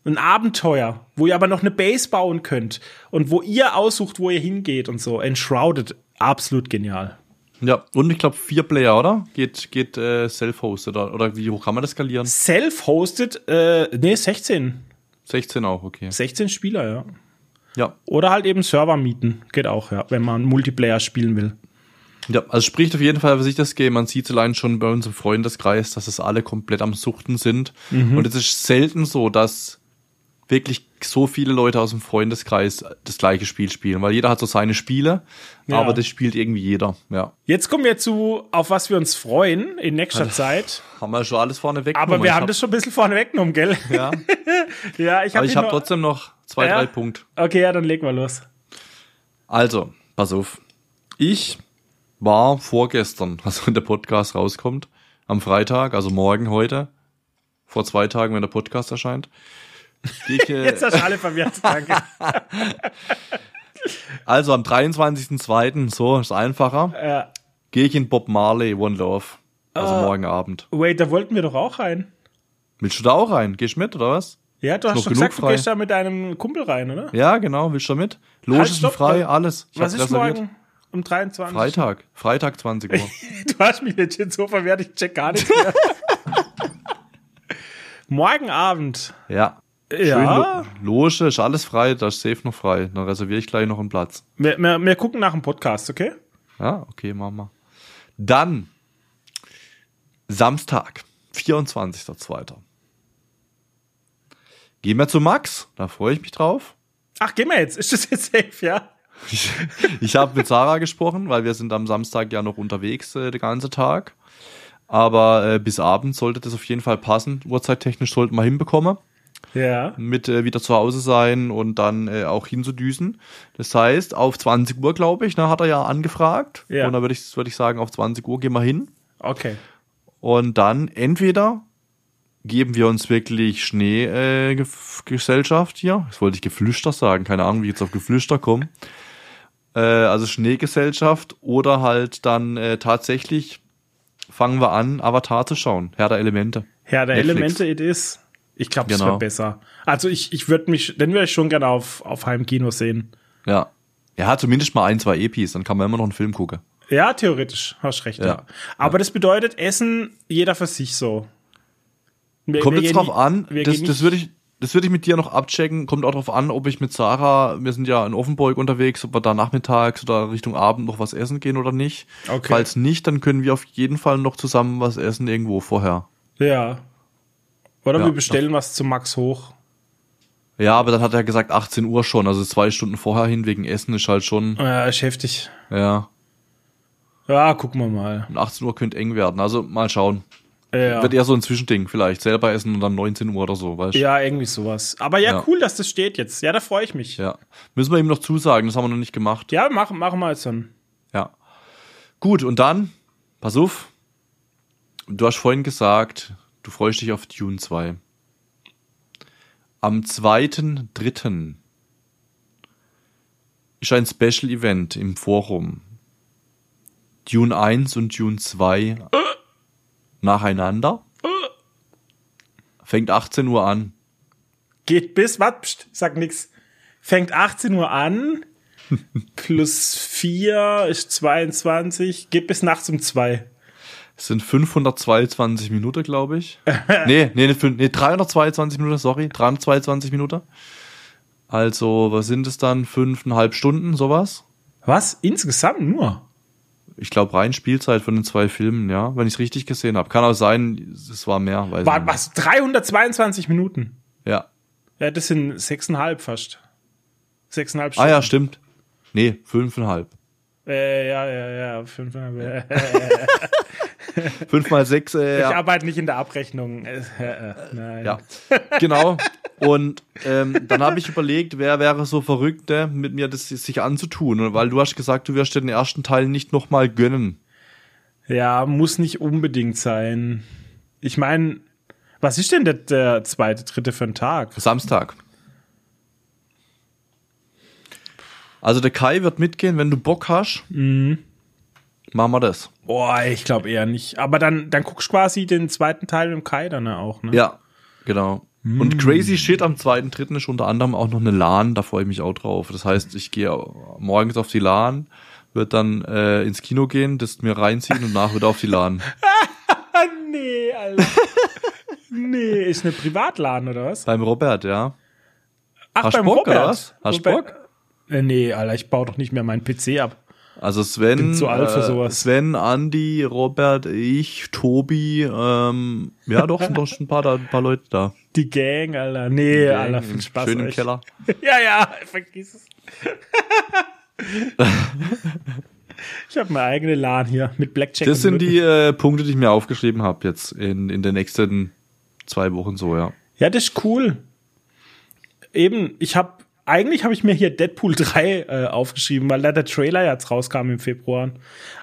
ein Abenteuer, wo ihr aber noch eine Base bauen könnt und wo ihr aussucht, wo ihr hingeht und so. Enshrouded, absolut genial. Ja, und ich glaube vier Player, oder? Geht, geht äh, self-hosted, oder, wie hoch kann man das skalieren? Self-hosted, äh, nee, 16. 16 auch, okay. 16 Spieler, ja. Ja, Oder halt eben Server mieten. Geht auch, ja, wenn man Multiplayer spielen will. Ja, also spricht auf jeden Fall für sich das Game. Man sieht allein schon bei uns im Freundeskreis, dass es alle komplett am Suchten sind. Mhm. Und es ist selten so, dass wirklich so viele Leute aus dem Freundeskreis das gleiche Spiel spielen, weil jeder hat so seine Spiele, Ja. aber das spielt irgendwie jeder. Ja, Jetzt kommen wir zu, auf was wir uns freuen in nächster Zeit. haben wir schon alles vorne weg. Aber wir haben das schon ein bisschen vorne weggenommen, gell? Ja, (laughs) ja, ich aber habe ich habe trotzdem noch zwei, Ja? drei Punkte. Okay, ja, dann legen wir los. Also, pass auf. Ich war vorgestern, (laughs) also wenn der Podcast rauskommt, am Freitag, also morgen heute, vor zwei Tagen, wenn der Podcast erscheint. Äh, (laughs) Jetzt hast du alle verwirrt, danke. (laughs) also am 23.02., so ist einfacher, ja. gehe ich in Bob Marley One Love. Also Ah. morgen Abend. Wait, da wollten wir doch auch rein. Willst du da auch rein? Gehst du mit, oder was? Ja, du hast noch doch genug gesagt, du frei. gehst da mit deinem Kumpel rein, oder? Ja, genau, willst du da mit? Logen Halt, stopp, frei, alles. Ich Was ist reserviert. morgen? Um 23. Freitag. Freitag 20 Uhr. (laughs) Du hast mich legit so verwehrt, ich check gar nichts mehr. Morgen Abend. ja. Schön Ja. Lo Loge, ist alles frei, da ist safe noch frei. Dann reserviere ich gleich noch einen Platz. Wir, wir, wir gucken nach dem Podcast, okay? Ja, okay, machen wir. Dann Samstag, 24.02. Gehen wir zu Max, da freue ich mich drauf. Ach, gehen wir jetzt. Ist das jetzt safe, ja? Ich, ich habe mit Sarah gesprochen, weil wir sind am Samstag ja noch unterwegs äh, den ganzen Tag. Aber äh, bis Abend sollte das auf jeden Fall passen. Uhrzeittechnisch sollten wir hinbekommen. Ja. mit äh, wieder zu Hause sein und dann äh, auch hinzudüsen. Das heißt, auf 20 Uhr, glaube ich, ne, hat er ja angefragt. Ja. Und dann würde ich, würd ich sagen, auf 20 Uhr gehen wir hin. Okay. Und dann entweder geben wir uns wirklich Schneegesellschaft äh, hier. Das wollte ich Geflüster sagen, keine Ahnung, wie ich jetzt auf Geflüster komme. Äh, also Schneegesellschaft oder halt dann äh, tatsächlich fangen wir an, Avatar zu schauen. Herr der Elemente. Herr der Netflix. Elemente it is. Ich glaube, das Genau. wäre besser. Also ich, ich würde mich, den würde ich schon gerne auf, auf Heimkino sehen. Ja. Ja, zumindest mal ein, zwei Epis, dann kann man immer noch einen Film gucken. Ja, theoretisch, hast recht, ja. Ja. Aber das bedeutet, Essen jeder für sich so. Wir- Kommt wir jetzt drauf an, das, das würde ich, das würde ich mit dir noch abchecken. Kommt auch drauf an, ob ich mit Sarah, wir sind ja in Offenburg unterwegs, ob wir da nachmittags oder Richtung Abend noch was essen gehen oder nicht. Okay. Falls nicht, dann können wir auf jeden Fall noch zusammen was essen irgendwo vorher. Ja. Oder Ja, wir bestellen was zu Max hoch. Ja, aber dann hat er gesagt 18 Uhr schon, also zwei Stunden vorher hin wegen Essen ist halt schon, Ja, ist heftig. ja. Ja, gucken wir mal. Und 18 Uhr könnte eng werden. Also mal schauen. Ja. Wird eher so ein Zwischending vielleicht. Selber essen und dann 19 Uhr oder so, weißt du? Ja, irgendwie sowas. Aber ja, Ja. cool, dass das steht jetzt. Ja, da freue ich mich. Ja, ja. Müssen wir ihm noch zusagen, das haben wir noch nicht gemacht. machen, machen wir jetzt dann. Ja. Gut, und dann, pass auf. Du hast vorhin gesagt, du freust dich auf Dune 2. Am 2.3. ist ein Special Event im Forum. Dune 1 und Dune 2 nacheinander. Fängt 18 Uhr an. Geht bis, wat, pst, sag nix. Fängt 18 Uhr an, (laughs) plus 4 ist 22, geht bis nachts um 2. Es sind 522 Minuten, glaube ich. (laughs) nee, nee, nee, 322 Minuten, sorry, 322 Minuten. Also, was sind es dann? Fünfeinhalb Stunden, sowas? Was? Insgesamt nur? Ich glaube, rein Spielzeit von den zwei Filmen, ja, wenn ich es richtig gesehen habe. Kann auch sein, es war mehr. Weiß War, was? 322 Minuten? Ja. Ja, das sind sechseinhalb fast. Sechseinhalb Ah Stunden. ja, stimmt. Nee, fünfeinhalb. Äh, ja, ja, ja, fünfeinhalb. (laughs) (laughs) Äh, Fünf mal sechs, äh, Ich arbeite nicht in der Abrechnung. Äh, äh, nein. Ja, genau. Und ähm, dann habe ich überlegt, wer wäre so verrückt, äh, mit mir das sich anzutun. Und weil du hast gesagt, du wirst dir den ersten Teil nicht nochmal gönnen. Ja, muss nicht unbedingt sein. Ich meine, was ist denn der, der zweite, dritte für ein Tag? Samstag. Also der Kai wird mitgehen, wenn du Bock hast. Mhm. Machen wir das. Boah, ich glaube eher nicht. Aber dann, dann guckst du quasi den zweiten Teil dem Kai dann auch, ne? Ja, genau. Und Crazy Shit am zweiten, dritten ist unter anderem auch noch eine LAN, da freue ich mich auch drauf. Das heißt, ich gehe morgens auf die LAN, wird dann äh, ins Kino gehen, das mir reinziehen und nach wieder auf die LAN. (laughs) Nee, Alter. nee, ist eine Privatladen oder was? Beim Robert, ja. Ach, Hast Bock, oder was? Hast Robert- Äh, nee, Alter, ich baue doch nicht mehr meinen PC ab. Also Sven, Bin zu alt für äh, sowas. Sven, Andi, Robert, ich, Tobi, ähm, ja doch, sind doch schon ein paar, da, ein paar Leute da. Die Gang, Alter. Nee, Gang Alter, viel Spaß. Schön im euch. Keller. (laughs) Ja, ja, vergiss es. (laughs) ich habe meine eigene LAN hier mit Blackjack. Das sind die äh, Punkte, die ich mir aufgeschrieben habe jetzt in, in den nächsten zwei Wochen so, ja. Ja, das ist cool. Eben, ich habe eigentlich habe ich mir hier Deadpool 3 äh, aufgeschrieben, weil da der Trailer jetzt rauskam im Februar.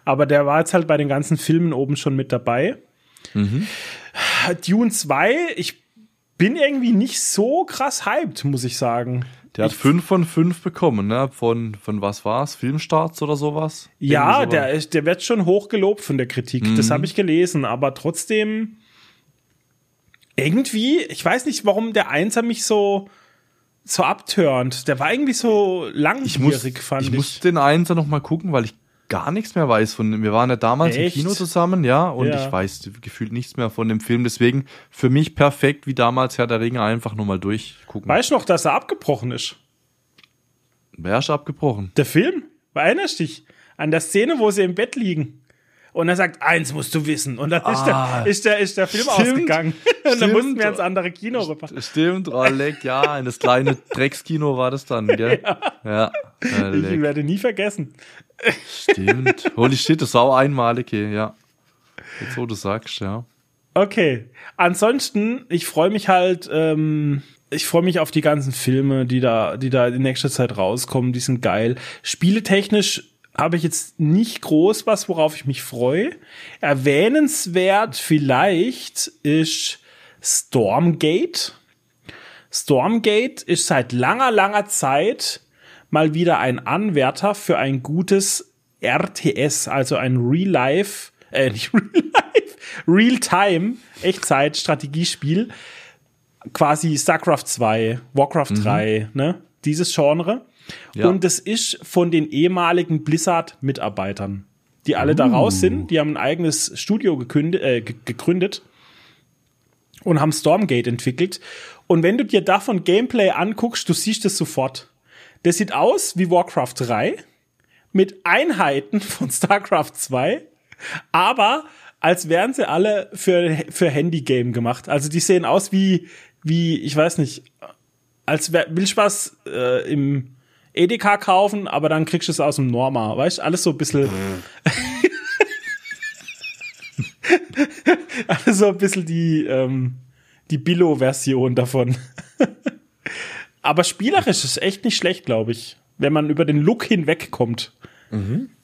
Aber der war jetzt halt bei den ganzen Filmen oben schon mit dabei. Dune 2, ich bin irgendwie nicht so krass hyped, muss ich sagen. Der hat fünf von fünf bekommen, ne? Von, von was war's? Filmstarts oder sowas? Ja, Irgendwie der, der wird schon hochgelobt von der Kritik. Das habe ich gelesen, aber trotzdem irgendwie, ich weiß nicht, warum der Einser mich so so abturnt. Der war irgendwie so ich muss, langwierig, fand ich ich. muss den Einser noch mal gucken, weil ich gar nichts mehr weiß von dem. Wir waren ja damals Echt? im Kino zusammen, ja, und Ja. ich weiß gefühlt nichts mehr von dem Film. Deswegen für mich perfekt, wie damals Herr der Ringe, einfach nur mal durchgucken. Weißt du noch, dass er abgebrochen ist? Wer ist abgebrochen? Der Film? Erinnerst dich? An der Szene, wo sie im Bett liegen. Und er sagt, eins musst du wissen. Und dann ist, Ah. der, ist, der, ist der Film Stimmt. ausgegangen. (laughs) Und dann Stimmt. mussten wir ins andere Kino rüber. Stimmt, oh, leck, ja, in das kleine (laughs) Dreckskino war das dann, gell? Ja, ja äh, Ich werde nie vergessen. stimmt. Holy shit, das ist auch einmalig hier, ja. Jetzt, wo du sagst, ja. Okay. Ansonsten, ich freue mich halt, ähm, ich freue mich auf die ganzen Filme, die da, die da in nächster Zeit rauskommen. Die sind geil. Spieletechnisch habe ich jetzt nicht groß was, worauf ich mich freue. Erwähnenswert vielleicht ist Stormgate. Stormgate ist seit langer, langer Zeit mal wieder ein Anwärter für ein gutes RTS, also ein Real Life, äh, (laughs) nicht Real Life, Real Time Echtzeit-Strategiespiel. Quasi StarCraft 2, Warcraft 3, ne? Dieses Genre. Ja. Und es ist von den ehemaligen Blizzard-Mitarbeitern, die alle da raus sind. Die haben ein eigenes Studio gekündet, äh, ge- gegründet und haben Stormgate entwickelt. Und wenn du dir davon Gameplay anguckst, du siehst es sofort. Das sieht aus wie Warcraft 3 mit Einheiten (laughs) von StarCraft 2, aber als wären sie alle für, für Handygame gemacht. Also die sehen aus wie, wie, ich weiß nicht, als wär, willst du was äh, im Edeka kaufen, aber dann kriegst du es aus dem Norma. Weißt du, alles so ein bisschen. (laughs) alles so ein bisschen die, ähm, die Billo-Version davon. (laughs) aber spielerisch ist echt nicht schlecht, glaube ich. Wenn man über den Look hinwegkommt.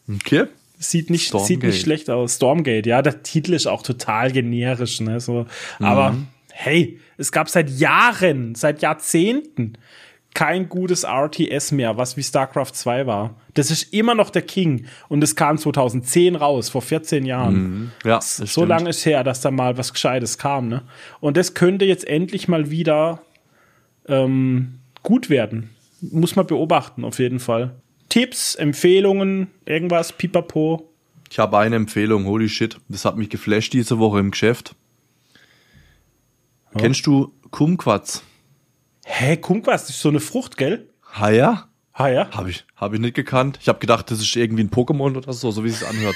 Okay. Sieht nicht, Stormgate. sieht nicht schlecht aus. Stormgate, ja, der Titel ist auch total generisch, ne, so. Aber, hey, es gab seit Jahren, seit Jahrzehnten kein gutes RTS mehr, was wie StarCraft 2 war. Das ist immer noch der King. Und es kam 2010 raus, vor 14 Jahren. Ja, das so stimmt. lange ist her, dass da mal was Gescheites kam, ne? Und das könnte jetzt endlich mal wieder ähm, gut werden. Muss man beobachten, auf jeden Fall. Tipps, Empfehlungen, irgendwas, pipapo. Ich habe eine Empfehlung, holy shit. Das hat mich geflasht diese Woche im Geschäft. Kennst du Kumquats? Hä, Kumquat, das ist so eine Frucht, gell? Ha ja? Ah ja. Habe ich, hab ich nicht gekannt. Ich habe gedacht, das ist irgendwie ein Pokémon oder so, so wie es sich anhört.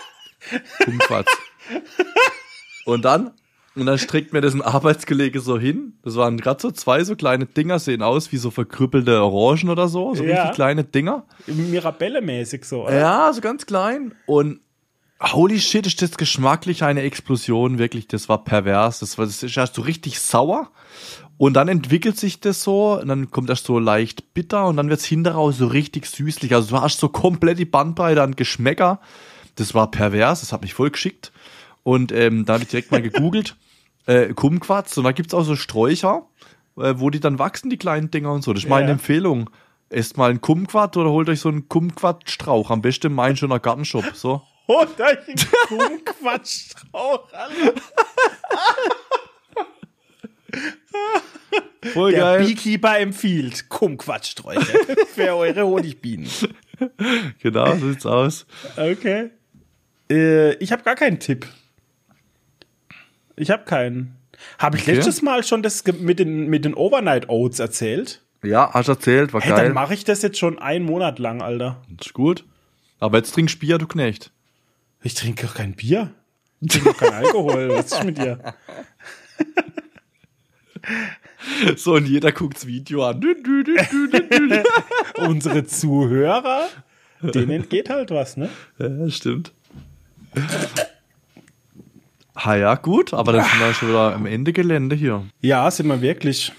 (laughs) Kumquats. Und dann, und dann streckt mir das ein Arbeitskollege so hin. Das waren gerade so zwei so kleine Dinger, sehen aus wie so verkrüppelte Orangen oder so. So Ja. richtig kleine Dinger. Mirabelle-mäßig so, oder? Ja, so ganz klein. Und holy shit, ist das geschmacklich eine Explosion, wirklich. Das war pervers. Das war, das ist erst so richtig sauer. Und dann entwickelt sich das so, und dann kommt das so leicht bitter und dann wird's hinterher so richtig süßlich. Also du hast so komplett die Bandbreite an Geschmäcker. Das war pervers, das hat mich voll geschickt. Und ähm, da habe ich direkt mal gegoogelt, (laughs) äh, Kumquats. Und da gibt's auch so Sträucher, äh, wo die dann wachsen, die kleinen Dinger und so. Das ist meine Ja. Empfehlung. Esst mal einen Kumquat oder holt euch so einen Kumquat-Strauch. Am besten mein schöner Gartenshop. So. (laughs) Und euch ein Kumquatstrauch. (laughs) Voll Der geil. Beekeeper empfiehlt Kumquatsträucher (laughs) für eure Honigbienen. Genau, so sieht's aus. Okay. Äh, ich habe gar keinen Tipp. Ich habe keinen. Habe ich Okay. letztes Mal schon das mit den, mit den Overnight Oats erzählt? Ja, hast erzählt, war Hey, geil. dann mache ich das jetzt schon einen Monat lang, Alter. ist gut. Aber jetzt trinkst Bier, du Knecht. Ich trinke doch kein Bier. Ich trinke doch kein Alkohol. Was ist mit dir? (laughs) So, und jeder guckt's Video an. (laughs) Unsere Zuhörer, denen entgeht halt was, ne? ja, stimmt. Ha ja, gut, aber dann sind wir schon wieder am Ende Gelände hier. Ja, sind wir wirklich.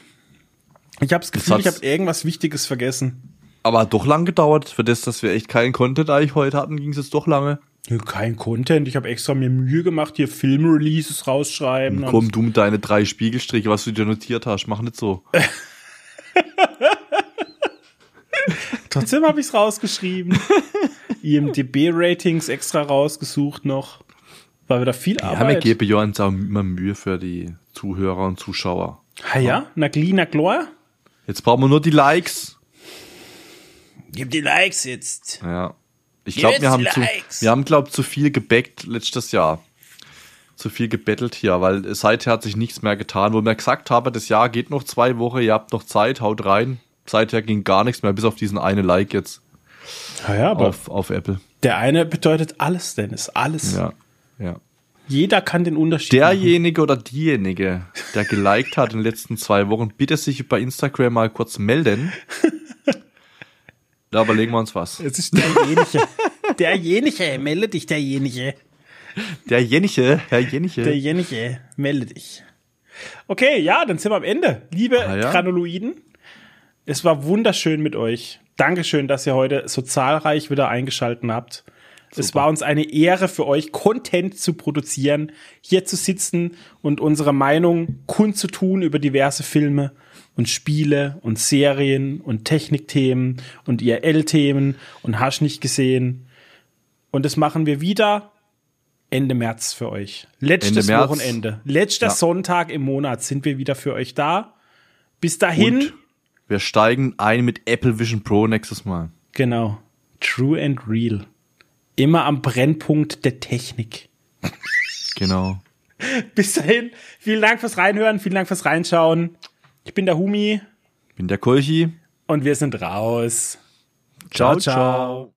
Ich habe das Gefühl, ich habe irgendwas Wichtiges vergessen. Aber hat doch lang gedauert. Für das, dass wir echt keinen Content eigentlich heute hatten, ging es jetzt doch lange. Ja, Kein Content. Ich habe extra mir Mühe gemacht, hier Filmreleases rausschreiben. Komm, du mit deine drei Spiegelstriche, was du dir notiert hast, mach nicht so. (laughs) Trotzdem habe ich es rausgeschrieben. IMDB-Ratings extra rausgesucht noch. War wieder viel Ja, wir Arbeit. geben ja uns auch immer Mühe für die Zuhörer und Zuschauer. Ah ja, na gli, na glor. Jetzt brauchen wir nur die Likes. Gib die Likes jetzt. Ja. Ich glaube, wir haben zu, wir haben glaub zu viel gebackt letztes Jahr. Zu viel gebettelt hier, weil seither hat sich nichts mehr getan. Wo wir gesagt haben, das Jahr geht noch zwei Wochen, ihr habt noch Zeit, haut rein. Seither ging gar nichts mehr, bis auf diesen eine Like jetzt Ja, ja, aber auf, auf Apple. der eine bedeutet alles, Dennis. Alles. Ja, ja. Jeder kann den Unterschied machen. Derjenige oder diejenige, der geliked hat in den letzten zwei Wochen, bitte sich bei Instagram mal kurz melden. (laughs) Da überlegen wir uns was. Es ist derjenige. derjenige. Melde dich, derjenige. Derjenige, Herr Jenige. Derjenige. Melde dich. Okay, ja, dann sind wir am Ende. Liebe Ah, ja. Granuloiden, es war wunderschön mit euch. Dankeschön, dass ihr heute so zahlreich wieder eingeschalten habt. Es war uns eine Ehre für euch, Content zu produzieren, hier zu sitzen und unsere Meinung kundzutun über diverse Filme und Spiele und Serien und Technikthemen und IRL-Themen und Hasch nicht gesehen. Und das machen wir wieder Ende März für euch. Letztes Ende. Wochenende. Letzter Ja. Sonntag im Monat sind wir wieder für euch da. Bis dahin, Und wir steigen ein mit Apple Vision Pro nächstes Mal. genau, true and real. Immer am Brennpunkt der Technik. Genau. (laughs) Bis dahin, vielen Dank fürs Reinhören, vielen Dank fürs Reinschauen. Ich bin der Humi Bin der Kolchi. und wir sind raus. ciao. ciao.